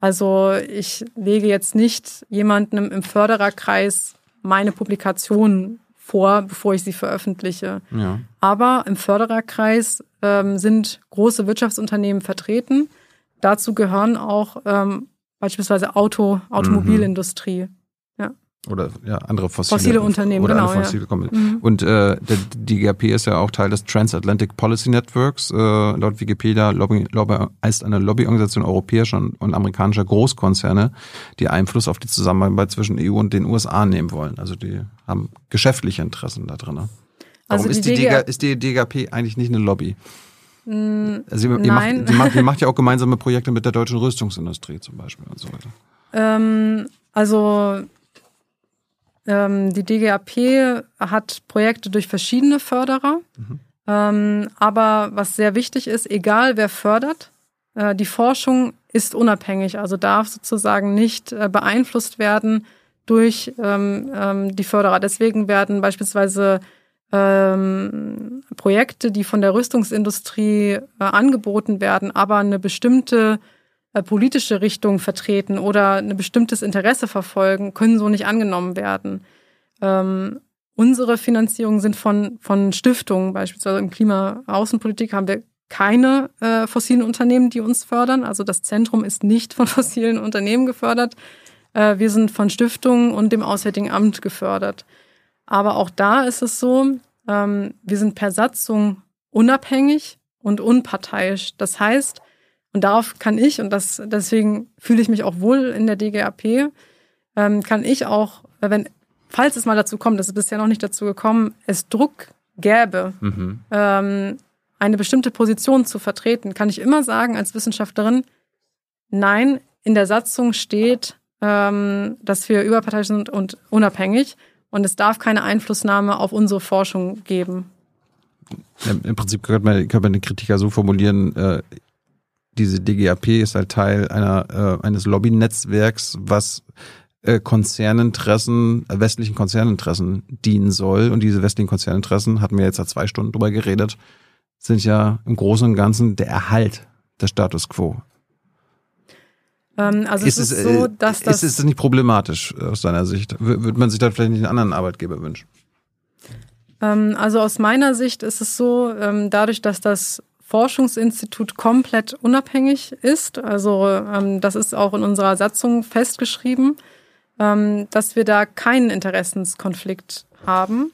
Also ich lege jetzt nicht jemandem im Fördererkreis meine Publikationen vor, bevor ich sie veröffentliche. Ja. Aber im Fördererkreis ähm, sind große Wirtschaftsunternehmen vertreten. Dazu gehören auch ähm, beispielsweise Auto, Automobilindustrie. Ja. Oder ja, andere fossile, fossile Unternehmen, oder genau. Fossile ja. Mhm. Und äh, der DGAP ist ja auch Teil des Transatlantic Policy Networks. Äh, laut Wikipedia Lobby, Lobby, ist eine Lobbyorganisation europäischer und, und amerikanischer Großkonzerne, die Einfluss auf die Zusammenarbeit zwischen EU und den USA nehmen wollen. Also die haben geschäftliche Interessen da drin. Warum also ist, die DGA, ist die DGAP eigentlich nicht eine Lobby? Mm, also ihr, ihr, macht, ihr, macht, ihr, macht, ja auch gemeinsame Projekte mit der deutschen Rüstungsindustrie zum Beispiel und so weiter. Ähm, also die DGAP hat Projekte durch verschiedene Förderer. Mhm. Ähm, aber was sehr wichtig ist, egal wer fördert, äh, die Forschung ist unabhängig, also darf sozusagen nicht äh, beeinflusst werden durch ähm, ähm, die Förderer. Deswegen werden beispielsweise ähm, Projekte, die von der Rüstungsindustrie äh, angeboten werden, aber eine bestimmte politische Richtung vertreten oder ein bestimmtes Interesse verfolgen, können so nicht angenommen werden. Ähm, unsere Finanzierungen sind von, von Stiftungen, beispielsweise im Klima-Außenpolitik haben wir keine äh, fossilen Unternehmen, die uns fördern. Also das Zentrum ist nicht von fossilen Unternehmen gefördert. Äh, wir sind von Stiftungen und dem Auswärtigen Amt gefördert. Aber auch da ist es so, ähm, wir sind per Satzung unabhängig und unparteiisch. Das heißt, und darauf kann ich, und das, deswegen fühle ich mich auch wohl in der DGAP, ähm, kann ich auch, wenn, falls es mal dazu kommt, das ist bisher noch nicht dazu gekommen, es Druck gäbe, mhm. ähm, eine bestimmte Position zu vertreten, kann ich immer sagen als Wissenschaftlerin, nein, in der Satzung steht, ähm, dass wir überparteiisch sind und unabhängig. Und es darf keine Einflussnahme auf unsere Forschung geben. Im Prinzip könnte man, könnte man den Kritiker so formulieren, äh, diese DGAP ist halt Teil einer, äh, eines Lobbynetzwerks, was äh, Konzerninteressen, äh, westlichen Konzerninteressen dienen soll. Und diese westlichen Konzerninteressen, hatten wir jetzt seit zwei Stunden drüber geredet, sind ja im Großen und Ganzen der Erhalt des Status quo. Ähm, also ist es ist so, dass das... Ist es nicht problematisch aus deiner Sicht? Würde man sich da vielleicht nicht einen anderen Arbeitgeber wünschen? Ähm, also aus meiner Sicht ist es so, ähm, dadurch, dass das Forschungsinstitut komplett unabhängig ist, also ähm, das ist auch in unserer Satzung festgeschrieben, ähm, dass wir da keinen Interessenskonflikt haben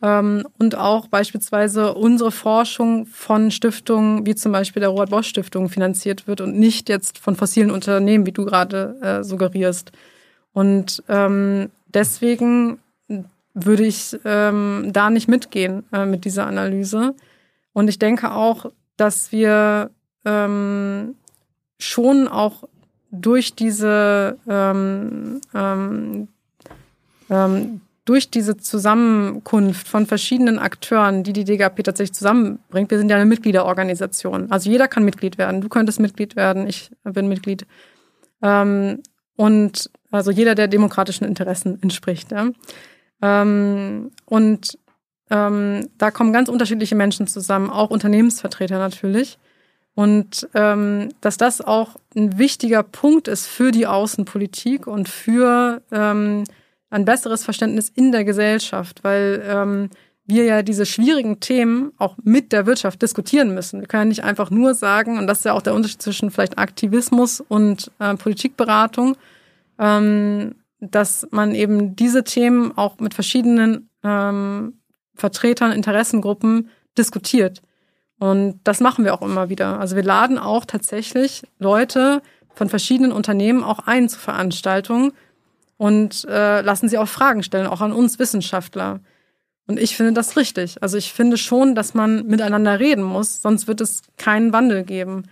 ähm, und auch beispielsweise unsere Forschung von Stiftungen wie zum Beispiel der Robert Bosch Stiftung finanziert wird und nicht jetzt von fossilen Unternehmen, wie du gerade äh, suggerierst. Und ähm, deswegen würde ich ähm, da nicht mitgehen äh, mit dieser Analyse. Und ich denke auch, dass wir ähm, schon auch durch diese ähm, ähm, ähm, durch diese Zusammenkunft von verschiedenen Akteuren, die die DGAP tatsächlich zusammenbringt, wir sind ja eine Mitgliederorganisation. Also jeder kann Mitglied werden. Du könntest Mitglied werden, ich bin Mitglied. Ähm, und also jeder, der demokratischen Interessen entspricht. Ja. Ähm, und ähm, da kommen ganz unterschiedliche Menschen zusammen, auch Unternehmensvertreter natürlich. Und ähm, dass das auch ein wichtiger Punkt ist für die Außenpolitik und für ähm, ein besseres Verständnis in der Gesellschaft, weil ähm, wir ja diese schwierigen Themen auch mit der Wirtschaft diskutieren müssen. Wir können ja nicht einfach nur sagen, und das ist ja auch der Unterschied zwischen vielleicht Aktivismus und äh, Politikberatung, ähm, dass man eben diese Themen auch mit verschiedenen ähm, Vertretern, Interessengruppen diskutiert. Und das machen wir auch immer wieder. Also wir laden auch tatsächlich Leute von verschiedenen Unternehmen auch ein zu Veranstaltungen und äh, lassen sie auch Fragen stellen, auch an uns Wissenschaftler. Und ich finde das richtig. Also ich finde schon, dass man miteinander reden muss, sonst wird es keinen Wandel geben.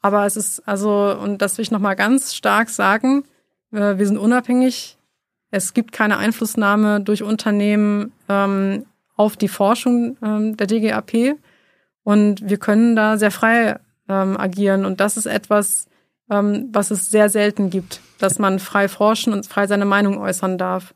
Aber es ist also, und das will ich nochmal ganz stark sagen, äh, wir sind unabhängig. Es gibt keine Einflussnahme durch Unternehmen ähm, auf die Forschung ähm, der DGAP. Und wir können da sehr frei ähm, agieren. Und das ist etwas, ähm, was es sehr selten gibt, dass man frei forschen und frei seine Meinung äußern darf.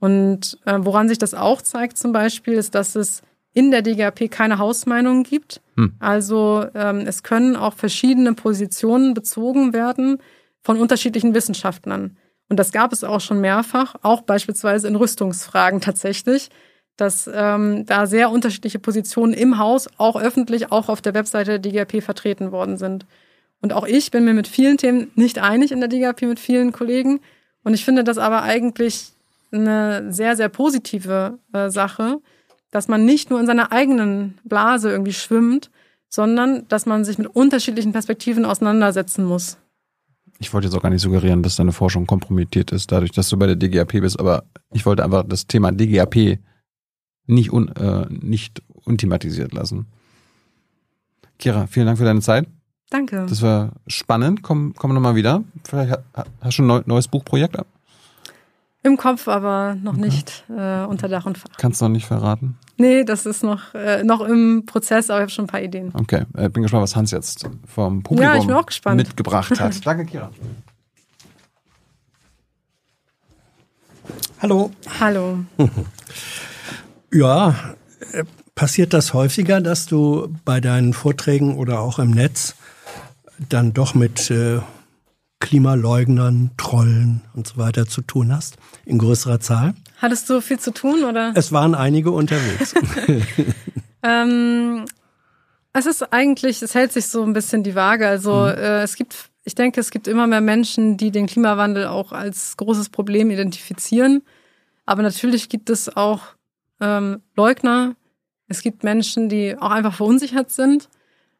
Und äh, woran sich das auch zeigt zum Beispiel, ist, dass es in der DGAP keine Hausmeinungen gibt. Hm. Also ähm, es können auch verschiedene Positionen bezogen werden von unterschiedlichen Wissenschaftlern. Und das gab es auch schon mehrfach, auch beispielsweise in Rüstungsfragen tatsächlich, dass ähm, da sehr unterschiedliche Positionen im Haus, auch öffentlich, auch auf der Webseite der DGAP vertreten worden sind. Und auch ich bin mir mit vielen Themen nicht einig in der DGAP mit vielen Kollegen. Und ich finde das aber eigentlich eine sehr, sehr positive äh, Sache, dass man nicht nur in seiner eigenen Blase irgendwie schwimmt, sondern dass man sich mit unterschiedlichen Perspektiven auseinandersetzen muss. Ich wollte jetzt auch gar nicht suggerieren, dass deine Forschung kompromittiert ist, dadurch, dass du bei der DGAP bist, aber ich wollte einfach das Thema DGAP nicht, un, äh, nicht unthematisiert lassen. Kira, vielen Dank für deine Zeit. Danke. Das war spannend. Komm, komm nochmal wieder. Vielleicht hast du ein neues Buchprojekt ab? Im Kopf, aber noch nicht äh, unter Dach und Fach. Kannst du noch nicht verraten? Nee, das ist noch, äh, noch im Prozess, aber ich habe schon ein paar Ideen. Okay, äh, bin gespannt, was Hans jetzt vom Publikum ja, mitgebracht hat. Danke, Kira. Hallo. Hallo. Ja, äh, passiert das häufiger, dass du bei deinen Vorträgen oder auch im Netz dann doch mit äh, Klimaleugnern, Trollen und so weiter zu tun hast, in größerer Zahl? Hattest du viel zu tun oder? Es waren einige unterwegs. ähm, es ist eigentlich, es hält sich so ein bisschen die Waage. Also mhm. äh, es gibt, ich denke, es gibt immer mehr Menschen, die den Klimawandel auch als großes Problem identifizieren. Aber natürlich gibt es auch ähm, Leugner. Es gibt Menschen, die auch einfach verunsichert sind.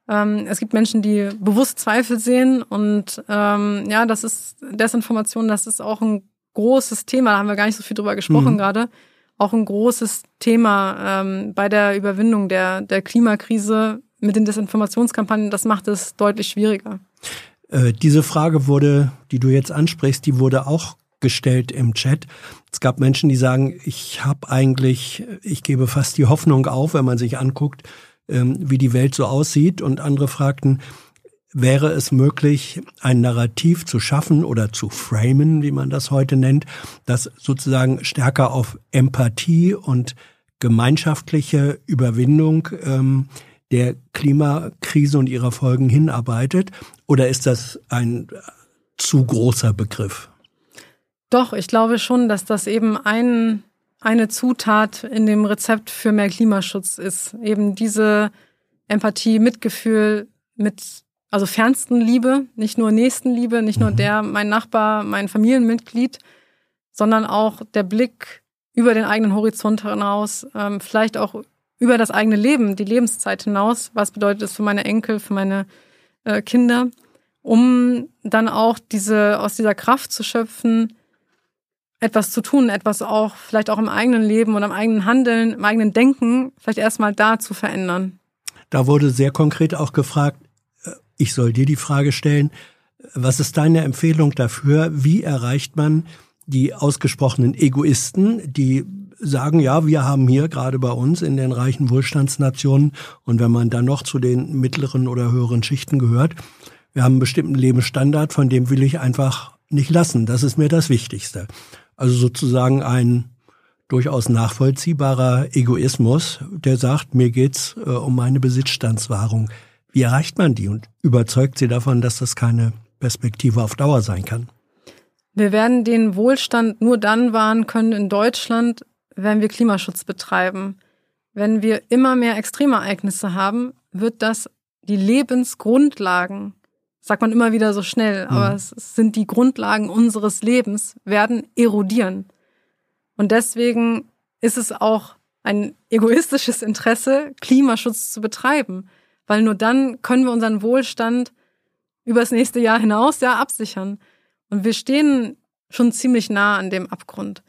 Ähm, es gibt Menschen, die bewusst Zweifel sehen. Und ähm, ja, das ist Desinformation, das ist auch ein großes Thema. Da haben wir gar nicht so viel drüber gesprochen mhm. gerade. Auch ein großes Thema ähm, bei der Überwindung der, der Klimakrise mit den Desinformationskampagnen. Das macht es deutlich schwieriger. Äh, diese Frage wurde, die du jetzt ansprichst, die wurde auch gestellt im Chat. Es gab Menschen, die sagen, ich habe eigentlich, ich gebe fast die Hoffnung auf, wenn man sich anguckt, ähm, wie die Welt so aussieht. Und andere fragten, wäre es möglich, ein Narrativ zu schaffen oder zu framen, wie man das heute nennt, das sozusagen stärker auf Empathie und gemeinschaftliche Überwindung ähm, der Klimakrise und ihrer Folgen hinarbeitet? Oder ist das ein zu großer Begriff? Doch, ich glaube schon, dass das eben ein, eine Zutat in dem Rezept für mehr Klimaschutz ist. Eben diese Empathie, Mitgefühl, mit, also Fernstenliebe, nicht nur Nächstenliebe, nicht nur mhm. der, mein Nachbar, mein Familienmitglied, sondern auch der Blick über den eigenen Horizont hinaus, ähm, vielleicht auch über das eigene Leben, die Lebenszeit hinaus. Was bedeutet es für meine Enkel, für meine äh, Kinder? Um dann auch diese, aus dieser Kraft zu schöpfen, etwas zu tun, etwas auch vielleicht auch im eigenen Leben und am eigenen Handeln, im eigenen Denken, vielleicht erstmal da zu verändern. Da wurde sehr konkret auch gefragt, äh, ich soll dir die Frage stellen, was ist deine Empfehlung dafür? Wie erreicht man die ausgesprochenen Egoisten, die sagen, ja, wir haben hier gerade bei uns in den reichen Wohlstandsnationen und wenn man dann noch zu den mittleren oder höheren Schichten gehört, wir haben einen bestimmten Lebensstandard, von dem will ich einfach nicht lassen. Das ist mir das Wichtigste. Also sozusagen ein durchaus nachvollziehbarer Egoismus, der sagt, mir geht's äh, um meine Besitzstandswahrung. Wie erreicht man die und überzeugt sie davon, dass das keine Perspektive auf Dauer sein kann? Wir werden den Wohlstand nur dann wahren können in Deutschland, wenn wir Klimaschutz betreiben. Wenn wir immer mehr Extremereignisse haben, wird das die Lebensgrundlagen, sagt man immer wieder so schnell, mhm. aber es sind die Grundlagen unseres Lebens, werden erodieren. Und deswegen ist es auch ein egoistisches Interesse, Klimaschutz zu betreiben, weil nur dann können wir unseren Wohlstand übers nächste Jahr hinaus ja absichern. Und wir stehen schon ziemlich nah an dem Abgrund.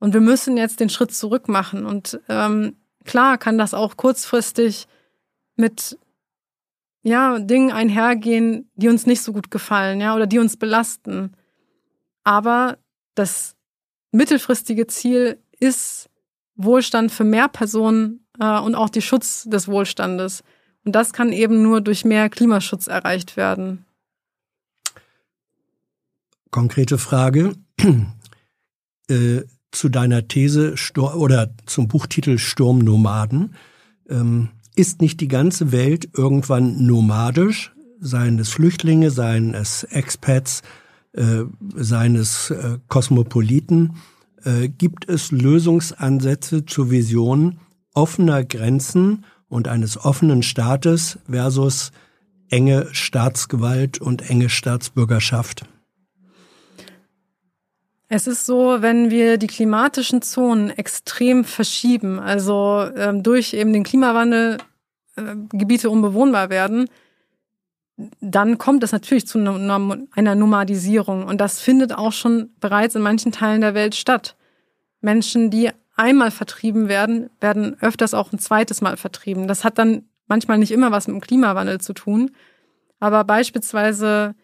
Und wir müssen jetzt den Schritt zurück machen. Und ähm, klar kann das auch kurzfristig mit ja, Dingen einhergehen, die uns nicht so gut gefallen, ja, oder die uns belasten. Aber das mittelfristige Ziel ist Wohlstand für mehr Personen äh, und auch die Schutz des Wohlstandes. Und das kann eben nur durch mehr Klimaschutz erreicht werden. Konkrete Frage. äh, zu deiner These oder zum Buchtitel Sturmnomaden. Ähm, ist nicht die ganze Welt irgendwann nomadisch? Seien es Flüchtlinge, seien es Expats, äh, seien es äh, Kosmopoliten? Äh, gibt es Lösungsansätze zur Vision offener Grenzen und eines offenen Staates versus enge Staatsgewalt und enge Staatsbürgerschaft? Es ist so, wenn wir die klimatischen Zonen extrem verschieben, also ähm, durch eben den Klimawandel äh, Gebiete unbewohnbar werden, dann kommt es natürlich zu einer Nomadisierung. Und das findet auch schon bereits in manchen Teilen der Welt statt. Menschen, die einmal vertrieben werden, werden öfters auch ein zweites Mal vertrieben. Das hat dann manchmal nicht immer was mit dem Klimawandel zu tun. Aber beispielsweise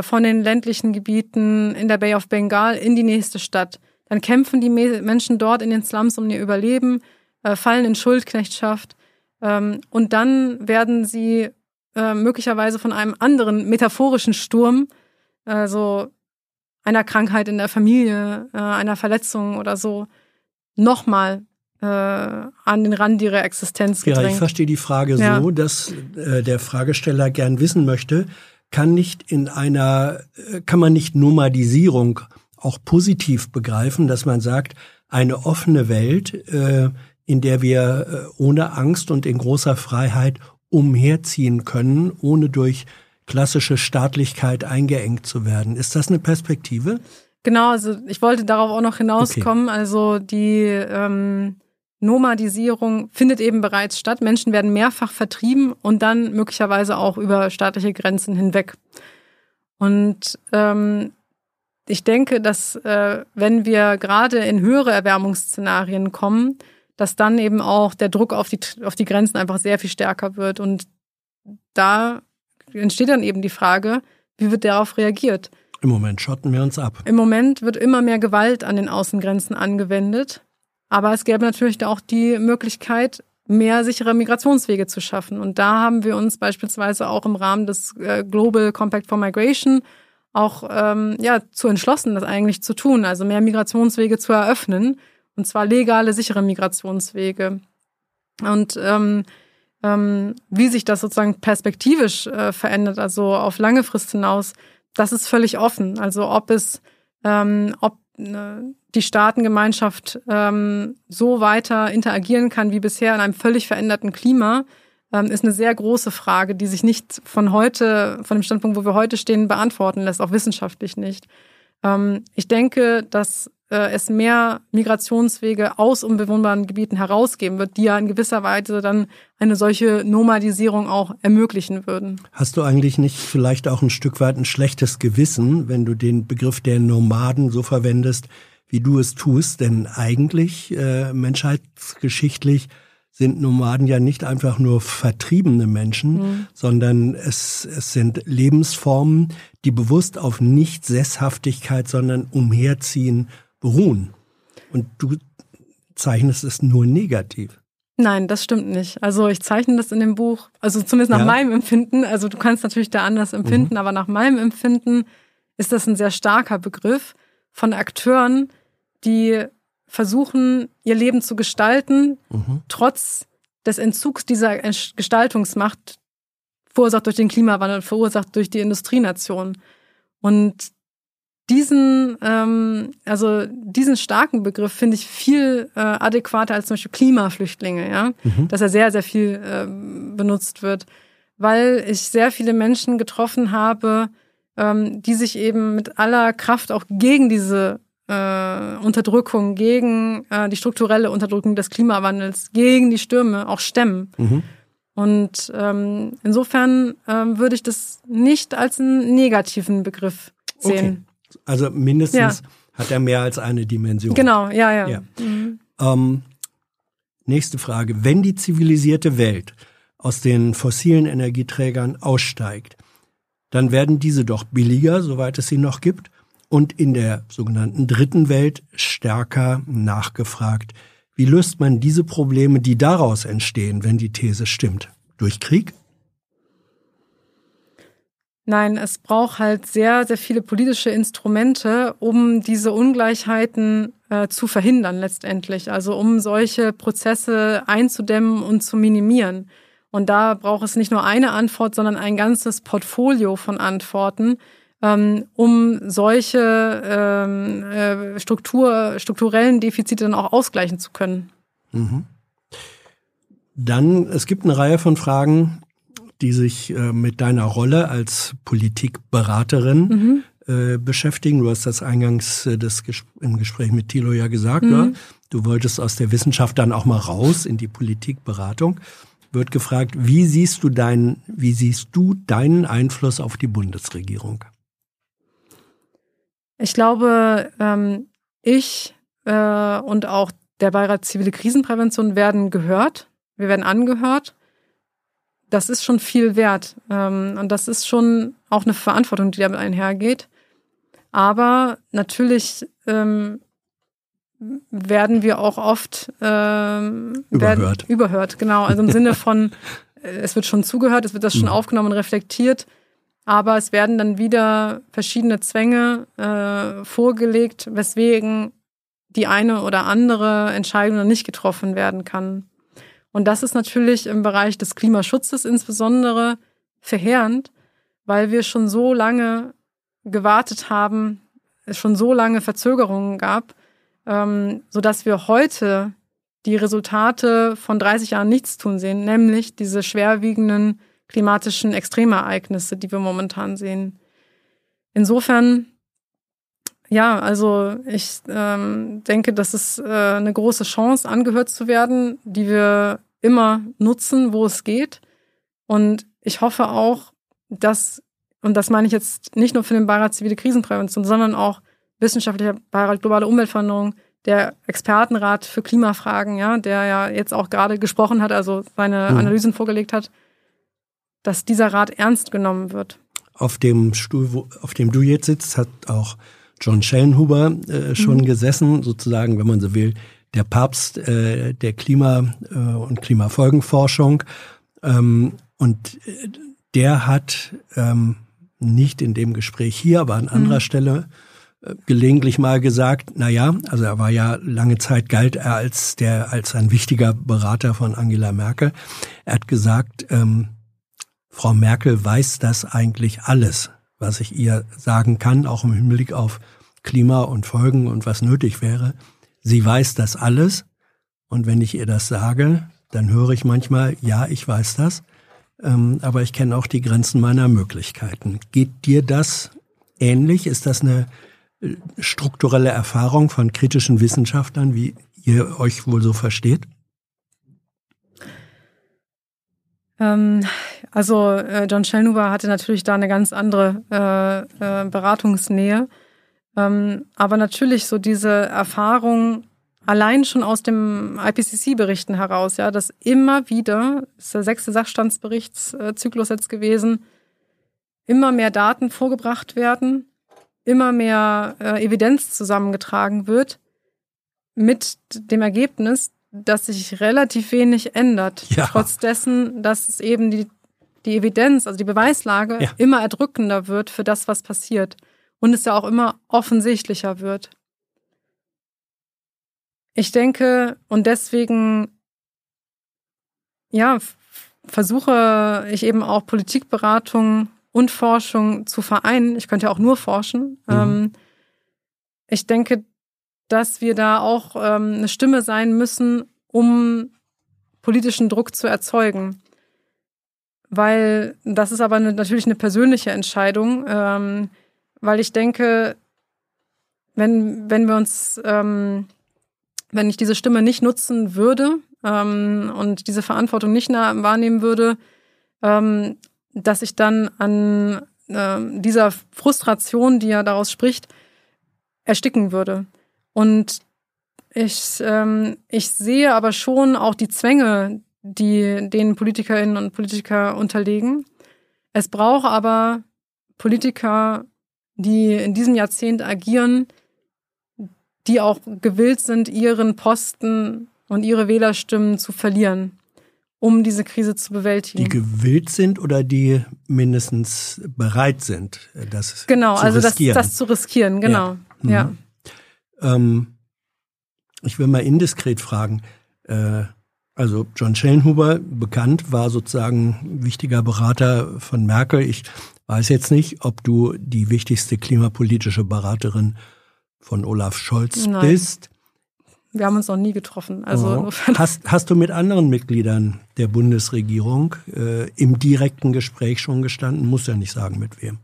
von den ländlichen Gebieten in der Bay of Bengal in die nächste Stadt. Dann kämpfen die Menschen dort in den Slums um ihr Überleben, äh, fallen in Schuldknechtschaft ähm, und dann werden sie äh, möglicherweise von einem anderen metaphorischen Sturm, also einer Krankheit in der Familie, einer Verletzung oder so, nochmal an den Rand ihrer Existenz gedrängt. Ja, ich verstehe die Frage ja. so, dass äh, der Fragesteller gern wissen möchte, kann nicht in einer, äh, kann man nicht Nomadisierung auch positiv begreifen, dass man sagt, eine offene Welt, äh, in der wir äh, ohne Angst und in großer Freiheit umherziehen können, ohne durch klassische Staatlichkeit eingeengt zu werden. Ist das eine Perspektive? Genau, also ich wollte darauf auch noch hinauskommen. Okay. Also die ähm, Nomadisierung findet eben bereits statt. Menschen werden mehrfach vertrieben und dann möglicherweise auch über staatliche Grenzen hinweg. Und ähm, ich denke, dass äh, wenn wir gerade in höhere Erwärmungsszenarien kommen, dass dann eben auch der Druck auf die, auf die Grenzen einfach sehr viel stärker wird. Und da entsteht dann eben die Frage, wie wird darauf reagiert? Im Moment schotten wir uns ab. Im Moment wird immer mehr Gewalt an den Außengrenzen angewendet. Aber es gäbe natürlich auch die Möglichkeit, mehr sichere Migrationswege zu schaffen. Und da haben wir uns beispielsweise auch im Rahmen des äh, Global Compact for Migration auch ähm, ja, zu entschlossen, das eigentlich zu tun, also mehr Migrationswege zu eröffnen, und zwar legale, sichere Migrationswege. Und ähm, ähm, wie sich das sozusagen perspektivisch äh, verändert, also auf lange Frist hinaus, das ist völlig offen. Also ob es, ähm, ob die Staatengemeinschaft ähm, so weiter interagieren kann wie bisher in einem völlig veränderten Klima, ähm, ist eine sehr große Frage, die sich nicht von heute, von dem Standpunkt, wo wir heute stehen, beantworten lässt, auch wissenschaftlich nicht. Ähm, ich denke, dass äh, es mehr Migrationswege aus unbewohnbaren Gebieten herausgeben wird, die ja in gewisser Weise dann eine solche Nomadisierung auch ermöglichen würden. Hast du eigentlich nicht vielleicht auch ein Stück weit ein schlechtes Gewissen, wenn du den Begriff der Nomaden so verwendest, wie du es tust? Denn eigentlich äh, menschheitsgeschichtlich sind Nomaden ja nicht einfach nur vertriebene Menschen, mhm. sondern es, es sind Lebensformen, die bewusst auf nicht Sesshaftigkeit, sondern Umherziehen beruhen. Und du zeichnest es nur negativ. Nein, das stimmt nicht. Also ich zeichne das in dem Buch, also zumindest nach ja. meinem Empfinden, also du kannst natürlich da anders empfinden, mhm. aber nach meinem Empfinden ist das ein sehr starker Begriff von Akteuren, die versuchen, ihr Leben zu gestalten, mhm. trotz des Entzugs dieser Gestaltungsmacht, verursacht durch den Klimawandel, verursacht durch die Industrienation. Und diesen, ähm, also diesen starken Begriff finde ich viel äh, adäquater als zum Beispiel Klimaflüchtlinge, ja, mhm. dass er sehr, sehr viel äh, benutzt wird, weil ich sehr viele Menschen getroffen habe, ähm, die sich eben mit aller Kraft auch gegen diese äh, Unterdrückung, gegen äh, die strukturelle Unterdrückung des Klimawandels, gegen die Stürme auch stemmen. Mhm. Und ähm, insofern ähm, würde ich das nicht als einen negativen Begriff sehen. Okay. Also mindestens ja. hat er mehr als eine Dimension. Genau, ja, ja. ja. Mhm. Ähm, nächste Frage. Wenn die zivilisierte Welt aus den fossilen Energieträgern aussteigt, dann werden diese doch billiger, soweit es sie noch gibt, und in der sogenannten dritten Welt stärker nachgefragt. Wie löst man diese Probleme, die daraus entstehen, wenn die These stimmt? Durch Krieg? Nein, es braucht halt sehr, sehr viele politische Instrumente, um diese Ungleichheiten äh, zu verhindern letztendlich. Also um solche Prozesse einzudämmen und zu minimieren. Und da braucht es nicht nur eine Antwort, sondern ein ganzes Portfolio von Antworten, ähm, um solche ähm, äh, Struktur, strukturellen Defizite dann auch ausgleichen zu können. Mhm. Dann, es gibt eine Reihe von Fragen, die sich äh, mit deiner Rolle als Politikberaterin mhm. äh, beschäftigen. Du hast das eingangs äh, des Ges im Gespräch mit Thilo ja gesagt. Mhm. Ja? Du wolltest aus der Wissenschaft dann auch mal raus in die Politikberatung. Wird gefragt, wie siehst du deinen, wie siehst du deinen Einfluss auf die Bundesregierung? Ich glaube, ähm, ich äh, und auch der Beirat Zivile Krisenprävention werden gehört. Wir werden angehört. Das ist schon viel wert. Ähm, und das ist schon auch eine Verantwortung, die damit einhergeht. Aber natürlich ähm, werden wir auch oft ähm, überhört. Werden, überhört, genau. Also im Sinne von, äh, es wird schon zugehört, es wird das schon mhm. aufgenommen und reflektiert. Aber es werden dann wieder verschiedene Zwänge äh, vorgelegt, weswegen die eine oder andere Entscheidung dann nicht getroffen werden kann. Und das ist natürlich im Bereich des Klimaschutzes insbesondere verheerend, weil wir schon so lange gewartet haben, es schon so lange Verzögerungen gab, ähm, sodass wir heute die Resultate von 30 Jahren Nichtstun sehen, nämlich diese schwerwiegenden klimatischen Extremereignisse, die wir momentan sehen. Insofern, ja, also ich ähm, denke, das ist äh, eine große Chance, angehört zu werden, die wir immer nutzen, wo es geht. Und ich hoffe auch, dass, und das meine ich jetzt nicht nur für den Beirat Zivile Krisenprävention, sondern auch wissenschaftlicher Beirat Globale Umweltveränderung, der Expertenrat für Klimafragen, ja, der ja jetzt auch gerade gesprochen hat, also seine mhm. Analysen vorgelegt hat, dass dieser Rat ernst genommen wird. Auf dem Stuhl, wo, auf dem du jetzt sitzt, hat auch John Schellenhuber äh, schon mhm. gesessen, sozusagen, wenn man so will, der Papst äh, der Klima- äh, und Klimafolgenforschung. Ähm, und äh, der hat ähm, nicht in dem Gespräch hier, aber an anderer mhm. Stelle äh, gelegentlich mal gesagt, na ja, also er war ja lange Zeit galt er als der als ein wichtiger Berater von Angela Merkel. Er hat gesagt, ähm, Frau Merkel weiß das eigentlich alles, was ich ihr sagen kann, auch im Hinblick auf Klima und Folgen und was nötig wäre. Sie weiß das alles. Und wenn ich ihr das sage, dann höre ich manchmal, ja, ich weiß das, ähm, aber ich kenne auch die Grenzen meiner Möglichkeiten. Geht dir das ähnlich? Ist das eine äh, strukturelle Erfahrung von kritischen Wissenschaftlern, wie ihr euch wohl so versteht? Ähm, also äh, John Schellenhuber hatte natürlich da eine ganz andere äh, äh, Beratungsnähe. Ähm, aber natürlich so diese Erfahrung allein schon aus dem IPCC-Berichten heraus, ja, dass immer wieder, das ist der sechste Sachstandsberichtszyklus jetzt gewesen, immer mehr Daten vorgebracht werden, immer mehr äh, Evidenz zusammengetragen wird, mit dem Ergebnis, dass sich relativ wenig ändert. Ja. Trotz dessen, dass es eben die, die Evidenz, also die Beweislage, ja. immer erdrückender wird für das, was passiert. Und es ja auch immer offensichtlicher wird. Ich denke, und deswegen, ja, versuche ich eben auch Politikberatung und Forschung zu vereinen. Ich könnte ja auch nur forschen. Mhm. Ähm, ich denke, dass wir da auch ähm, eine Stimme sein müssen, um politischen Druck zu erzeugen. Weil das ist aber natürlich eine persönliche Entscheidung, ähm, weil ich denke, wenn, wenn wir uns, ähm, wenn ich diese Stimme nicht nutzen würde ähm, und diese Verantwortung nicht wahrnehmen würde, ähm, dass ich dann an äh, dieser Frustration, die ja daraus spricht, ersticken würde. Und ich, ähm, ich sehe aber schon auch die Zwänge, die den Politikerinnen und Politiker unterlegen. Es braucht aber Politiker, die in diesem Jahrzehnt agieren, die auch gewillt sind, ihren Posten und ihre Wählerstimmen zu verlieren, um diese Krise zu bewältigen. Die gewillt sind oder die mindestens bereit sind, das genau, zu also riskieren. Das, das zu riskieren, genau. Ja. ja. Mhm. Ähm, ich will mal indiskret fragen. Äh, also John Schellenhuber, bekannt, war sozusagen wichtiger Berater von Merkel. Ich weiß jetzt nicht, ob du die wichtigste klimapolitische Beraterin von Olaf Scholz Nein. bist. Wir haben uns noch nie getroffen. Also oh. hast, hast du mit anderen Mitgliedern der Bundesregierung äh, im direkten Gespräch schon gestanden? Muss ja nicht sagen, mit wem.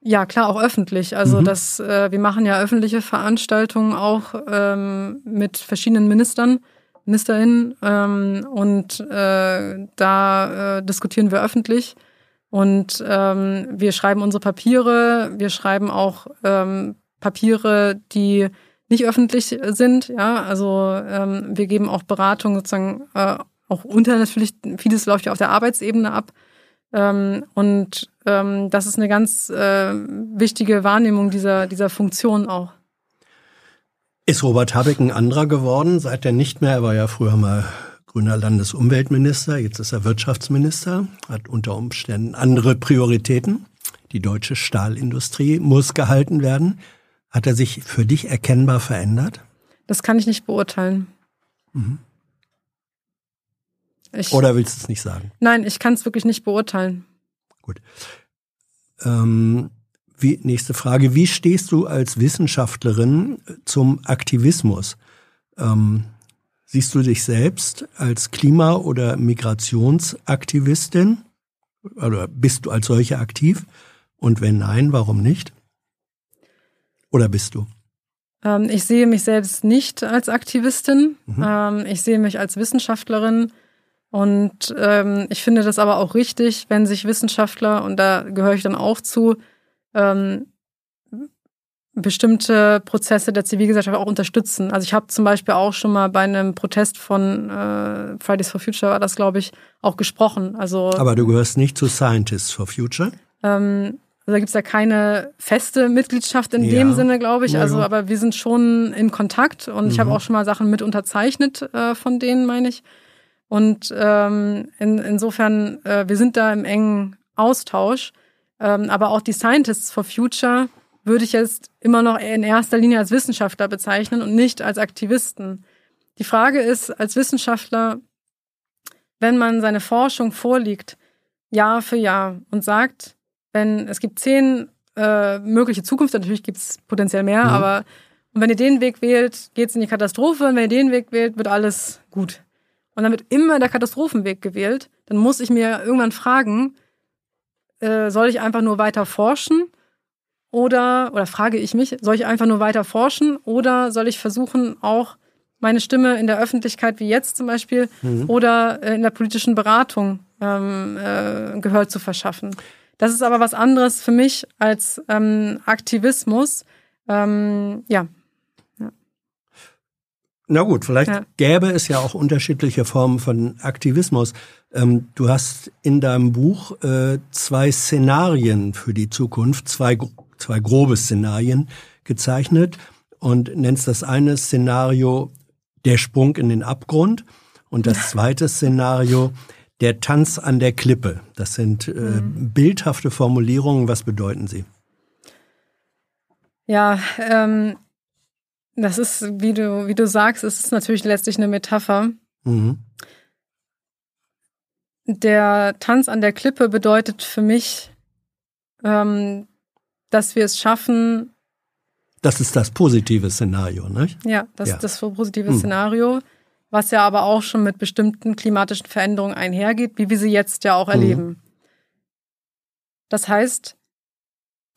Ja, klar, auch öffentlich. Also mhm. das, äh, wir machen ja öffentliche Veranstaltungen auch ähm, mit verschiedenen Ministern, Ministerinnen ähm, und äh, da äh, diskutieren wir öffentlich und ähm, wir schreiben unsere Papiere, wir schreiben auch ähm, Papiere, die nicht öffentlich sind. Ja, also ähm, wir geben auch Beratung sozusagen äh, auch unter natürlich vieles läuft ja auf der Arbeitsebene ab. Ähm, und ähm, das ist eine ganz äh, wichtige Wahrnehmung dieser, dieser Funktion auch. Ist Robert Habeck ein anderer geworden, seit er nicht mehr, er war ja früher mal grüner Landesumweltminister, jetzt ist er Wirtschaftsminister, hat unter Umständen andere Prioritäten. Die deutsche Stahlindustrie muss gehalten werden. Hat er sich für dich erkennbar verändert? Das kann ich nicht beurteilen. Mhm. Ich, Oder willst du es nicht sagen? Nein, ich kann es wirklich nicht beurteilen. Gut. Ähm, wie, nächste Frage. Wie stehst du als Wissenschaftlerin zum Aktivismus? Ähm, siehst du dich selbst als Klima- oder Migrationsaktivistin? Oder bist du als solche aktiv? Und wenn nein, warum nicht? Oder bist du? Ähm, ich sehe mich selbst nicht als Aktivistin. Mhm. Ähm, ich sehe mich als Wissenschaftlerin und ähm, ich finde das aber auch richtig, wenn sich Wissenschaftler, und da gehöre ich dann auch zu, ähm, bestimmte Prozesse der Zivilgesellschaft auch unterstützen. Also ich habe zum Beispiel auch schon mal bei einem Protest von äh, Fridays for Future war das, glaube ich, auch gesprochen. Also aber du gehörst nicht zu Scientists for Future? Ähm, also da gibt's ja keine feste Mitgliedschaft in Ja. dem Sinne, glaube ich. Also, aber wir sind schon in Kontakt und ich habe Mhm. auch schon mal Sachen mit unterzeichnet äh, von denen, meine ich. Und ähm, in, insofern, äh, wir sind da im engen Austausch. Ähm, aber auch die Scientists for Future würde ich jetzt immer noch in erster Linie als Wissenschaftler bezeichnen und nicht als Aktivisten. Die Frage ist, als Wissenschaftler, wenn man seine Forschung vorliegt, Jahr für Jahr und sagt, wenn es gibt zehn äh, mögliche Zukunft, natürlich gibt es potenziell mehr, Mhm. aber und wenn ihr den Weg wählt, geht's in die Katastrophe. Und wenn ihr den Weg wählt, wird alles gut. Und dann wird immer der Katastrophenweg gewählt. Dann muss ich mir irgendwann fragen, äh, soll ich einfach nur weiter forschen? Oder, oder frage ich mich, soll ich einfach nur weiter forschen? Oder soll ich versuchen, auch meine Stimme in der Öffentlichkeit, wie jetzt zum Beispiel, oder äh, in der politischen Beratung ähm, äh, Gehör zu verschaffen? Das ist aber was anderes für mich als ähm, Aktivismus. Ähm, ja, Na gut, vielleicht Ja. gäbe es ja auch unterschiedliche Formen von Aktivismus. Ähm, du hast in deinem Buch äh, zwei Szenarien für die Zukunft, zwei, zwei grobe Szenarien gezeichnet und nennst das eine Szenario der Sprung in den Abgrund und das zweite Szenario der Tanz an der Klippe. Das sind äh, bildhafte Formulierungen. Was bedeuten sie? Ja, ähm, das ist, wie du, wie du sagst, es ist natürlich letztlich eine Metapher. Mhm. Der Tanz an der Klippe bedeutet für mich, ähm, dass wir es schaffen, Das ist das positive Szenario, nicht? ja, das Ja. ist das positive Hm. Szenario, was ja aber auch schon mit bestimmten klimatischen Veränderungen einhergeht, wie wir sie jetzt ja auch Mhm. erleben. Das heißt,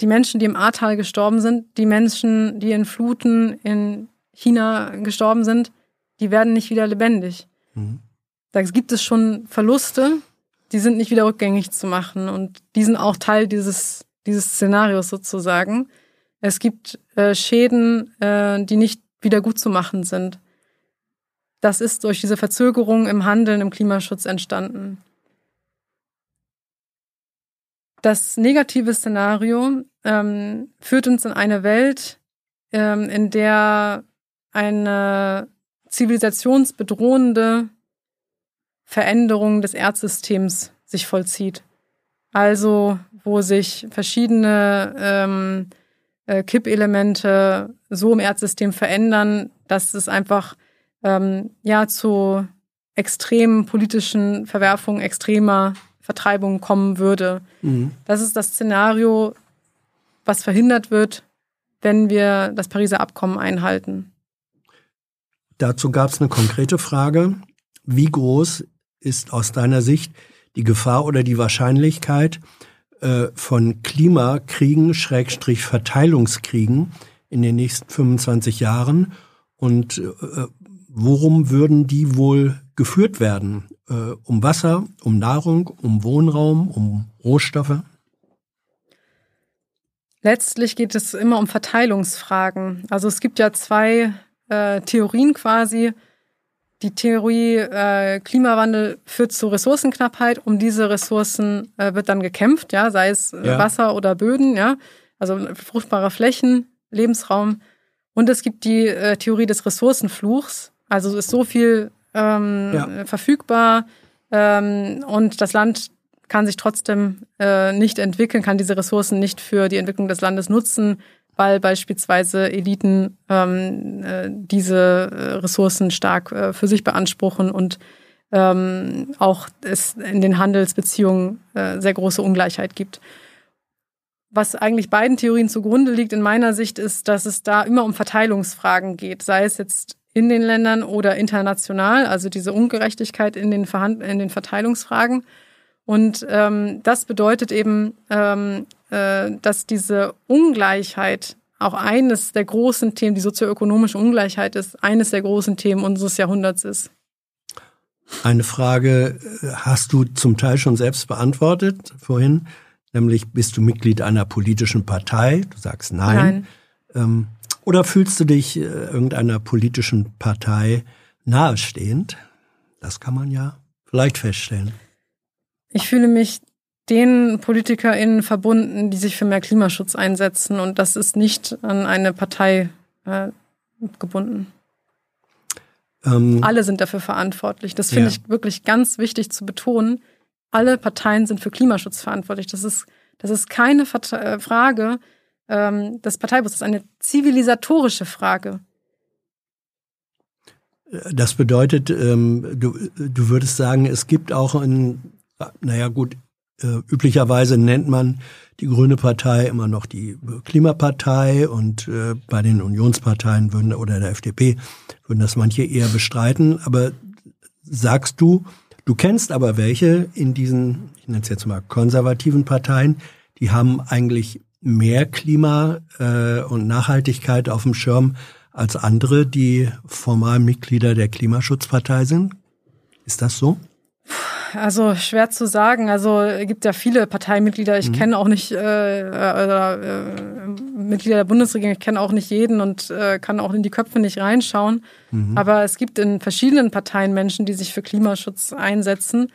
die Menschen, die im Ahrtal gestorben sind, die Menschen, die in Fluten in China gestorben sind, die werden nicht wieder lebendig. Mhm. Da gibt es schon Verluste, die sind nicht wieder rückgängig zu machen und die sind auch Teil dieses, dieses Szenarios sozusagen. Es gibt äh, Schäden, äh, die nicht wieder gut zu machen sind. Das ist durch diese Verzögerung im Handeln im Klimaschutz entstanden. Das negative Szenario ähm, führt uns in eine Welt, ähm, in der eine zivilisationsbedrohende Veränderung des Erdsystems sich vollzieht. Also wo sich verschiedene ähm, äh, Kippelemente so im Erdsystem verändern, dass es einfach ähm, ja zu extremen politischen Verwerfungen, extremer Vertreibung kommen würde. Mhm. Das ist das Szenario, was verhindert wird, wenn wir das Pariser Abkommen einhalten. Dazu gab es eine konkrete Frage. Wie groß ist aus deiner Sicht die Gefahr oder die Wahrscheinlichkeit äh, von Klimakriegen, Schrägstrich Verteilungskriegen in den nächsten 25 Jahren? Und äh, worum würden die wohl geführt werden? Äh, um Wasser, um Nahrung, um Wohnraum, um Rohstoffe? Letztlich geht es immer um Verteilungsfragen. Also es gibt ja zwei äh, Theorien quasi. Die Theorie äh, Klimawandel führt zu Ressourcenknappheit. Um diese Ressourcen äh, wird dann gekämpft, ja, sei es äh, Ja. Wasser oder Böden, ja, also fruchtbare Flächen, Lebensraum. Und es gibt die äh, Theorie des Ressourcenfluchs. Also es ist so viel ähm, Ja. verfügbar ähm, und das Land kann sich trotzdem äh, nicht entwickeln, kann diese Ressourcen nicht für die Entwicklung des Landes nutzen, weil beispielsweise Eliten ähm, äh, diese äh, Ressourcen stark äh, für sich beanspruchen und ähm, auch es in den Handelsbeziehungen äh, sehr große Ungleichheit gibt. Was eigentlich beiden Theorien zugrunde liegt in meiner Sicht ist, dass es da immer um Verteilungsfragen geht, sei es jetzt in den Ländern oder international, also diese Ungerechtigkeit in den, Verhand in den Verteilungsfragen. Und ähm, das bedeutet eben, ähm, äh, dass diese Ungleichheit auch eines der großen Themen, die sozioökonomische Ungleichheit ist, eines der großen Themen unseres Jahrhunderts ist. Eine Frage äh, hast du zum Teil schon selbst beantwortet vorhin, nämlich bist du Mitglied einer politischen Partei? Du sagst nein. Nein. Ähm, oder fühlst du dich äh, irgendeiner politischen Partei nahestehend? Das kann man ja vielleicht feststellen. Ich fühle mich den PolitikerInnen verbunden, die sich für mehr Klimaschutz einsetzen. Und das ist nicht an eine Partei äh, gebunden. Ähm, Alle sind dafür verantwortlich. Das finde ja. ich wirklich ganz wichtig zu betonen. Alle Parteien sind für Klimaschutz verantwortlich. Das ist, das ist keine äh, Frage ähm, des ist eine zivilisatorische Frage. Das bedeutet, ähm, du, du würdest sagen, es gibt auch ein, naja gut, äh, üblicherweise nennt man die Grüne Partei immer noch die Klimapartei und äh, bei den Unionsparteien würden oder der FDP würden das manche eher bestreiten. Aber sagst du, du kennst aber welche in diesen, ich nenne es jetzt mal konservativen Parteien, die haben eigentlich mehr Klima äh, und Nachhaltigkeit auf dem Schirm als andere, die formal Mitglieder der Klimaschutzpartei sind? Ist das so? Also schwer zu sagen. Also es gibt ja viele Parteimitglieder. Ich mhm. kenne auch nicht äh, äh, äh, Mitglieder der Bundesregierung. Ich kenne auch nicht jeden und äh, kann auch in die Köpfe nicht reinschauen. Mhm. Aber es gibt in verschiedenen Parteien Menschen, die sich für Klimaschutz einsetzen.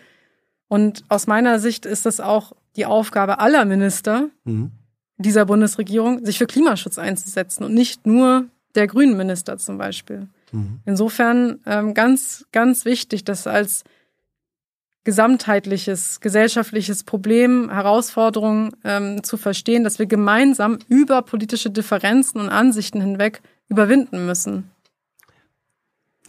Und aus meiner Sicht ist es auch die Aufgabe aller Minister mhm. Dieser Bundesregierung, sich für Klimaschutz einzusetzen und nicht nur der grünen Minister zum Beispiel. Mhm. Insofern ähm, ganz, ganz wichtig, dass als gesamtheitliches, gesellschaftliches Problem, Herausforderung ähm, zu verstehen, dass wir gemeinsam über politische Differenzen und Ansichten hinweg überwinden müssen.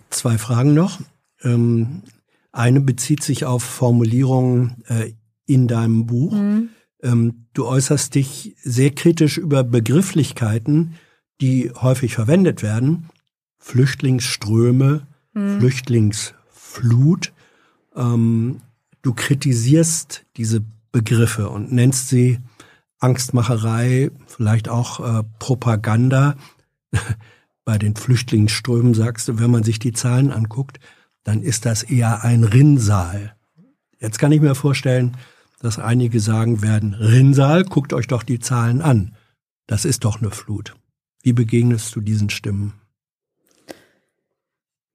Zwei Fragen noch. Ähm, eine bezieht sich auf Formulierungen äh, in deinem Buch. Mhm. Ähm, du äußerst dich sehr kritisch über Begrifflichkeiten, die häufig verwendet werden. Flüchtlingsströme, mhm. Flüchtlingsflut. Ähm, du kritisierst diese Begriffe und nennst sie Angstmacherei, vielleicht auch äh, Propaganda. Bei den Flüchtlingsströmen sagst du, wenn man sich die Zahlen anguckt, dann ist das eher ein Rinnsal. Jetzt kann ich mir vorstellen, dass einige sagen werden, Rinnsal, guckt euch doch die Zahlen an. Das ist doch eine Flut. Wie begegnest du diesen Stimmen?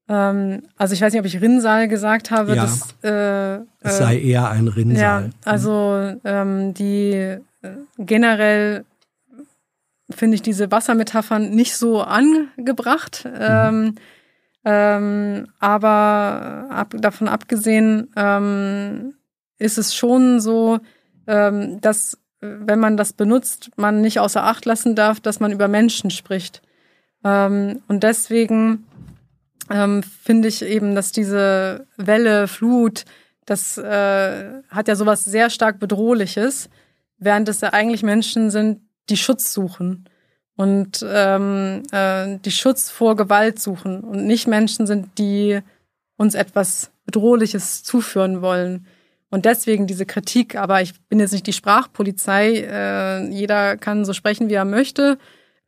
Ähm, also ich weiß nicht, ob ich Rinnsal gesagt habe. Ja, das, äh, es sei äh, eher ein Rinnsal. Ja, mhm. also ähm, die äh, generell finde ich diese Wassermetaphern nicht so angebracht. Mhm. Ähm, ähm, aber ab, davon abgesehen ähm, ist es schon so, ähm, dass wenn man das benutzt, man nicht außer Acht lassen darf, dass man über Menschen spricht. Ähm, und deswegen ähm, finde ich eben, dass diese Welle, Flut, das äh, hat ja sowas sehr stark Bedrohliches, während es ja eigentlich Menschen sind, die Schutz suchen und ähm, äh, die Schutz vor Gewalt suchen und nicht Menschen sind, die uns etwas Bedrohliches zuführen wollen. Und deswegen diese Kritik, aber ich bin jetzt nicht die Sprachpolizei, äh, jeder kann so sprechen, wie er möchte.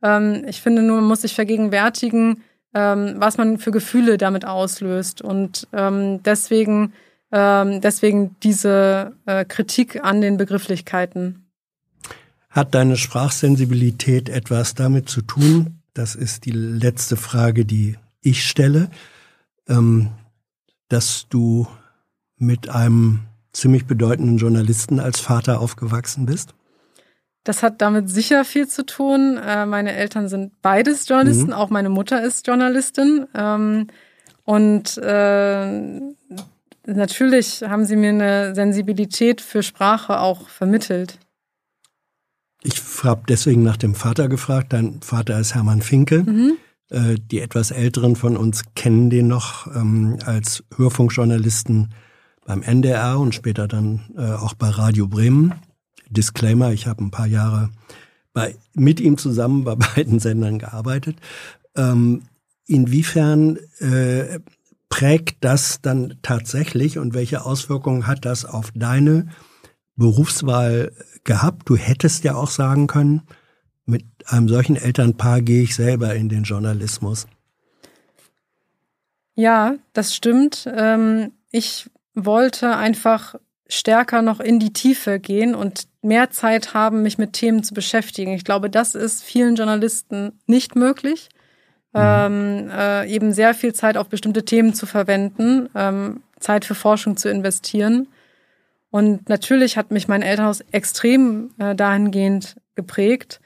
Ähm, ich finde nur, man muss sich vergegenwärtigen, ähm, was man für Gefühle damit auslöst. Und ähm, deswegen, ähm, deswegen diese äh, Kritik an den Begrifflichkeiten. Hat deine Sprachsensibilität etwas damit zu tun? Das ist die letzte Frage, die ich stelle, ähm, dass du mit einem ziemlich bedeutenden Journalisten als Vater aufgewachsen bist? Das hat damit sicher viel zu tun. Äh, meine Eltern sind beides Journalisten, mhm. auch meine Mutter ist Journalistin. Ähm, und äh, natürlich haben sie mir eine Sensibilität für Sprache auch vermittelt. Ich habe deswegen nach dem Vater gefragt. Dein Vater ist Hermann Finke. Mhm. Äh, die etwas Älteren von uns kennen den noch ähm, als Hörfunkjournalisten beim NDR und später dann auch bei Radio Bremen. Disclaimer, ich habe ein paar Jahre bei, mit ihm zusammen bei beiden Sendern gearbeitet. Ähm, inwiefern äh, prägt das dann tatsächlich und welche Auswirkungen hat das auf deine Berufswahl gehabt? Du hättest ja auch sagen können, mit einem solchen Elternpaar gehe ich selber in den Journalismus. Ja, das stimmt. Ähm, ich wollte einfach stärker noch in die Tiefe gehen und mehr Zeit haben, mich mit Themen zu beschäftigen. Ich glaube, das ist vielen Journalisten nicht möglich. Mhm. Ähm, äh, eben sehr viel Zeit auf bestimmte Themen zu verwenden, ähm, Zeit für Forschung zu investieren. Und natürlich hat mich mein Elternhaus extrem äh, dahingehend geprägt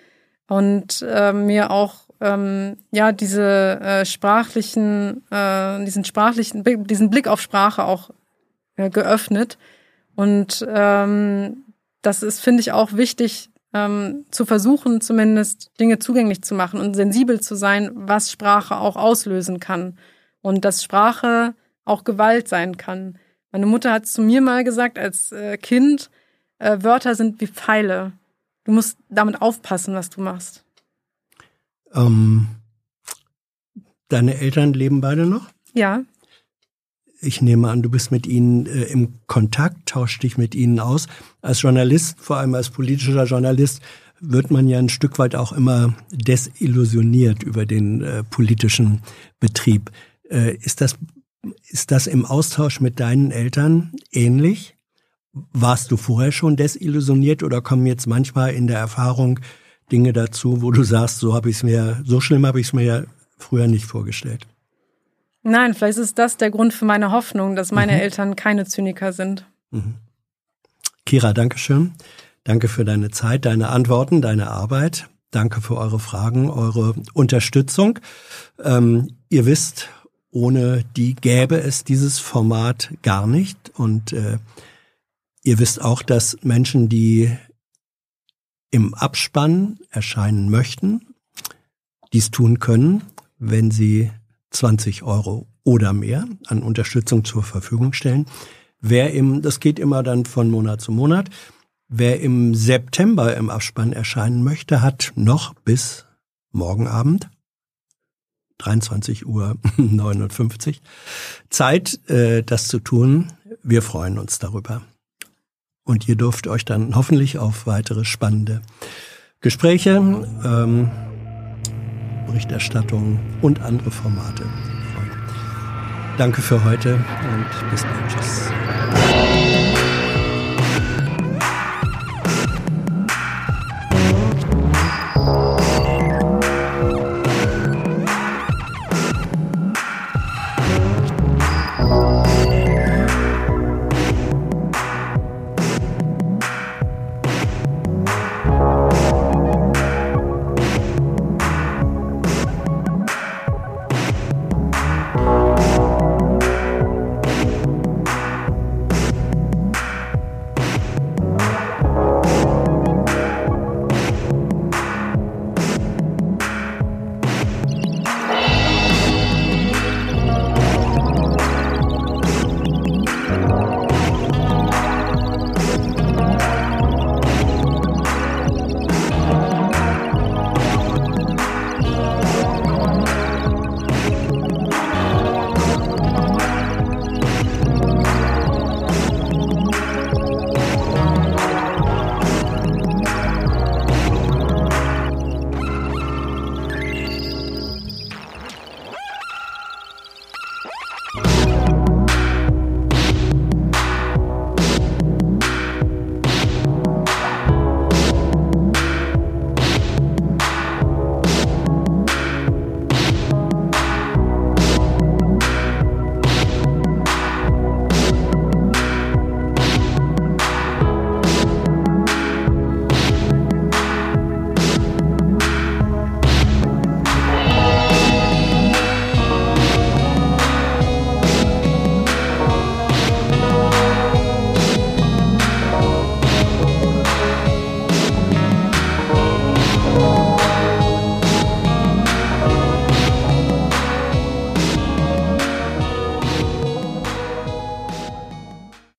und äh, mir auch ähm, ja diese äh, sprachlichen, äh, diesen sprachlichen, diesen Blick auf Sprache auch äh, geöffnet. Und ähm, das ist, finde ich, auch wichtig, ähm, zu versuchen, zumindest Dinge zugänglich zu machen und sensibel zu sein, was Sprache auch auslösen kann. Und dass Sprache auch Gewalt sein kann. Meine Mutter hat zu mir mal gesagt, als äh, Kind, äh, Wörter sind wie Pfeile. Du musst damit aufpassen, was du machst. Ähm, deine Eltern leben beide noch? Ja. Ich nehme an, du bist mit ihnen äh, im Kontakt, tauscht dich mit ihnen aus. Als Journalist, vor allem als politischer Journalist, wird man ja ein Stück weit auch immer desillusioniert über den äh, politischen Betrieb. Äh, ist das ist das im Austausch mit deinen Eltern ähnlich? Warst du vorher schon desillusioniert oder kommen jetzt manchmal in der Erfahrung Dinge dazu, wo du sagst, so habe ich es mir, so schlimm habe ich es mir ja früher nicht vorgestellt? Nein, vielleicht ist das der Grund für meine Hoffnung, dass meine mhm. Eltern keine Zyniker sind. Mhm. Kira, danke schön. Danke für deine Zeit, deine Antworten, deine Arbeit. Danke für eure Fragen, eure Unterstützung. Ähm, ihr wisst, ohne die gäbe es dieses Format gar nicht. Und äh, ihr wisst auch, dass Menschen, die im Abspann erscheinen möchten, dies tun können, wenn sie 20 Euro oder mehr an Unterstützung zur Verfügung stellen. Wer im, das geht immer dann von Monat zu Monat. Wer im September im Abspann erscheinen möchte, hat noch bis morgen Abend 23 Uhr 59 Zeit, äh, das zu tun. Wir freuen uns darüber. Und ihr dürft euch dann hoffentlich auf weitere spannende Gespräche, ähm, Berichterstattung und andere Formate. Danke für heute und bis bald. Tschüss.